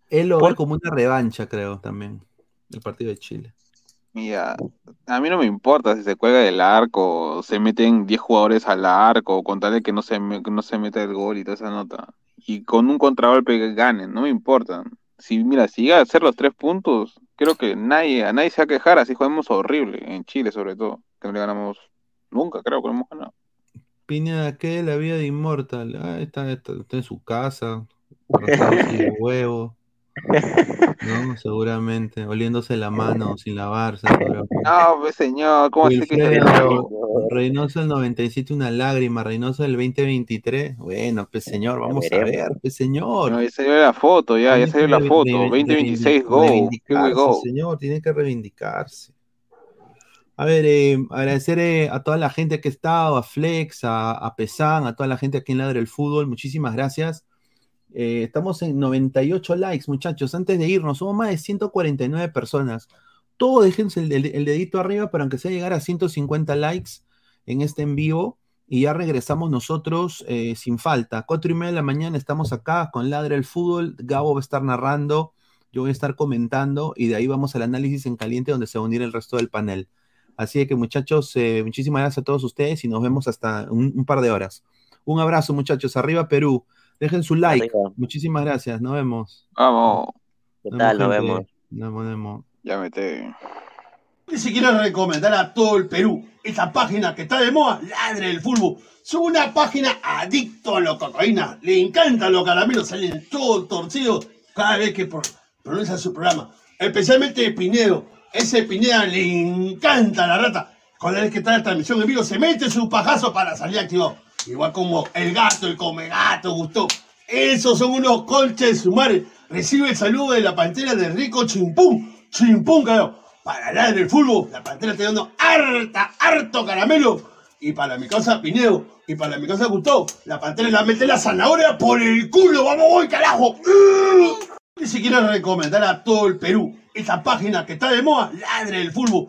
él lo ve como una revancha, creo, también, el partido de Chile. Mira, a mí no me importa si se cuelga del arco, o se meten 10 jugadores al arco, con tal de que no se, me- que no se meta el gol y toda esa nota. Y con un contragolpe ganen, no me importa. Si, mira, si llega a hacer los tres puntos, creo que nadie, a nadie se va a quejar, así jugamos horrible, en Chile sobre todo, que no le ganamos nunca, creo que no hemos ganado. Pineda, ¿qué es la vida de Inmortal? Ah, está, está, está en su casa, <laughs> huevos, ¿no? Seguramente, oliéndose la mano sin lavarse, seguramente. <laughs> No, pues señor, ¿cómo así que Reynoso del 97, una lágrima, Reynoso del 2023. Bueno, pues señor, vamos a ver, pues señor. No, ya salió la foto, ya, ya salió la foto, re- 2026 reivindic- go, go. señor, tiene que reivindicarse. A ver, eh, agradecer eh, a toda la gente que ha estado, a Flex, a, a Pesan, a toda la gente aquí en Ladre el Fútbol, muchísimas gracias. Eh, estamos en 98 likes, muchachos. Antes de irnos, somos más de 149 personas. Todos déjense el, dedito arriba para aunque sea llegar a 150 likes en este en vivo. Y ya regresamos nosotros eh, sin falta. Cuatro y media de la mañana estamos acá con Ladre el Fútbol. Gabo va a estar narrando, yo voy a estar comentando y de ahí vamos al análisis en caliente donde se va a unir el resto del panel. Así que muchachos, eh, muchísimas gracias a todos ustedes y nos vemos hasta un par de horas. Un abrazo muchachos, arriba Perú. Dejen su like. Muchísimas gracias, nos vemos. Vamos. ¿Qué Nos tal? Nos vemos. Nos vemos. Ya mete. Y si quiero recomendar a todo el Perú esa página que está de moda, Ladre del Fútbol. Es una página adicto a la cocaína. Le encantan los caramelos, salen todos torcidos cada vez que pro- pronuncia su programa. Especialmente Pinedo. Ese Pineda le encanta la rata. Cada vez que está la transmisión en vivo, se mete su pajazo para salir activado. Igual como el gato, el come gato, gustó. Esos son unos colches sumares. Recibe el saludo de la pantera de Rico Chimpún. Chimpún, carajo. Para hablar del fútbol, la pantera está dando harta, harto caramelo. Y para mi casa Pinedo, y para mi casa Gustavo, la pantera la mete la zanahoria por el culo. ¡Vamos, voy, carajo! Y si quiero recomendar a todo el Perú esa página que está de moda, Ladre del Fútbol.